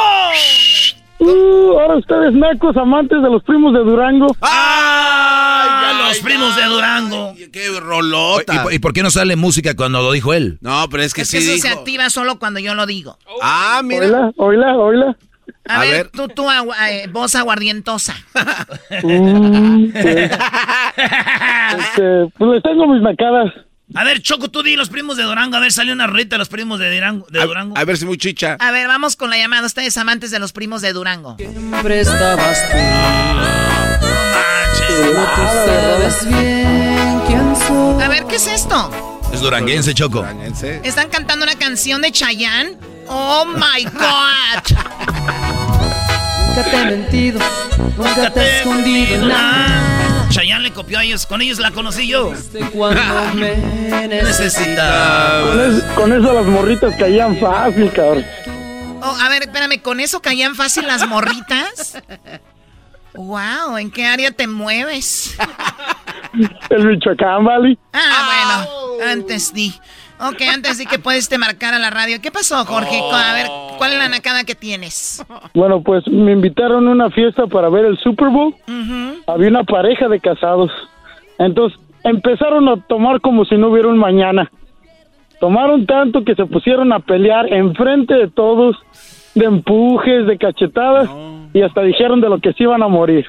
Uh, ahora ustedes nacos, amantes de los primos de Durango. ¡Ay, los primos de Durango! ¡Qué rolota! ¿Y, por- y por qué no sale música cuando lo dijo él? No, pero es que Es sí que eso se activa solo cuando yo lo digo. Ah, mira. Oila, oila, oila. A, A ver, ver. tú, tú, agua- eh, voz aguardientosa. Mm, pues, este, pues les tengo mis nacadas. A ver, Choco, tú di los primos de Durango. A ver, salió una rita de los primos de Durango. De Durango. A ver si muy chicha. A ver, vamos con la llamada. Ustedes amantes de los primos de Durango. Tú. Solo tú sabes bien quién soy. A ver, ¿qué es esto? Es duranguense, Choco. ¿Están cantando una canción de Chayanne? ¡Oh, my God! Nunca te he mentido, nunca te he escondido nada. Chayanne le copió a ellos, con ellos la conocí yo. Cuando me necesitaba. Con, es- con eso las morritas caían fácil, cabrón. Oh, a ver, espérame, ¿con eso caían fácil las morritas? Wow, ¿en qué área te mueves? El Michoacán, ¿vale? Ah, bueno, antes di. Ok, antes di que puedes te marcar a la radio. ¿Qué pasó, Jorge? A ver, ¿cuál es la nacada que tienes? Bueno, pues me invitaron a una fiesta para ver el Super Bowl. Había una pareja de casados. Entonces empezaron a tomar como si no hubiera un mañana. Tomaron tanto que se pusieron a pelear enfrente de todos, de empujes, de cachetadas, y hasta dijeron de lo que se iban a morir.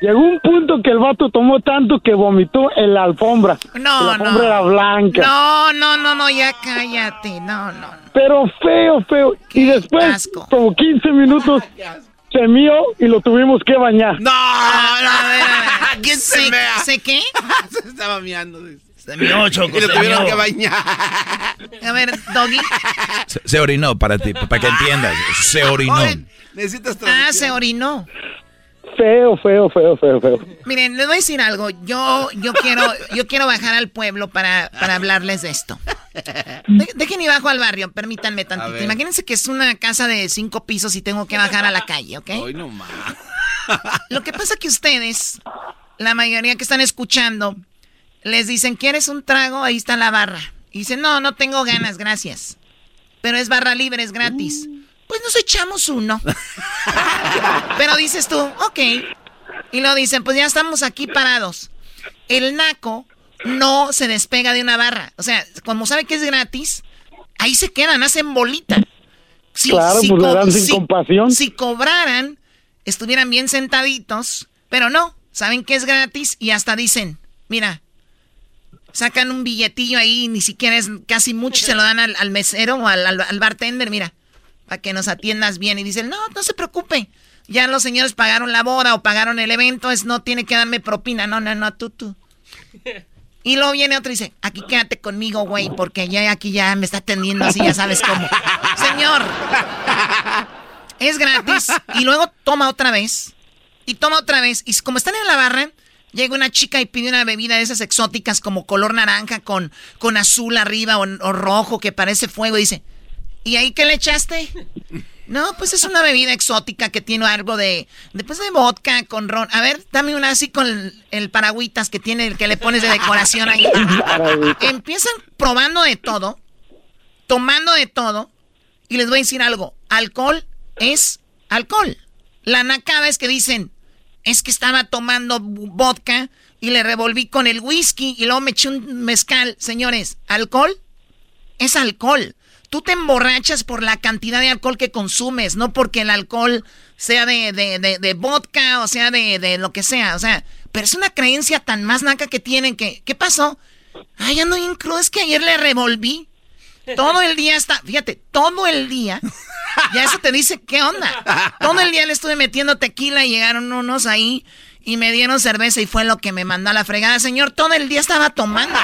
Llegó un punto que el vato tomó tanto que vomitó en la alfombra. No, la alfombra no. era blanca. No, no, no, no, ya cállate. No, no. Pero feo, feo. Y después, como 15 minutos, se mió y lo tuvimos que bañar. No, ¿Quién se? ¿Se qué? se estaba miando. Se mió, Choco, Y lo tuvieron mió. que bañar. A ver, Doggy. Se, se orinó para ti, para que entiendas. Se orinó. Necesitas Ah, se orinó. Feo, feo, feo, feo, feo. Miren, les voy a decir algo. Yo, yo quiero, yo quiero bajar al pueblo para, para hablarles de esto. De- dejen y bajo al barrio, permítanme tantito. Imagínense que es una casa de cinco pisos y tengo que bajar a la calle, ¿ok? Hoy no más. Lo que pasa que ustedes, la mayoría que están escuchando, les dicen, ¿quieres un trago? Ahí está la barra. Y dicen, no, no tengo ganas, gracias. Pero es barra libre, es gratis. Pues nos echamos uno. Pero dices tú, ok. Y lo dicen, pues ya estamos aquí parados. El naco no se despega de una barra. O sea, como sabe que es gratis, ahí se quedan, hacen bolita. Si- Claro, si pues co- dan sin si- compasión. Si cobraran, estuvieran bien sentaditos, pero no, saben que es gratis y hasta dicen, mira, sacan un billetillo ahí, ni siquiera es casi mucho, se lo dan al, al mesero o al, al- al bartender, mira, para que nos atiendas bien. Y dicen, no, no se preocupe, ya los señores pagaron la boda o pagaron el evento, es no tiene que darme propina, no, no, no, tú, tú. Y luego viene otro y dice, aquí quédate conmigo, güey, porque ya aquí ya me está atendiendo así, ya sabes cómo. Señor, es gratis. Y luego toma otra vez. Y toma otra vez. Y como están en la barra, llega una chica y pide una bebida de esas exóticas como color naranja con, con azul arriba o, o rojo que parece fuego. Y dice, ¿y ahí qué le echaste? No, pues es una bebida exótica que tiene algo de, después de vodka con ron. A ver, dame una así con el, el paragüitas que tiene, el que le pones de decoración ahí. Empiezan probando de todo, tomando de todo, y les voy a decir algo, alcohol es alcohol. La nacada es que dicen, es que estaba tomando vodka y le revolví con el whisky y luego me eché un mezcal. Señores, alcohol es alcohol. Tú te emborrachas por la cantidad de alcohol que consumes, no porque el alcohol sea de, de, de- de vodka o sea de, de lo que sea. O sea, pero es una creencia tan más naca que tienen que, ¿qué pasó? Ay, ando bien es que ayer le revolví. Todo el día está, fíjate, todo el día. Ya eso te dice, ¿qué onda? Todo el día le estuve metiendo tequila y llegaron unos ahí y me dieron cerveza y fue lo que me mandó a la fregada. Señor, todo el día estaba tomando.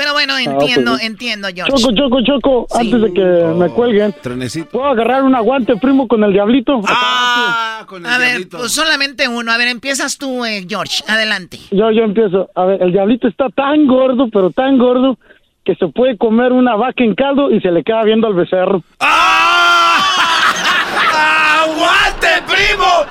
Pero bueno, entiendo, pues. entiendo, George. Choco, choco, choco, antes de que me cuelguen. ¿Puedo agarrar un aguante, primo, con el diablito? Ah, A ver, pues solamente uno. A ver, empiezas tú, eh, George. Adelante. Yo, yo empiezo. A ver, el diablito está tan gordo, pero tan gordo, que se puede comer una vaca en caldo y se le queda viendo al becerro. ¡Aguante, primo!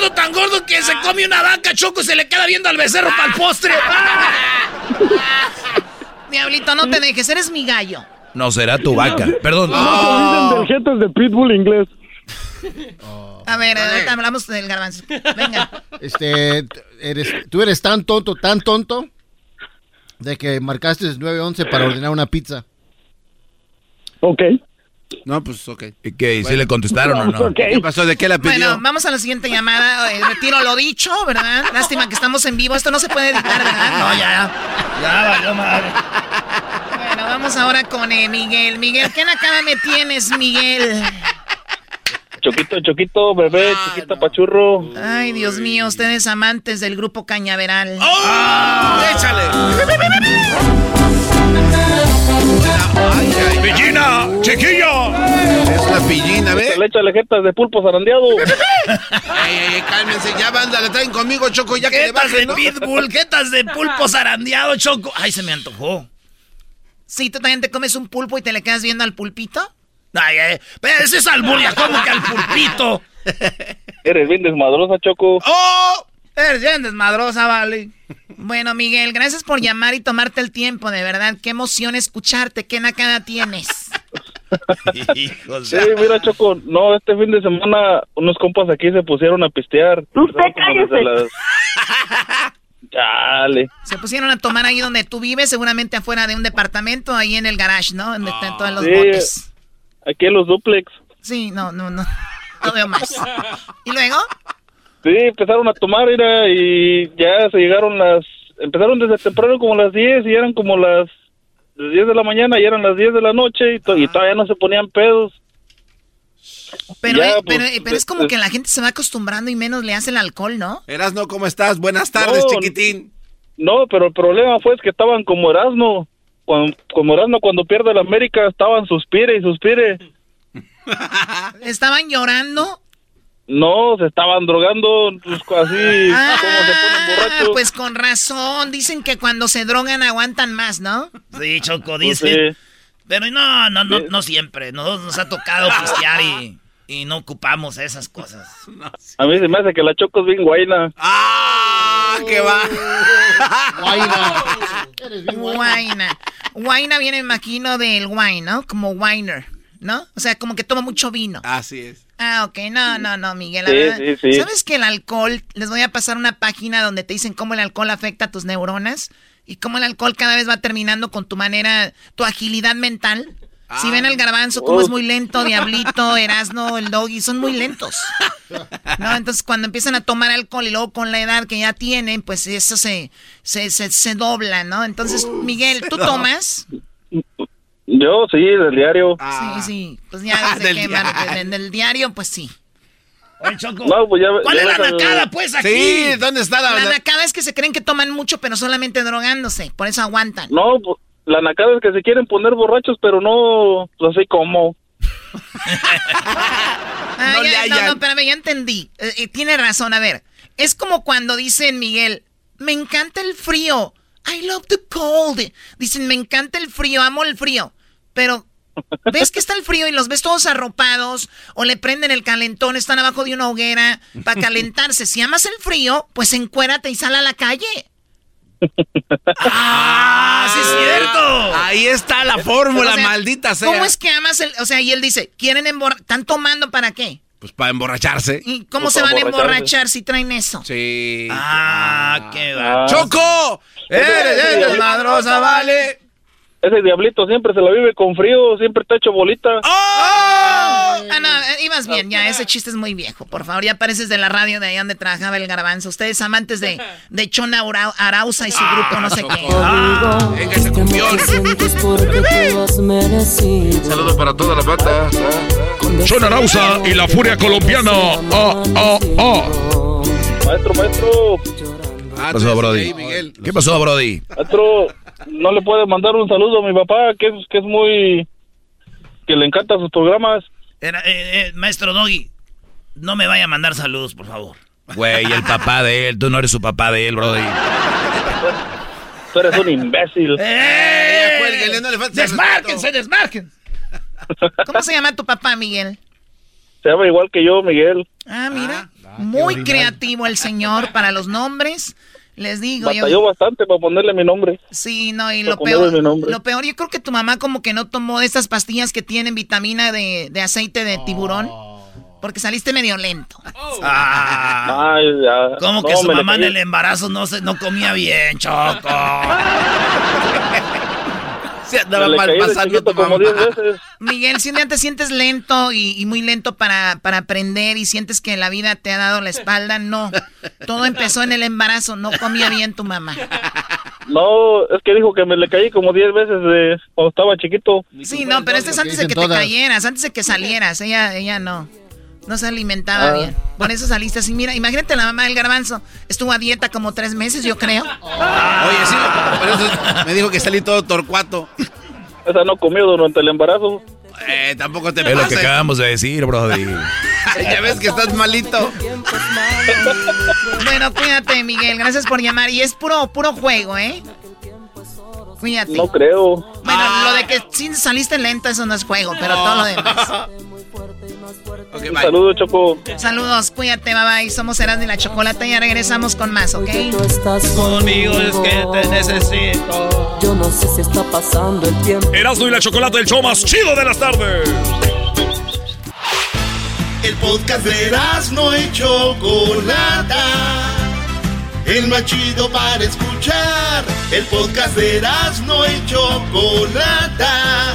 Tan gordo, tan gordo que se come una vaca, Choco, y se le queda viendo al becerro para el postre. Diablito, no te dejes, eres mi gallo. No será tu vaca. Perdón. No se olviden del de pitbull inglés. A ver, ahorita hablamos del garbanzo. Venga. Este, eres, tú eres tan tonto, tan tonto, de que marcaste 911 para ordenar una pizza. Ok. No, pues ok. ¿Y qué? ¿Y si le contestaron o no? ¿Qué pasó? ¿De qué la pidió? Bueno, vamos a la siguiente llamada. Eh, retiro lo dicho, ¿verdad? Lástima que estamos en vivo. Esto no se puede editar, ¿verdad? No, ya. Ya, valió madre. Bueno, vamos ahora con eh, Miguel. Miguel, ¿qué nakada me tienes, Miguel? Choquito, choquito, bebé, chiquito, pachurro. Ay, Dios mío, ustedes amantes del grupo Cañaveral. ¡Villina! ¡Chiquillo! Échale, échale jetas de pulpo zarandeado. ey, ey, cálmense, ya banda, le traen conmigo, Choco, ya que le Jetas de bajen, ¿no? pitbull, jetas de pulpo zarandeado, choco. Ay, se me antojó. Sí, tú también te comes un pulpo y te le quedas viendo al pulpito. Ay, ay, pero ese es alburia, ¿cómo que al pulpito? Eres bien desmadrosa, Choco. ¡Oh! Eres bien desmadrosa, vale. Bueno, Miguel, gracias por llamar y tomarte el tiempo, de verdad. Qué emoción escucharte. ¿Qué nacada tienes? Sí, mira, Choco, no, este fin de semana unos compas aquí se pusieron a pistear. Usted desde las- Chale. Se pusieron a tomar ahí donde tú vives, seguramente afuera de un departamento, ahí en el garage, ¿no? Donde están todos los Sí, botes. aquí en los duplex. Sí, no, no, no. No veo más. ¿Y luego? Sí, empezaron a tomar, mira, y ya se llegaron las... Empezaron desde temprano como las 10 y eran como las las 10 de la mañana y eran las 10 de la noche y, to- y todavía no se ponían pedos. Pero, Ya, eh, pues, pero, eh, pero es como que la gente se va acostumbrando y menos le hace el alcohol, ¿no? Erasno, ¿cómo estás? Buenas tardes, No, chiquitín. No, pero el problema fue es que estaban como Erasmo. Cuando, como Erasmo cuando pierde la América estaban suspire y suspire. Estaban llorando. No, se estaban drogando, pues, así Ah, como se ponen borrachos. pues con razón. Dicen que cuando se drogan aguantan más, ¿no? Sí, Choco, Pues, dice. sí. Pero no, no, no, no siempre. Nosotros nos ha tocado pistear y, y no ocupamos esas cosas. A mí se me hace que la Choco es bien guayna. ¡Ah! ¡Que va! Guaina. Guaina viene, me imagino, del wine, ¿no? Como winer, ¿no? O sea, como que toma mucho vino. Así es. Ah, ok. No, no, no, Miguel. la Sí, verdad. sí, sí. ¿Sabes que el alcohol, les voy a pasar una página donde te dicen cómo el alcohol afecta a tus neuronas? Y cómo el alcohol cada vez va terminando con tu manera, tu agilidad mental. Si ven el garbanzo, como es muy lento, Diablito, Erasno, el doggy, son muy lentos. ¿No? Entonces, cuando empiezan a tomar alcohol y luego con la edad que ya tienen, pues eso se, se, se, se dobla, ¿no? Entonces, Miguel, ¿tú tomas? Yo sí, del diario. Sí, sí. Pues ya desde Del que diario. Mar- en el diario, pues sí. No, pues ya, ¿Cuál ya es la nacada, pues, aquí? Sí, ¿dónde está la- La la- nacada es que se creen que toman mucho, pero solamente drogándose. Por eso aguantan. No, pues, la nacada es que se quieren poner borrachos, pero no, pues así como. Ah, No ya, no, no, espérame, ya entendí. Eh, eh, tiene razón, a ver. Es como cuando dicen, Miguel, me encanta el frío. I love the cold. Dicen, me encanta el frío, amo el frío. Pero, ¿ves que está el frío y los ves todos arropados? O le prenden el calentón, están abajo de una hoguera para calentarse. Si amas el frío, pues encuérate y sal a la calle. ¡Ah, sí es cierto! Ahí está la fórmula, O sea, maldita sea. ¿Cómo es que amas el...? O sea, y él dice, ¿quieren emborrachar? ¿Están tomando para qué? Pues para emborracharse. ¿Y cómo Pues se van a emborrachar si traen eso? Sí. Ah, qué va. ¡Choco! ¡Eres Ese- desmadrosa, vale! Ese diablito siempre se la vive con frío, siempre está hecho bolita. Ah, no, eh, ibas bien, ya, ese chiste es muy viejo. Por favor, ya pareces de la radio de ahí donde trabajaba el garbanzo. Ustedes amantes de, de Chona Aura- Arauza y su grupo, no sé qué. Ah, venga ese cumbión. Saludos para toda la banda. Son Arauza y la furia colombiana. Ah, ah, ah. Maestro, maestro, ¿Qué pasó, Brody? ¿Qué pasó, Brody? maestro, no le puede mandar un saludo a mi papá, que es, que es muy... que le encantan sus programas. Era, eh, eh, maestro Doggy, no me vaya a mandar saludos, por favor. Güey, el papá de él. Tú no eres su papá de él, Brody. Tú eres un imbécil. Eh, cuélguenle, no le falta Desmárquense, desmárquense. ¿Cómo se llama tu papá, Miguel? Se llama igual que yo, Miguel. Ah, mira. Muy creativo el señor para los nombres. Les digo, yo... Batalló bastante para ponerle mi nombre. Sí, no, y Para lo peor, lo peor, yo creo que tu mamá como que no tomó de estas pastillas que tienen vitamina de, de aceite de tiburón, porque saliste medio lento. Ah, Ay, ya. ¿Cómo que No, su mamá en el embarazo no, se, no comía bien, Choco? Se andaba mal pasando tu mamá. 10 veces. Miguel, si un día te sientes lento y, y muy lento para, para aprender y sientes que la vida te ha dado la espalda, no. Todo empezó en el embarazo, no comía bien tu mamá. No, es que dijo que me le caí como 10 veces de cuando estaba chiquito. Sí, no, pero este es antes de que te cayeras, antes de que salieras. Ella, ella no. No se alimentaba Ah. bien. Por eso saliste así. Mira, imagínate la mamá del garbanzo. Estuvo a dieta como tres meses, yo creo. Oye, sí, por eso me dijo que salí todo torcuato. Esa no comió durante el embarazo. Eh, tampoco te Es lo que acabamos de decir, Brody. ya ves que estás malito. Bueno, cuídate, Miguel. Gracias por llamar. Y es puro, puro juego, ¿eh? Cuídate. No creo. Bueno, lo de que sí saliste lento, eso no es juego, pero todo lo demás. Un saludo, Choco. Saludos, cuídate, bye bye. Somos Erasmo y la Chocolata y ya regresamos con más, ¿ok? Conmigo es que te necesito. Yo no sé si está pasando el tiempo. Erasmo y la chocolate, el show más chido de las tardes. El podcast de Erasmo y Chocolata. El más chido para escuchar. El podcast de Erasmo y Chocolata.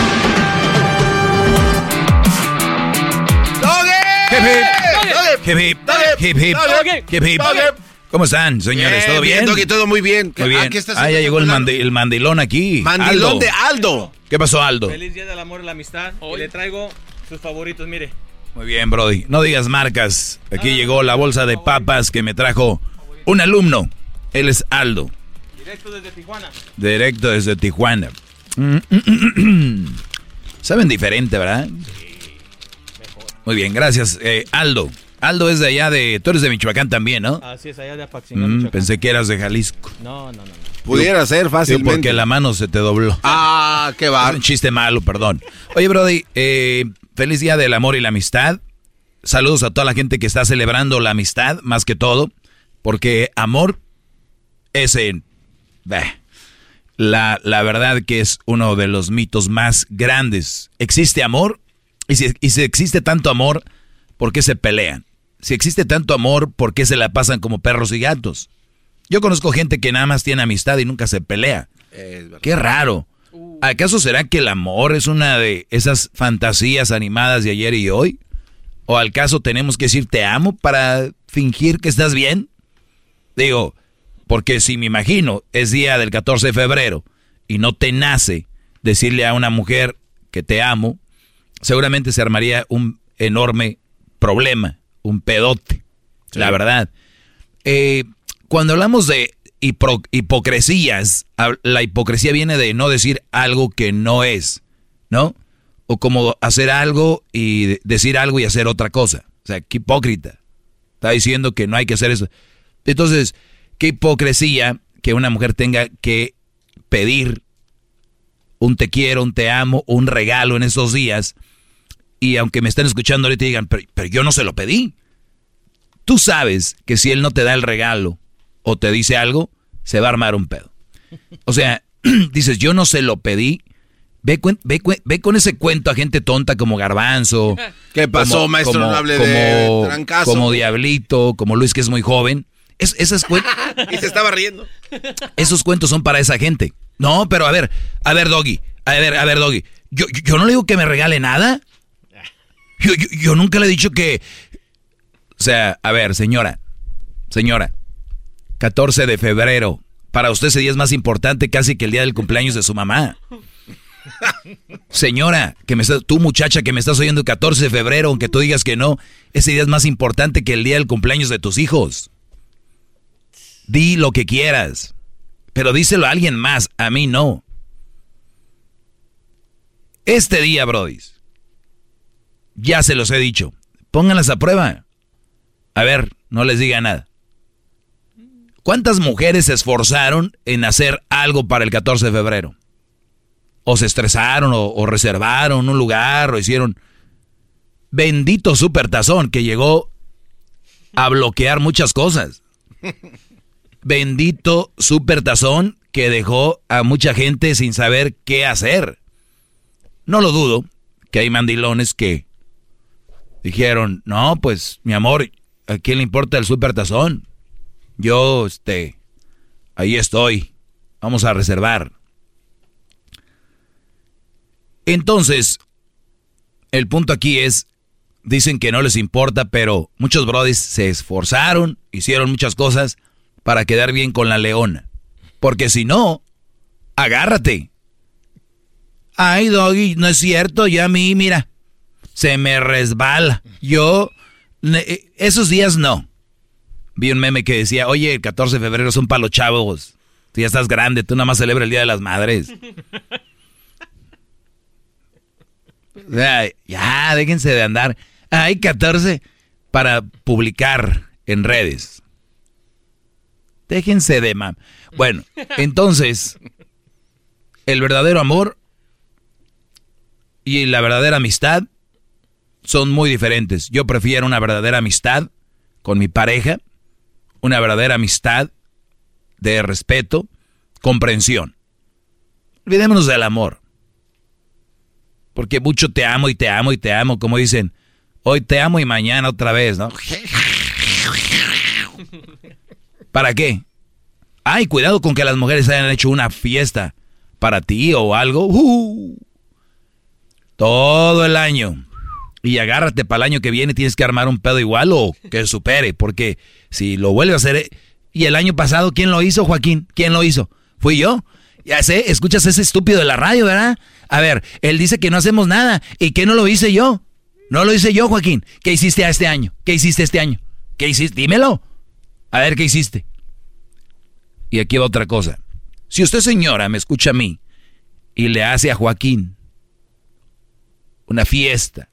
Hip, ¿Cómo están, señores? ¿Todo bien? Doggy, todo muy bien. Muy bien. Ah, ¿qué estás Ah, ya llegó el, con mandi- el mandilón aquí. Mandilón Aldo. de Aldo. ¿Qué pasó, Aldo? Feliz Día del Amor y la Amistad. Y le traigo sus favoritos, mire. Muy bien, Brody. No digas marcas. Aquí llegó la bolsa de papas que me trajo un alumno. Él es Aldo. Directo desde Tijuana. Directo desde Tijuana. Saben diferente, ¿verdad? Muy bien, gracias. Eh, Aldo. Aldo es de allá de... Tú eres de Michoacán también, ¿no? Así es, allá de Apaxingán, Mm, pensé que eras de Jalisco. No, no, no. no. Pudiera ser fácilmente. Porque la mano se te dobló. Ah, qué va. Es un chiste malo, perdón. Oye, Brody, eh, feliz día del amor y la amistad. Saludos a toda la gente que está celebrando la amistad, más que todo. Porque amor es en... la, la verdad que es uno de los mitos más grandes. ¿Existe amor? Y si, y si existe tanto amor, ¿por qué se pelean? Si existe tanto amor, ¿por qué se la pasan como perros y gatos? Yo conozco gente que nada más tiene amistad y nunca se pelea. Qué raro. ¿Acaso será que el amor es una de esas fantasías animadas de ayer y hoy? ¿O al caso tenemos que decir te amo para fingir que estás bien? Digo, porque si me imagino es día del 14 de febrero y no te nace decirle a una mujer que te amo, seguramente se armaría un enorme problema, un pedote, la verdad. Eh, cuando hablamos de hipocresías, la hipocresía viene de no decir algo que no es, ¿no? O como hacer algo y de- decir algo y hacer otra cosa. O sea, qué hipócrita. Está diciendo que no hay que hacer eso. Entonces, qué hipocresía que una mujer tenga que pedir un te quiero, un te amo, un regalo en esos días. Y aunque me estén escuchando ahorita y digan, pero, pero yo no se lo pedí. Tú sabes que si él no te da el regalo o te dice algo, se va a armar un pedo. O sea, dices, yo no se lo pedí. Ve, ve, ve con ese cuento a gente tonta como Garbanzo. ¿Qué pasó, maestro? No hable de como- trancazo. Como Diablito, como Luis que es muy joven. Es, esas y se estaba riendo. esos cuentos son para esa gente. No, pero a ver, a ver, Doggy. A ver, a ver, Doggy. Yo, yo, yo no le digo que me regale nada. Yo, nunca le he dicho que... O sea, a ver, señora. Señora. 14 de febrero. Para usted ese día es más importante casi que el día del cumpleaños de su mamá. Señora, que me estás, tú muchacha que me estás oyendo el 14 de febrero, aunque tú digas que no, ese día es más importante que el día del cumpleaños de tus hijos. Di lo que quieras, pero díselo a alguien más, a mí no. Este día, brodis, ya se los he dicho, pónganlas a prueba. A ver, no les diga nada. ¿Cuántas mujeres se esforzaron en hacer algo para el 14 de febrero? O se estresaron, o, o reservaron un lugar, o hicieron... Bendito supertazón que llegó a bloquear muchas cosas. Bendito supertazón que dejó a mucha gente sin saber qué hacer. No lo dudo que hay mandilones que dijeron, no, pues mi amor, ¿a quién le importa el supertazón? Yo, este, ahí estoy. Vamos a reservar. Entonces, el punto aquí es, dicen que no les importa, pero muchos brodis se esforzaron, hicieron muchas cosas para quedar bien con la leona. Porque si no, agárrate. Ay, Doggy, no es cierto, yo a mí, mira, se me resbala. Yo, eh, esos días no. Vi un meme que decía, oye, el 14 de febrero son para los chavos. Tú ya estás grande, tú nada más celebra el Día de las Madres. ya, déjense de andar. Hay 14 para publicar en redes. Déjense de mam. Bueno, entonces, el verdadero amor y la verdadera amistad son muy diferentes. Yo prefiero una verdadera amistad con mi pareja, una verdadera amistad de respeto, comprensión. Olvidémonos del amor. Porque mucho te amo y te amo y te amo, como dicen, hoy te amo y mañana otra vez, ¿no? ¿Para qué? Ay, cuidado con que las mujeres hayan hecho una fiesta para ti o algo. Uh, todo el año. Y agárrate para el año que viene, tienes que armar un pedo igual o que supere, porque si lo vuelve a hacer... Eh, y el año pasado, ¿quién lo hizo, Joaquín? ¿Quién lo hizo? Fui yo. Ya sé, escuchas ese estúpido de la radio, ¿verdad? A ver, él dice que no hacemos nada. ¿Y qué no lo hice yo? No lo hice yo, Joaquín. ¿Qué hiciste este año? ¿Qué hiciste este año? ¿Qué hiciste? Dímelo. A ver, ¿qué hiciste? Y aquí va otra cosa. Si usted, señora, me escucha a mí y le hace a Joaquín una fiesta,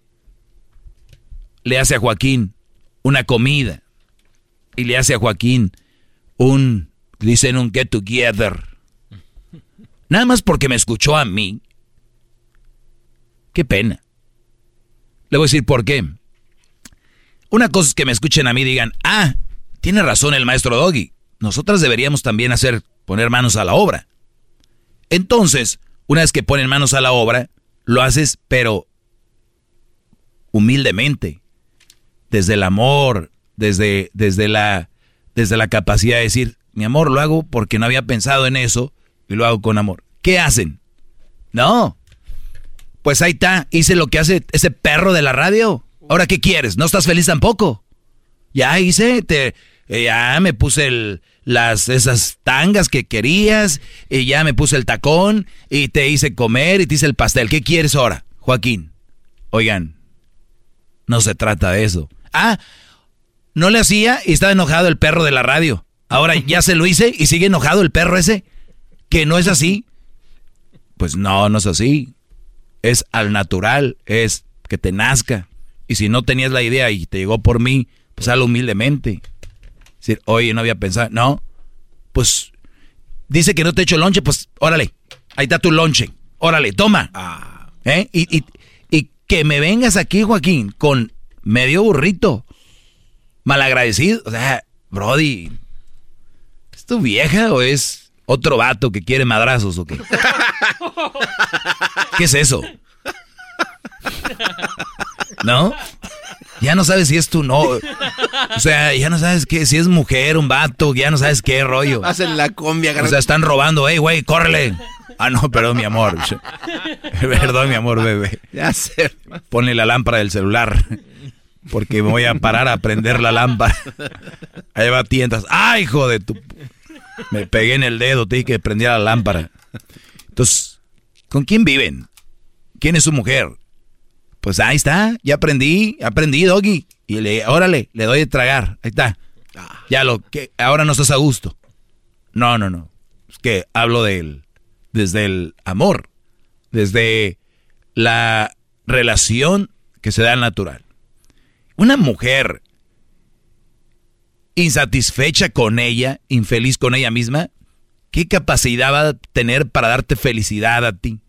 le hace a Joaquín una comida y le hace a Joaquín un, dicen un get together, nada más porque me escuchó a mí, qué pena. Le voy a decir por qué. Una cosa es que me escuchen a mí y digan, ah, tiene razón el maestro Doggy. Nosotras deberíamos también hacer, poner manos a la obra. Entonces, una vez que ponen manos a la obra, lo haces, pero humildemente, desde el amor, desde, desde, la, desde la capacidad de decir, mi amor, lo hago porque no había pensado en eso y lo hago con amor. ¿Qué hacen? No. Pues ahí está, hice lo que hace ese perro de la radio. Ahora, ¿qué quieres? ¿No estás feliz tampoco? Ya hice, te, eh, ya me puse las, esas tangas que querías, y ya me puse el tacón, y te hice comer, y te hice el pastel. ¿Qué quieres ahora, Joaquín? Oigan, no se trata de eso. Ah, no le hacía y estaba enojado el perro de la radio. Ahora ya se lo hice y sigue enojado el perro ese. Que no es así. Pues no, no es así. Es al natural, es que te nazca. Y si no tenías la idea y te llegó por mí, pues hazlo humildemente. Decir, oye, no había pensado. No, pues dice que no te he hecho lonche, pues órale, ahí está tu lonche. Órale, toma. Ah. ¿Eh? Y, y, y que me vengas aquí, Joaquín, con medio burrito. Malagradecido. O sea, Brody, ¿es tu vieja o es otro vato que quiere madrazos o qué? ¿Qué es eso? ¿No? Ya no sabes si es tu no. O sea, ya no sabes qué, si es mujer, un vato, ya no sabes qué rollo. Hacen la combia. O sea, están robando, hey, güey, córrele. Ah, no, perdón, mi amor. Perdón, mi amor, bebé. Ya sé. Ponle la lámpara del celular. Porque me voy a parar a prender la lámpara. Ahí va tiendas. ¡Ay, hijo de tu! Me pegué en el dedo, te dije que prendiera la lámpara. Entonces, ¿con quién viven? ¿Quién es su mujer? Pues ahí está, ya aprendí, aprendí, doggy. Y le, órale, le doy de tragar. Ahí está. Ya lo que ahora no estás a gusto. No, no, no. Es que hablo del desde el amor, desde la relación que se da al natural. Una mujer insatisfecha con ella, infeliz con ella misma, ¿qué capacidad va a tener para darte felicidad a ti?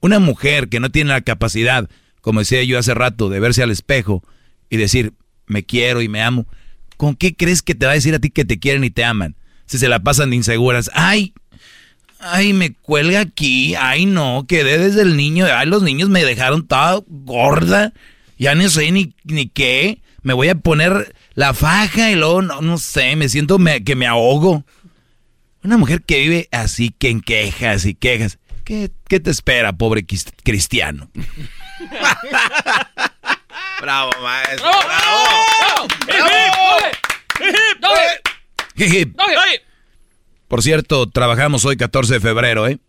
Una mujer que no tiene la capacidad, como decía yo hace rato, de verse al espejo y decir, me quiero y me amo, ¿con qué crees que te va a decir a ti que te quieren y te aman? Si se la pasan de inseguras, ay, ay, me cuelga aquí, ay no, quedé desde el niño, ay, los niños me dejaron toda gorda, ya no sé ni, ni qué, me voy a poner la faja y luego, no, no sé, me siento que me ahogo. Una mujer que vive así, que en quejas y quejas, ¿qué, qué te espera, pobre cristiano? Bravo, maestro. ¡Bravo! Hip. Por cierto, trabajamos hoy 14 de febrero, ¿eh?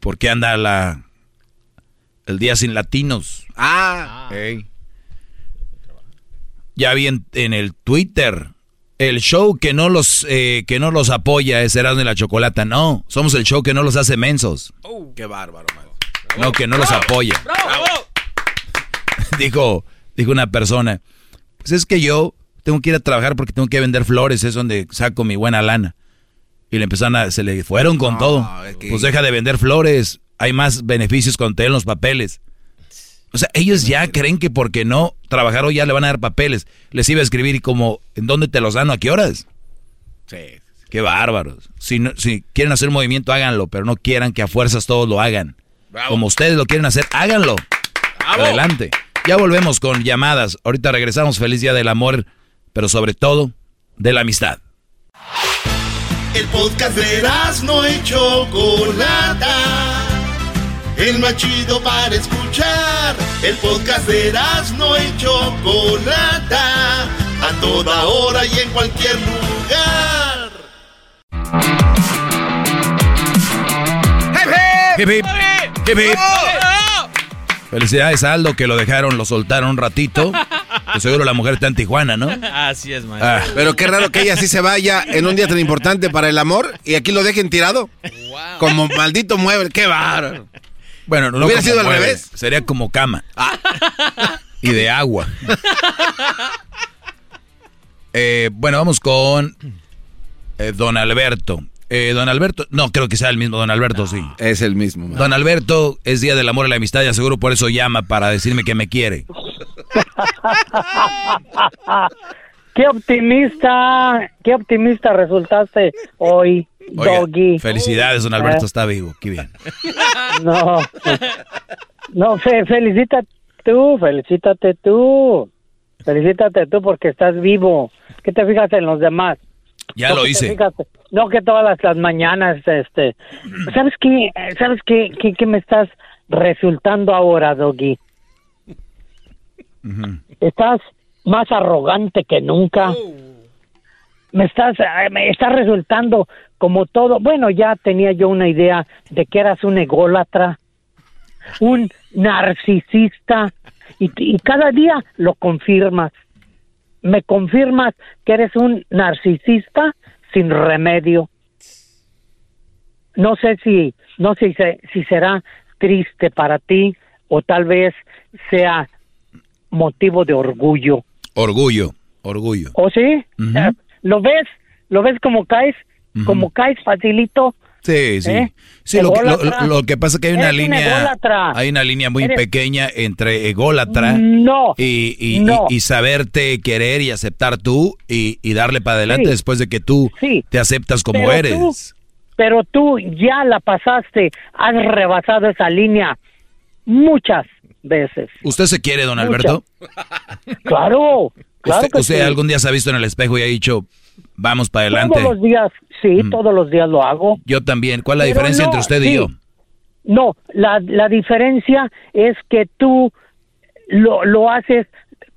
Porque anda la el día sin latinos. Ah. Ey. Ya vi en, en el Twitter el show que no los eh, que no los apoya es Erasmo y la Chocolata. No, somos el show que no los hace mensos. Qué bárbaro, maestro. No, que no los apoya. dijo, dijo una persona, pues es que yo tengo que ir a trabajar porque tengo que vender flores, es donde saco mi buena lana. Y le empezaron a, se le fueron con todo. Pues deja de vender flores, hay más beneficios con te den los papeles. O sea, ellos ya creen que porque no trabajaron ya le van a dar papeles. Les iba a escribir y como, ¿en dónde te los dan o a qué horas? Sí. Qué bárbaros. Si, no- si quieren hacer movimiento, háganlo, pero no quieran que a fuerzas todos lo hagan. Como ustedes lo quieren hacer, háganlo. Adelante. Ya volvemos con llamadas. Ahorita regresamos. Feliz Día del Amor, pero sobre todo de la amistad. El podcast de no y Chocolata. El más chido para escuchar. El podcast de no y Chocolata. A toda hora y en cualquier lugar. Hip, hip. Hip, hip. Felicidades a Aldo que lo dejaron, lo soltaron un ratito. Que seguro la mujer está en Tijuana, ¿no? Así es, maestro. Ah. Pero qué raro que ella sí se vaya en un día tan importante para el amor y aquí lo dejen tirado. Como maldito mueble. Qué bárbaro. Bueno, no ¿Hubiera sido al revés? Sería como cama. Y de agua. Eh, bueno, vamos con eh, Don Alberto. Eh, don Alberto, no creo que sea el mismo Don Alberto, sí. Es el mismo. Don Alberto es Día del Amor y la Amistad y aseguro por eso llama para decirme que me quiere. qué optimista, qué optimista resultaste hoy, Oiga, Doggy. felicidades, Don Alberto Eh, está vivo. Qué bien. No, no, fe, felicítate tú, felicítate tú, felicítate tú porque estás vivo. ¿Qué te fijas en los demás? Ya No lo hice. no que todas las, las mañanas, este, ¿sabes qué? ¿Sabes qué, qué, qué me estás resultando ahora, Doggy? Estás más arrogante que nunca. Me estás, eh, me estás resultando como todo. Bueno, ya tenía yo una idea de que eras un ególatra, un narcisista, y, y cada día lo confirmas. Me confirmas que eres un narcisista sin remedio. No sé si, no sé si, se- si será triste para ti o tal vez sea motivo de orgullo. Orgullo, orgullo. ¿O sí? ¿Lo ves? ¿Lo ves como caes? Como caes facilito. Sí, sí. ¿Eh? Sí, lo que, lo- que pasa es que hay una un línea, hay una línea muy Eres- pequeña entre ególatra No, y, y- no. y- y saberte querer y aceptar tú y, darle para adelante Sí. después de que tú Sí. te aceptas como Pero eres. tú- pero tú ya la pasaste, has rebasado esa línea muchas veces. ¿Usted se quiere, don. Alberto? Claro, claro ¿Usted, que usted sí. algún día se ha visto en el espejo y ha dicho, vamos para adelante? Todos los días, sí, todos los días lo hago. Yo también. ¿Cuál es la Pero diferencia no, entre usted sí. y yo? No, la, la diferencia es que tú lo, lo haces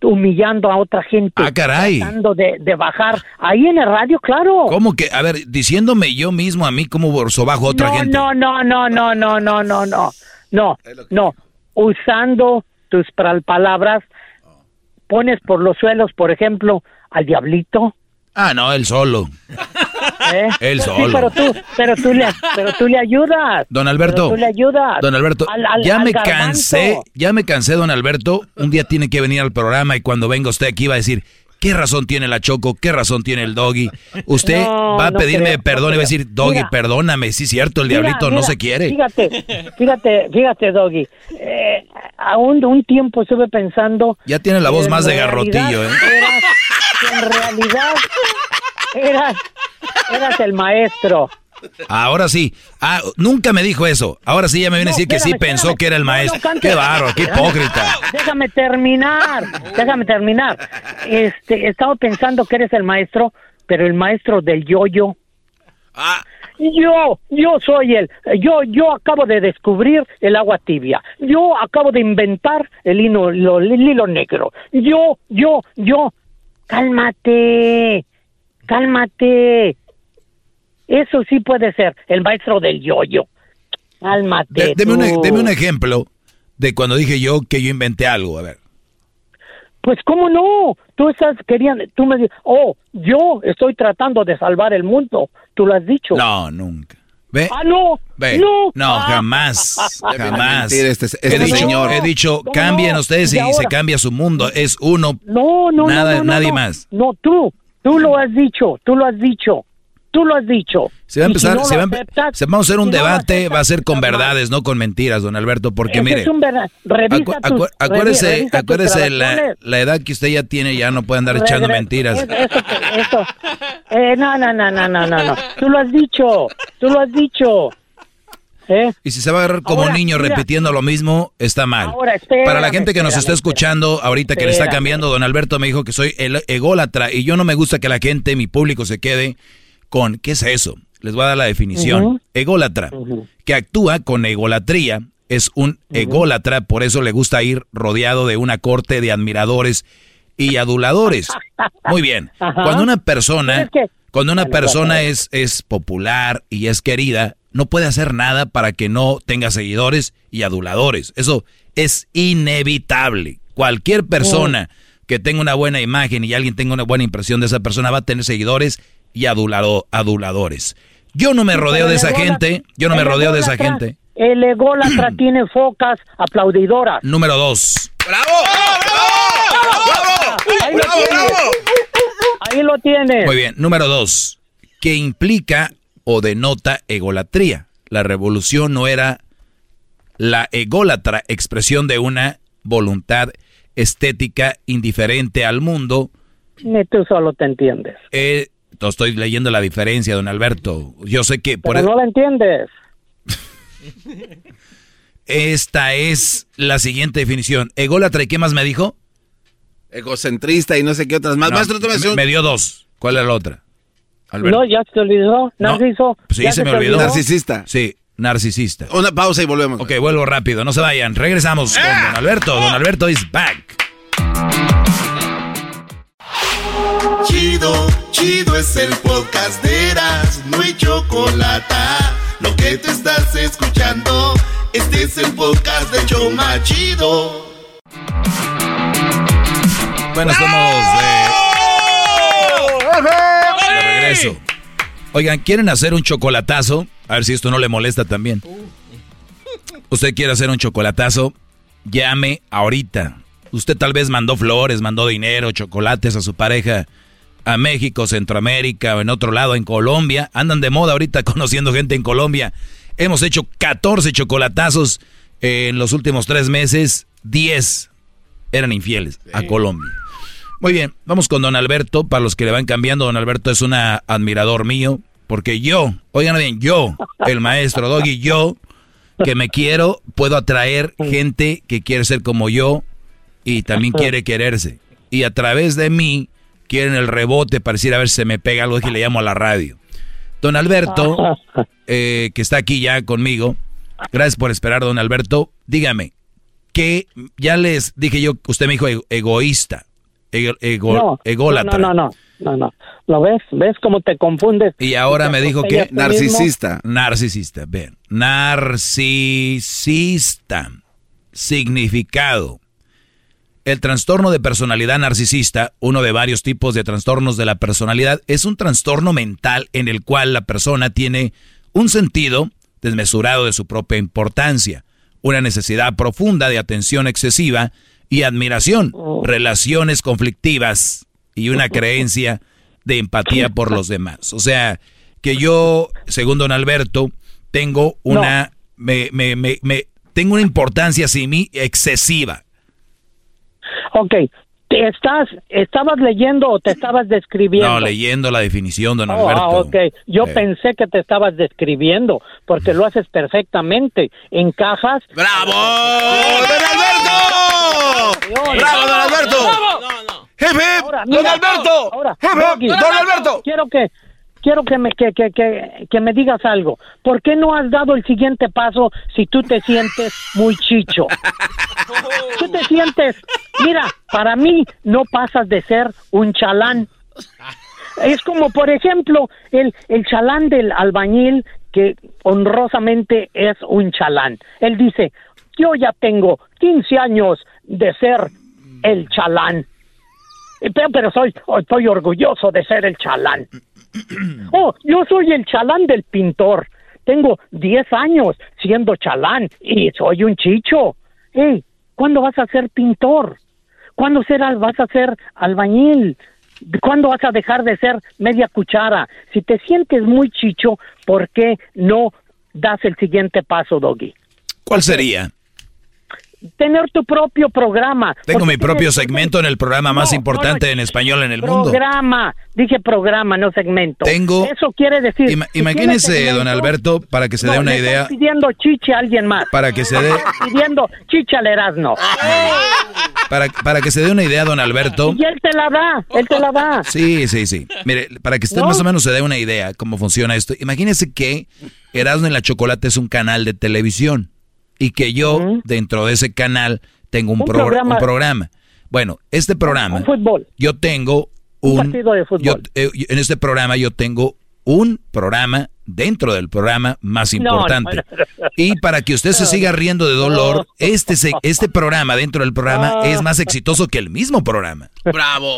humillando a otra gente. Ah, caray. Tratando de, de bajar. Ahí en el radio, claro. ¿Cómo que? A ver, diciéndome yo mismo a mí como por sobajo a otra no, gente. no, no, no, no, no, no, no, no. No, no. Usando tus palabras, pones por los suelos, por ejemplo, al diablito. Ah, no, él solo. ¿eh? Él Sí, solo. pero tú, pero tú le, pero tú le ayudas. Don Alberto. Tú le ayudas. Don Alberto, Al- al- ya al me garbanzo. cansé, ya me cansé, don Alberto. Un día tiene que venir al programa y cuando venga usted aquí va a decir, ¿qué razón tiene la Choco? ¿Qué razón tiene el Doggy? Usted No, va a no pedirme creo, perdón no y va a decir, Doggy, Mira. perdóname. Sí, cierto, el Mira, diablito no se quiere. Fíjate, fíjate, fíjate, Doggy. Eh, aún un tiempo estuve pensando. Ya tiene la voz más de garrotillo, ¿eh? Que en realidad eras, eras el maestro. Ahora sí. Ah, nunca me dijo eso. Ahora sí ya me viene a No, decir que sí pensó espérame. que era el No, no, maestro. cante. qué bárbaro, qué hipócrita. Déjame terminar, déjame terminar. Este, he estado pensando que eres el maestro, pero el maestro del yoyo. yo, yo soy el, yo, yo acabo de descubrir el agua tibia. Yo acabo de inventar el hilo, lo- el hilo negro. Yo, yo, yo. Cálmate, cálmate. Eso sí puede ser el maestro del yoyo. Cálmate. De- deme, un, e- deme un ejemplo de cuando dije yo que yo inventé algo. A ver. Pues cómo no, tú estás queriendo, tú me dices, oh, yo estoy tratando de salvar el mundo, tú lo has dicho. No, nunca. ¿Ve? Ah, no, Ve. no. No, Ah. jamás. Jamás. este- este he dicho, señor. he dicho No, cambien ustedes y, se cambia su mundo. Es uno. No, no, Nada, nadie más. No, tú, tú lo has dicho, tú lo has dicho, tú lo has dicho. Se va a si empezar, no se va aceptas, se- vamos a hacer un si no lo debate, aceptas, va a ser con verdades, no con mentiras, don Alberto, porque Ese mire, es un verdad. Acu- acu- acuérdese, revisa acuérdese la, la edad que usted ya tiene, ya no puede andar echando mentiras. Eso, eso. Eh, no, no, no, no, no, no, no. Tú lo has dicho, tú lo has dicho. ¿Eh? Y si se va a agarrar como Ahora, un niño mira. repitiendo lo mismo, está mal. Ahora, espérame, Para la gente que nos está escuchando, ahorita que le está cambiando, don Alberto me dijo que soy el ególatra y yo no me gusta que la gente, mi público, se quede con, ¿qué es eso? Les voy a dar la definición. Ególatra, que actúa con egolatría, es un ególatra, por eso le gusta ir rodeado de una corte de admiradores y aduladores. Muy bien. Cuando una persona, cuando una persona es, es popular y es querida, no puede hacer nada para que no tenga seguidores y aduladores. Eso es inevitable. Cualquier persona que tenga una buena imagen y alguien tenga una buena impresión de esa persona va a tener seguidores y adulado- aduladores. Yo no me rodeo de esa gente, yo no me rodeo de esa gente. El ególatra tiene focas aplaudidoras. Número dos. Ahí lo tienes. Ahí lo tienes. Muy bien. Número dos. Que implica o denota egolatría. La revolución no era la ególatra expresión de una voluntad estética indiferente al mundo. Ni tú solo te entiendes. Eh, estoy leyendo la diferencia, don Alberto. Yo sé que por Pero no la entiendes. esta es la siguiente definición. Ególatra, ¿y qué más me dijo? Egocentrista y no sé qué otras más. No, Maestro, tómese me, un- me dio dos. ¿Cuál era la otra? Alberto. No, ya se te olvidó. No. Narciso. Sí, ¿ya se me olvidó. Narcisista. Sí, narcisista. Una pausa y volvemos. Ok, vuelvo rápido, no se vayan. Regresamos con Don Alberto. Don Alberto is back. Chido, chido es el podcast de Eras, no hay chocolate. Lo que te estás escuchando, este es el podcast de Choma Chido. Bueno, estamos de, de regreso. Oigan, ¿quieren hacer un chocolatazo? A ver si esto no le molesta también. Usted quiere hacer un chocolatazo, llame ahorita. Usted tal vez mandó flores, mandó dinero, chocolates a su pareja a México, Centroamérica o en otro lado, en Colombia. Andan de moda ahorita conociendo gente en Colombia. Hemos hecho 14 chocolatazos en los últimos tres meses. 10 eran infieles a Colombia. Muy bien, vamos con don Alberto. Para los que le van cambiando, don Alberto es un admirador mío. Porque yo, oigan bien, yo, el maestro Doggy, yo, que me quiero, puedo atraer gente que quiere ser como yo y también quiere quererse. Y a través de mí quieren el rebote para decir a ver si se me pega algo que le llamo a la radio. Don Alberto, eh, que está aquí ya conmigo, gracias por esperar, don Alberto. Dígame, que ya les dije yo, usted me dijo ego- egoísta, ego- ego- No, ególatra. no, no, no, no, no. ¿Lo ves? ¿Ves cómo te confundes? Y ahora me dijo que mismo. Narcisista, ven. Narcisista. Significado. El trastorno de personalidad narcisista, uno de varios tipos de trastornos de la personalidad, es un trastorno mental en el cual la persona tiene un sentido desmesurado de su propia importancia, una necesidad profunda de atención excesiva y admiración, relaciones conflictivas y una creencia de empatía por los demás. O sea, que yo, según don Alberto, tengo una, me, me, me, me- tengo una importancia excesiva. Ok, ¿te estás, estabas leyendo o te estabas describiendo? No, leyendo la definición, don Oh, Alberto. ah, ok. Yo Eh. pensé que te estabas describiendo, porque lo haces perfectamente. Encajas. ¡Bravo! ¡Don Alberto! ¡Bravo, don Alberto! ¡Hip, hip! Ahora, ¡Don Alberto! ¡Don Alberto! Quiero que, quiero que me, que, que, que, que me digas algo. ¿Por qué no has dado el siguiente paso si tú te sientes muy chicho? Tú te sientes, mira, para mí no pasas de ser un chalán. Es como, por ejemplo, el, el chalán del albañil que honrosamente es un chalán. Él dice, yo ya tengo 15 años de ser el chalán. Pero, pero soy, estoy orgulloso de ser el chalán. Oh, yo soy el chalán del pintor. Tengo 10 años siendo chalán y soy un chicho. Hey, ¿cuándo vas a ser pintor? ¿Cuándo serás, vas a ser albañil? ¿Cuándo vas a dejar de ser media cuchara? Si te sientes muy chicho, ¿por qué no das el siguiente paso, Doggy? ¿Cuál sería? Tener tu propio programa. Tengo mi propio segmento en el programa más importante en español en el mundo. Programa, dije programa, no segmento. Tengo- Eso quiere decir. Ima- si imagínese, don Alberto, para que se dé No, una le idea, estás pidiendo chiche a alguien más. Para que se dé- pidiendo chiche al Erasmo. para, para que se dé una idea, don Alberto. Y él te la da, él te la da. Sí, sí, sí. Mire, para que usted ¿No? más o menos se dé una idea cómo funciona esto. Imagínese que Erasmo en la Chocolate es un canal de televisión y que yo dentro de ese canal tengo un, Un pro- programa. un programa. Bueno, este programa, Un fútbol. yo tengo Un un, partido de fútbol. yo- eh, en este programa yo tengo un programa dentro del programa más importante. no, no, no. Y para que usted se siga riendo de dolor, este, se- este programa dentro del programa es más exitoso que el mismo programa. ¡Bravo!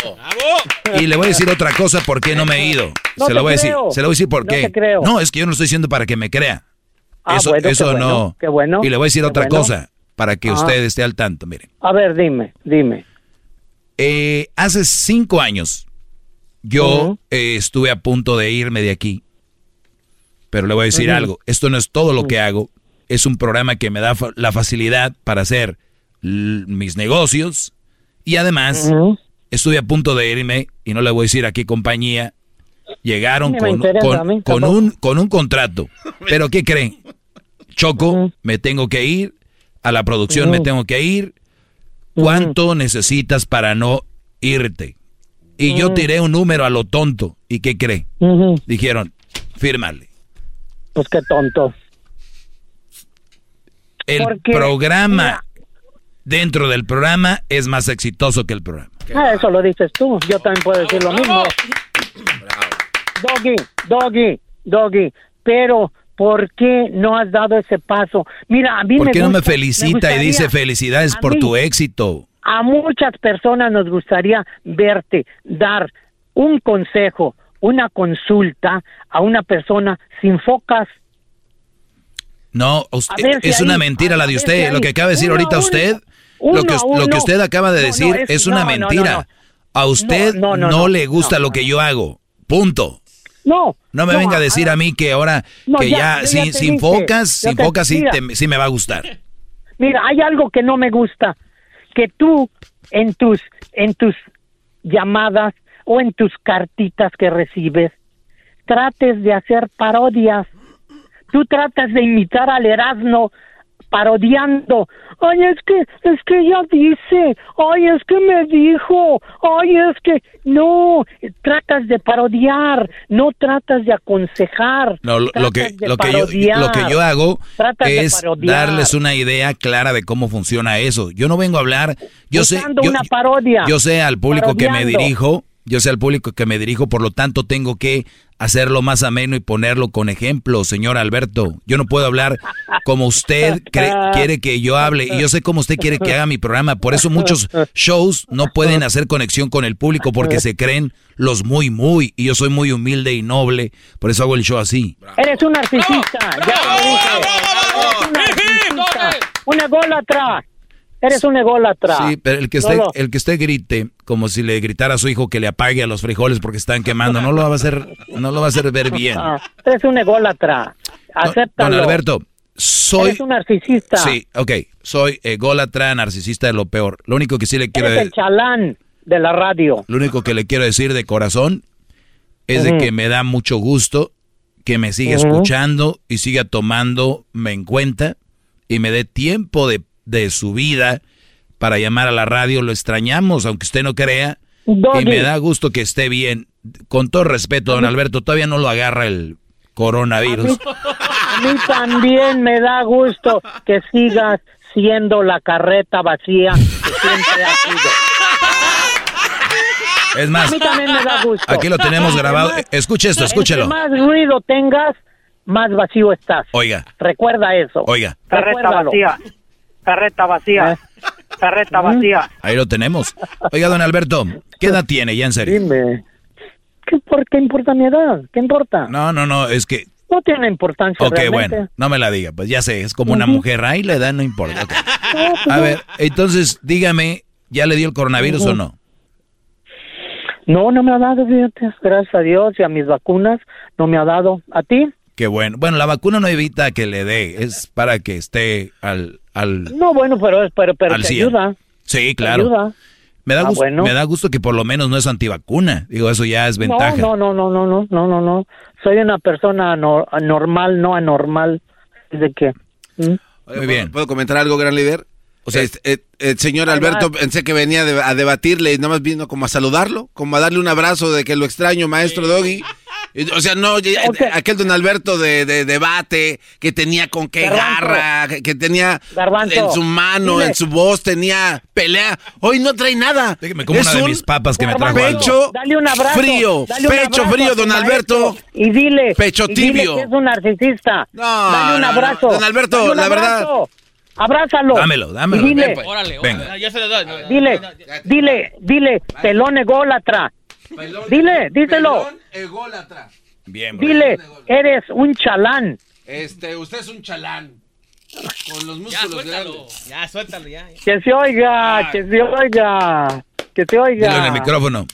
Y le voy a decir otra cosa por qué no me he ido. No se lo voy a decir. Se lo voy a decir por No qué. No, es que yo no estoy diciendo para que me crea. Ah, eso bueno, qué eso bueno, no. qué bueno, y le voy a decir otra bueno. cosa para que Ah. usted esté al tanto. Mire, A ver, dime, dime. Eh, hace cinco años yo eh, estuve a punto de irme de aquí. Pero le voy a decir algo. Esto no es todo lo que hago. Es un programa que me da fa- la facilidad para hacer mis negocios. Y además, estuve a punto de irme, y no le voy a decir a qué compañía. Llegaron con, mí, un, con un contrato. Pero ¿qué creen? Choco, me tengo que ir. A la producción me tengo que ir. ¿Cuánto necesitas para no irte? Y yo tiré un número a lo tonto. ¿Y qué cree? Dijeron, fírmale. Pues qué tonto. El Porque, programa dentro del programa es más exitoso que el programa. Ah, eso lo dices tú. Yo también puedo decir lo mismo. Doggy, Doggy, Doggy. Pero, ¿por qué no has dado ese paso? Mira, a mí ¿Por me qué no me felicita y dice felicidades a por mí- tu éxito? A muchas personas nos gustaría verte dar un consejo, una consulta a una persona sin focas. No, usted- si es ahí- una mentira la de si usted. Lo que acaba de decir uno ahorita usted, uno lo que, lo usted acaba de No, no, decir es- es, una no, mentira. A usted No, le gusta lo que yo hago. Punto. No. No me venga a decir a mí que ahora, No, que ya, sin, sin focas, sin focas sí, te- sí me va a gustar. Mira, hay algo que no me gusta, que tú en tus en tus llamadas o en tus cartitas que recibes trates de hacer parodias. Tú tratas de imitar al Erasmo parodiando. Ay, es que es que ella dice, ay, es que me dijo, ay, es que no, tratas de parodiar, no tratas de aconsejar. No, lo, lo que, lo, que yo, lo que yo hago es darles una idea clara de cómo funciona eso. Yo no vengo a hablar, yo sé, yo, una parodia. yo sé al público que me dirijo, yo sé al público que me dirijo, por lo tanto tengo que hacerlo más ameno y ponerlo con ejemplo, señor Alberto. Yo no puedo hablar como usted quiere que yo hable y yo sé cómo usted quiere que haga mi programa. Por eso muchos shows no pueden hacer conexión con el público porque se creen los muy muy y yo soy muy humilde y noble, por eso hago el show así. Eres un narcisista. narcisista. Un ególatra. Eres un ególatra. Sí, pero el que No esté, el que esté grite como si le gritara a su hijo que le apague a los frijoles porque están quemando, no lo va a hacer, no lo va a hacer ver bien. Ah, eres un ególatra. Acéptalo. Don Alberto, soy Eres un narcisista. Sí, ok, soy ególatra, narcisista de lo peor. Lo único que sí le quiero Eres el chalán de la radio. lo único que le quiero decir de corazón es de que me da mucho gusto que me siga escuchando y siga tomándome en cuenta y me dé tiempo de, de su vida para llamar a la radio. Lo extrañamos, aunque usted no crea. Doggy. Y me da gusto que esté bien. con todo respeto, don Alberto, todavía no lo agarra el coronavirus. A mí también me da gusto que sigas siendo la carreta vacía que siempre ha sido. Es A más, mí también me da gusto. aquí lo tenemos grabado. Escuche esto, escúchelo. Entre más ruido tengas, más vacío estás. Oiga, Recuerda eso. oiga, Carreta Carreta vacía. Carreta vacía. Carreta vacía. ahí lo tenemos. Oiga, don Alberto, ¿qué edad tiene ya en serio? Dime. ¿Qué, ¿Por qué importa mi edad? ¿Qué importa? No, no, no, es que No tiene importancia Ok, realmente. bueno, no me la diga, pues ya sé, es como una mujer, ahí la edad no importa. ok. No, pues A no. ver, entonces dígame, ¿ya le dio el coronavirus o no? No, no me ha dado, fíjate. Gracias a Dios y a mis vacunas no me ha dado. ¿A ti? Qué bueno. Bueno, la vacuna no evita que le dé, es para que esté al... al No, bueno, pero, pero, pero Al te ayuda. sí, te claro. ayuda. Me da, Ah, gusto, bueno. me da gusto que por lo menos no es antivacuna. Digo, eso ya es ventaja. No, no, no, no, no, no, no, no. Soy una persona no- normal, no anormal. ¿De qué? ¿Mm? Muy bien. ¿Puedo comentar algo, gran líder? O sea, Este, eh, el señor Alberto pensé que venía de- a debatirle y nada más vino como a saludarlo, como a darle un abrazo de que lo extraño, maestro Doggy. Y, O sea, no, aquel don Alberto de, de debate, que tenía con qué Garbanzo. garra, que, que tenía Garbanzo, en su mano, dile. en su voz, tenía pelea. Hoy no trae nada. Déjeme como Es una de mis papas que me trajo pecho dale un abrazo, frío, dale un pecho abrazo frío, don Alberto. Y dile, Pecho y dile tibio. que es un narcisista. No, dale un no, no. abrazo. Don Alberto, Dale un la verdad. Abrázalo. Dámelo, dámelo. Y dile, Órale, Venga. órale, ya se le da. dile, dile, dile, pelón ególatra. Dile, díselo. Bien, bro. Dile, eres un chalán. Este, usted es un chalán. Con los Ya, músculos suéltalo. grandes. Ya, suéltalo, ya. ya. Que se oiga, que se oiga, que se oiga. Dilo en el micrófono.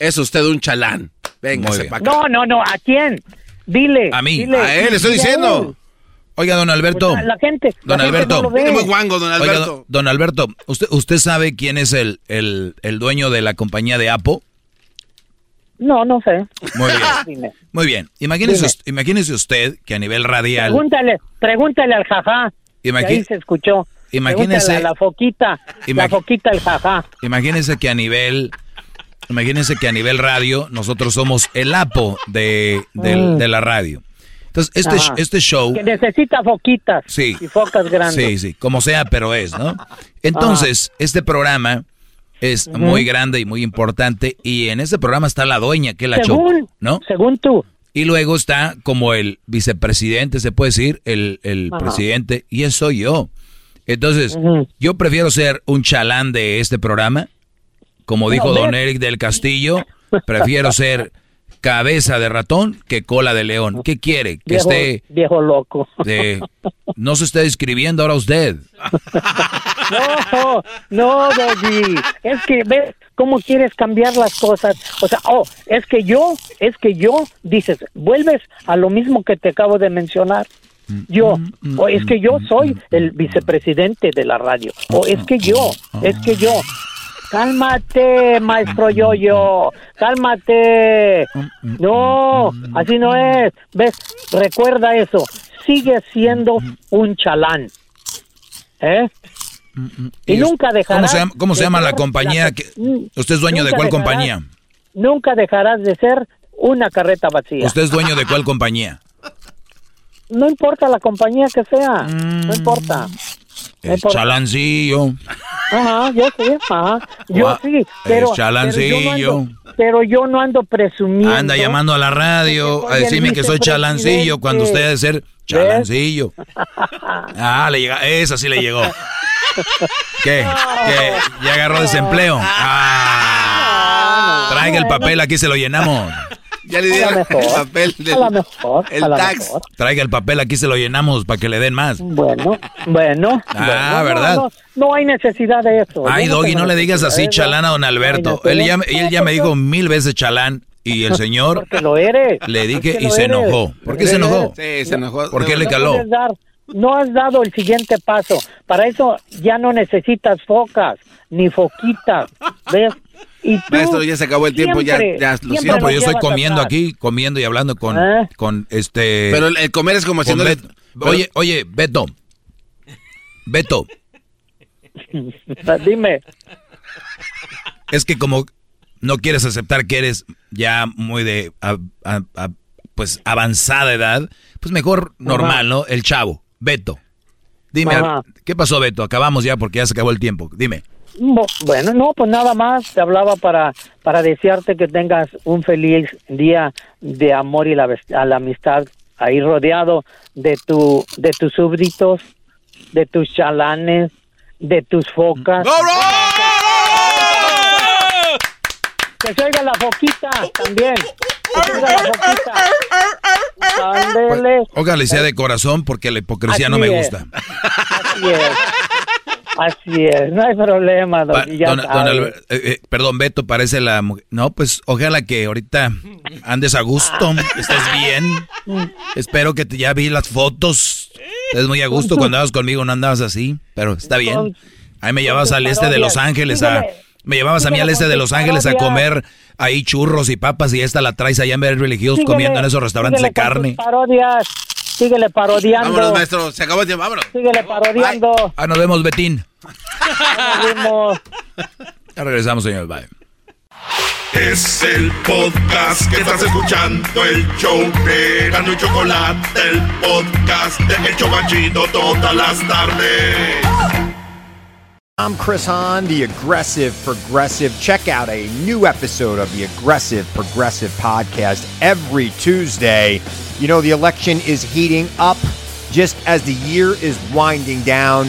Es usted un chalán. Venga. No, no, no, ¿a quién? Dile. A mí. dile, A él, estoy dile diciendo. él. Oiga, don Alberto. Pues, la gente, Don la gente Alberto. no lo ve. Muy guango, don Oiga, Alberto. don, don Alberto, ¿usted, ¿usted sabe quién es el, el, el dueño de la compañía de Apple? No, no sé. Muy bien. Muy bien. Imagínese, Dime. us- imagínese usted que a nivel radial... Pregúntale, pregúntale al jajá. que Imagi- ahí se escuchó. Imagínese- a la foquita, la Imagi- foquita el jajá. Imagínense que a nivel, imagínense que a nivel radio nosotros somos el apo de, del- Mm. de la radio. Entonces este, Ajá. este show, Que necesita foquitas Sí. y focas grandes. sí, sí, como sea, pero es, ¿no? Entonces este programa es muy grande y muy importante y en este programa está la dueña que es la Según, Choco, ¿no? según tú. Y luego está como el vicepresidente, se puede decir, el, el presidente, y eso soy yo. Entonces, yo prefiero ser un chalán de este programa, como dijo No, don Eric del Castillo, prefiero ser cabeza de ratón que cola de león. ¿Qué quiere? Que Viejo, esté viejo loco. de... No se esté describiendo ahora usted. No, no, Doggy. Es que ves cómo quieres cambiar las cosas. O sea, oh, es que yo, es que yo, dices, vuelves a lo mismo que te acabo de mencionar. Yo, o es que yo soy el vicepresidente de la radio. O es que yo, es que yo. Cálmate, maestro Yoyo, cálmate. No, así no es. ¿Ves? Recuerda eso. Sigue siendo un chalán. ¿Eh? Y nunca dejarás. ¿Cómo se llama, cómo se llama la compañía? Que, ¿Usted es dueño de cuál dejarás- compañía? Nunca dejarás de ser una carreta vacía. ¿Usted es dueño de cuál compañía? No importa la compañía que sea, Mm. no importa. Importa. chalancillo. Ajá, yo sí, ajá, yo sí, pero, chalancillo. pero, yo no ando, pero yo no ando presumiendo. Anda llamando a la radio a decirme que soy chalancillo cuando usted debe ser chalancillo. Ah, le llega, esa sí le llegó. ¿Qué? ¿Qué? ¿Ya agarró desempleo? Ah. Traiga el papel, aquí se lo llenamos. Ya le dieron lo el mejor, papel del a lo mejor, el a lo tax. mejor. Traiga el papel, aquí se lo llenamos para que le den más. Bueno, bueno. Ah, bueno, ¿verdad? No, no, no hay necesidad de eso. Ay, Doggy, no le digas así de chalán a don Alberto. Él ya, él ya me dijo mil veces chalán y el señor Porque lo eres. le dije y lo se eres. enojó. ¿Por qué se enojó? Sí, se enojó. ¿Por qué le caló? no has dado el siguiente paso. Para eso ya no necesitas focas ni foquitas. ¿Ves? Y tú Maestro, ya se acabó el tiempo, ya, siempre- ya lo siento. No, pero yo estoy comiendo aquí, comiendo y hablando con, ¿Eh? con este... Pero el, el comer es como haciendo... Bet- Oye, oye, Beto. Beto, Dime. es que como no quieres aceptar que eres ya muy de, pues, avanzada edad, pues mejor normal, ¿no? El chavo, Beto. Dime, ¿qué pasó, Beto? Acabamos ya porque ya se acabó el tiempo. Dime. Bueno, no, pues nada más te hablaba para, para desearte que tengas un feliz día de amor y la, a la amistad ahí rodeado de tu de tus súbditos, de tus chalanes, de tus focas. Que se oiga la foquita también. Que se oiga la foquita. Ándele. Óigale sea de corazón porque la hipocresía no me gusta. Así es. Así es, no hay problema, don, eh, eh, Perdón, Beto, parece la mujer. No, pues ojalá que ahorita andes a gusto, estés bien. Espero que te, ya vi las fotos. Es muy a gusto cuando andabas conmigo, no andabas así, pero está bien. Ahí me llevabas al este de Los Ángeles a... Me llevabas a mí al este de Los Ángeles a comer ahí churros y papas y esta la traes allá en Beverly Hills comiendo en esos restaurantes de carne. Parodias. Síguele parodiando. Vámonos, maestro. Se acabó el tiempo. Vámonos. Síguele parodiando. Ah, nos vemos, Betín. Nos vemos. Ya regresamos, señor. Bye. Es el podcast que estás escuchando, el show de Gano y Chocolate, el podcast de Hecho Banchito todas las tardes. I'm Chris Hahn, the Aggressive Progressive. Check out a new episode of the Aggressive Progressive podcast every Tuesday. You know, the election is heating up just as the year is winding down.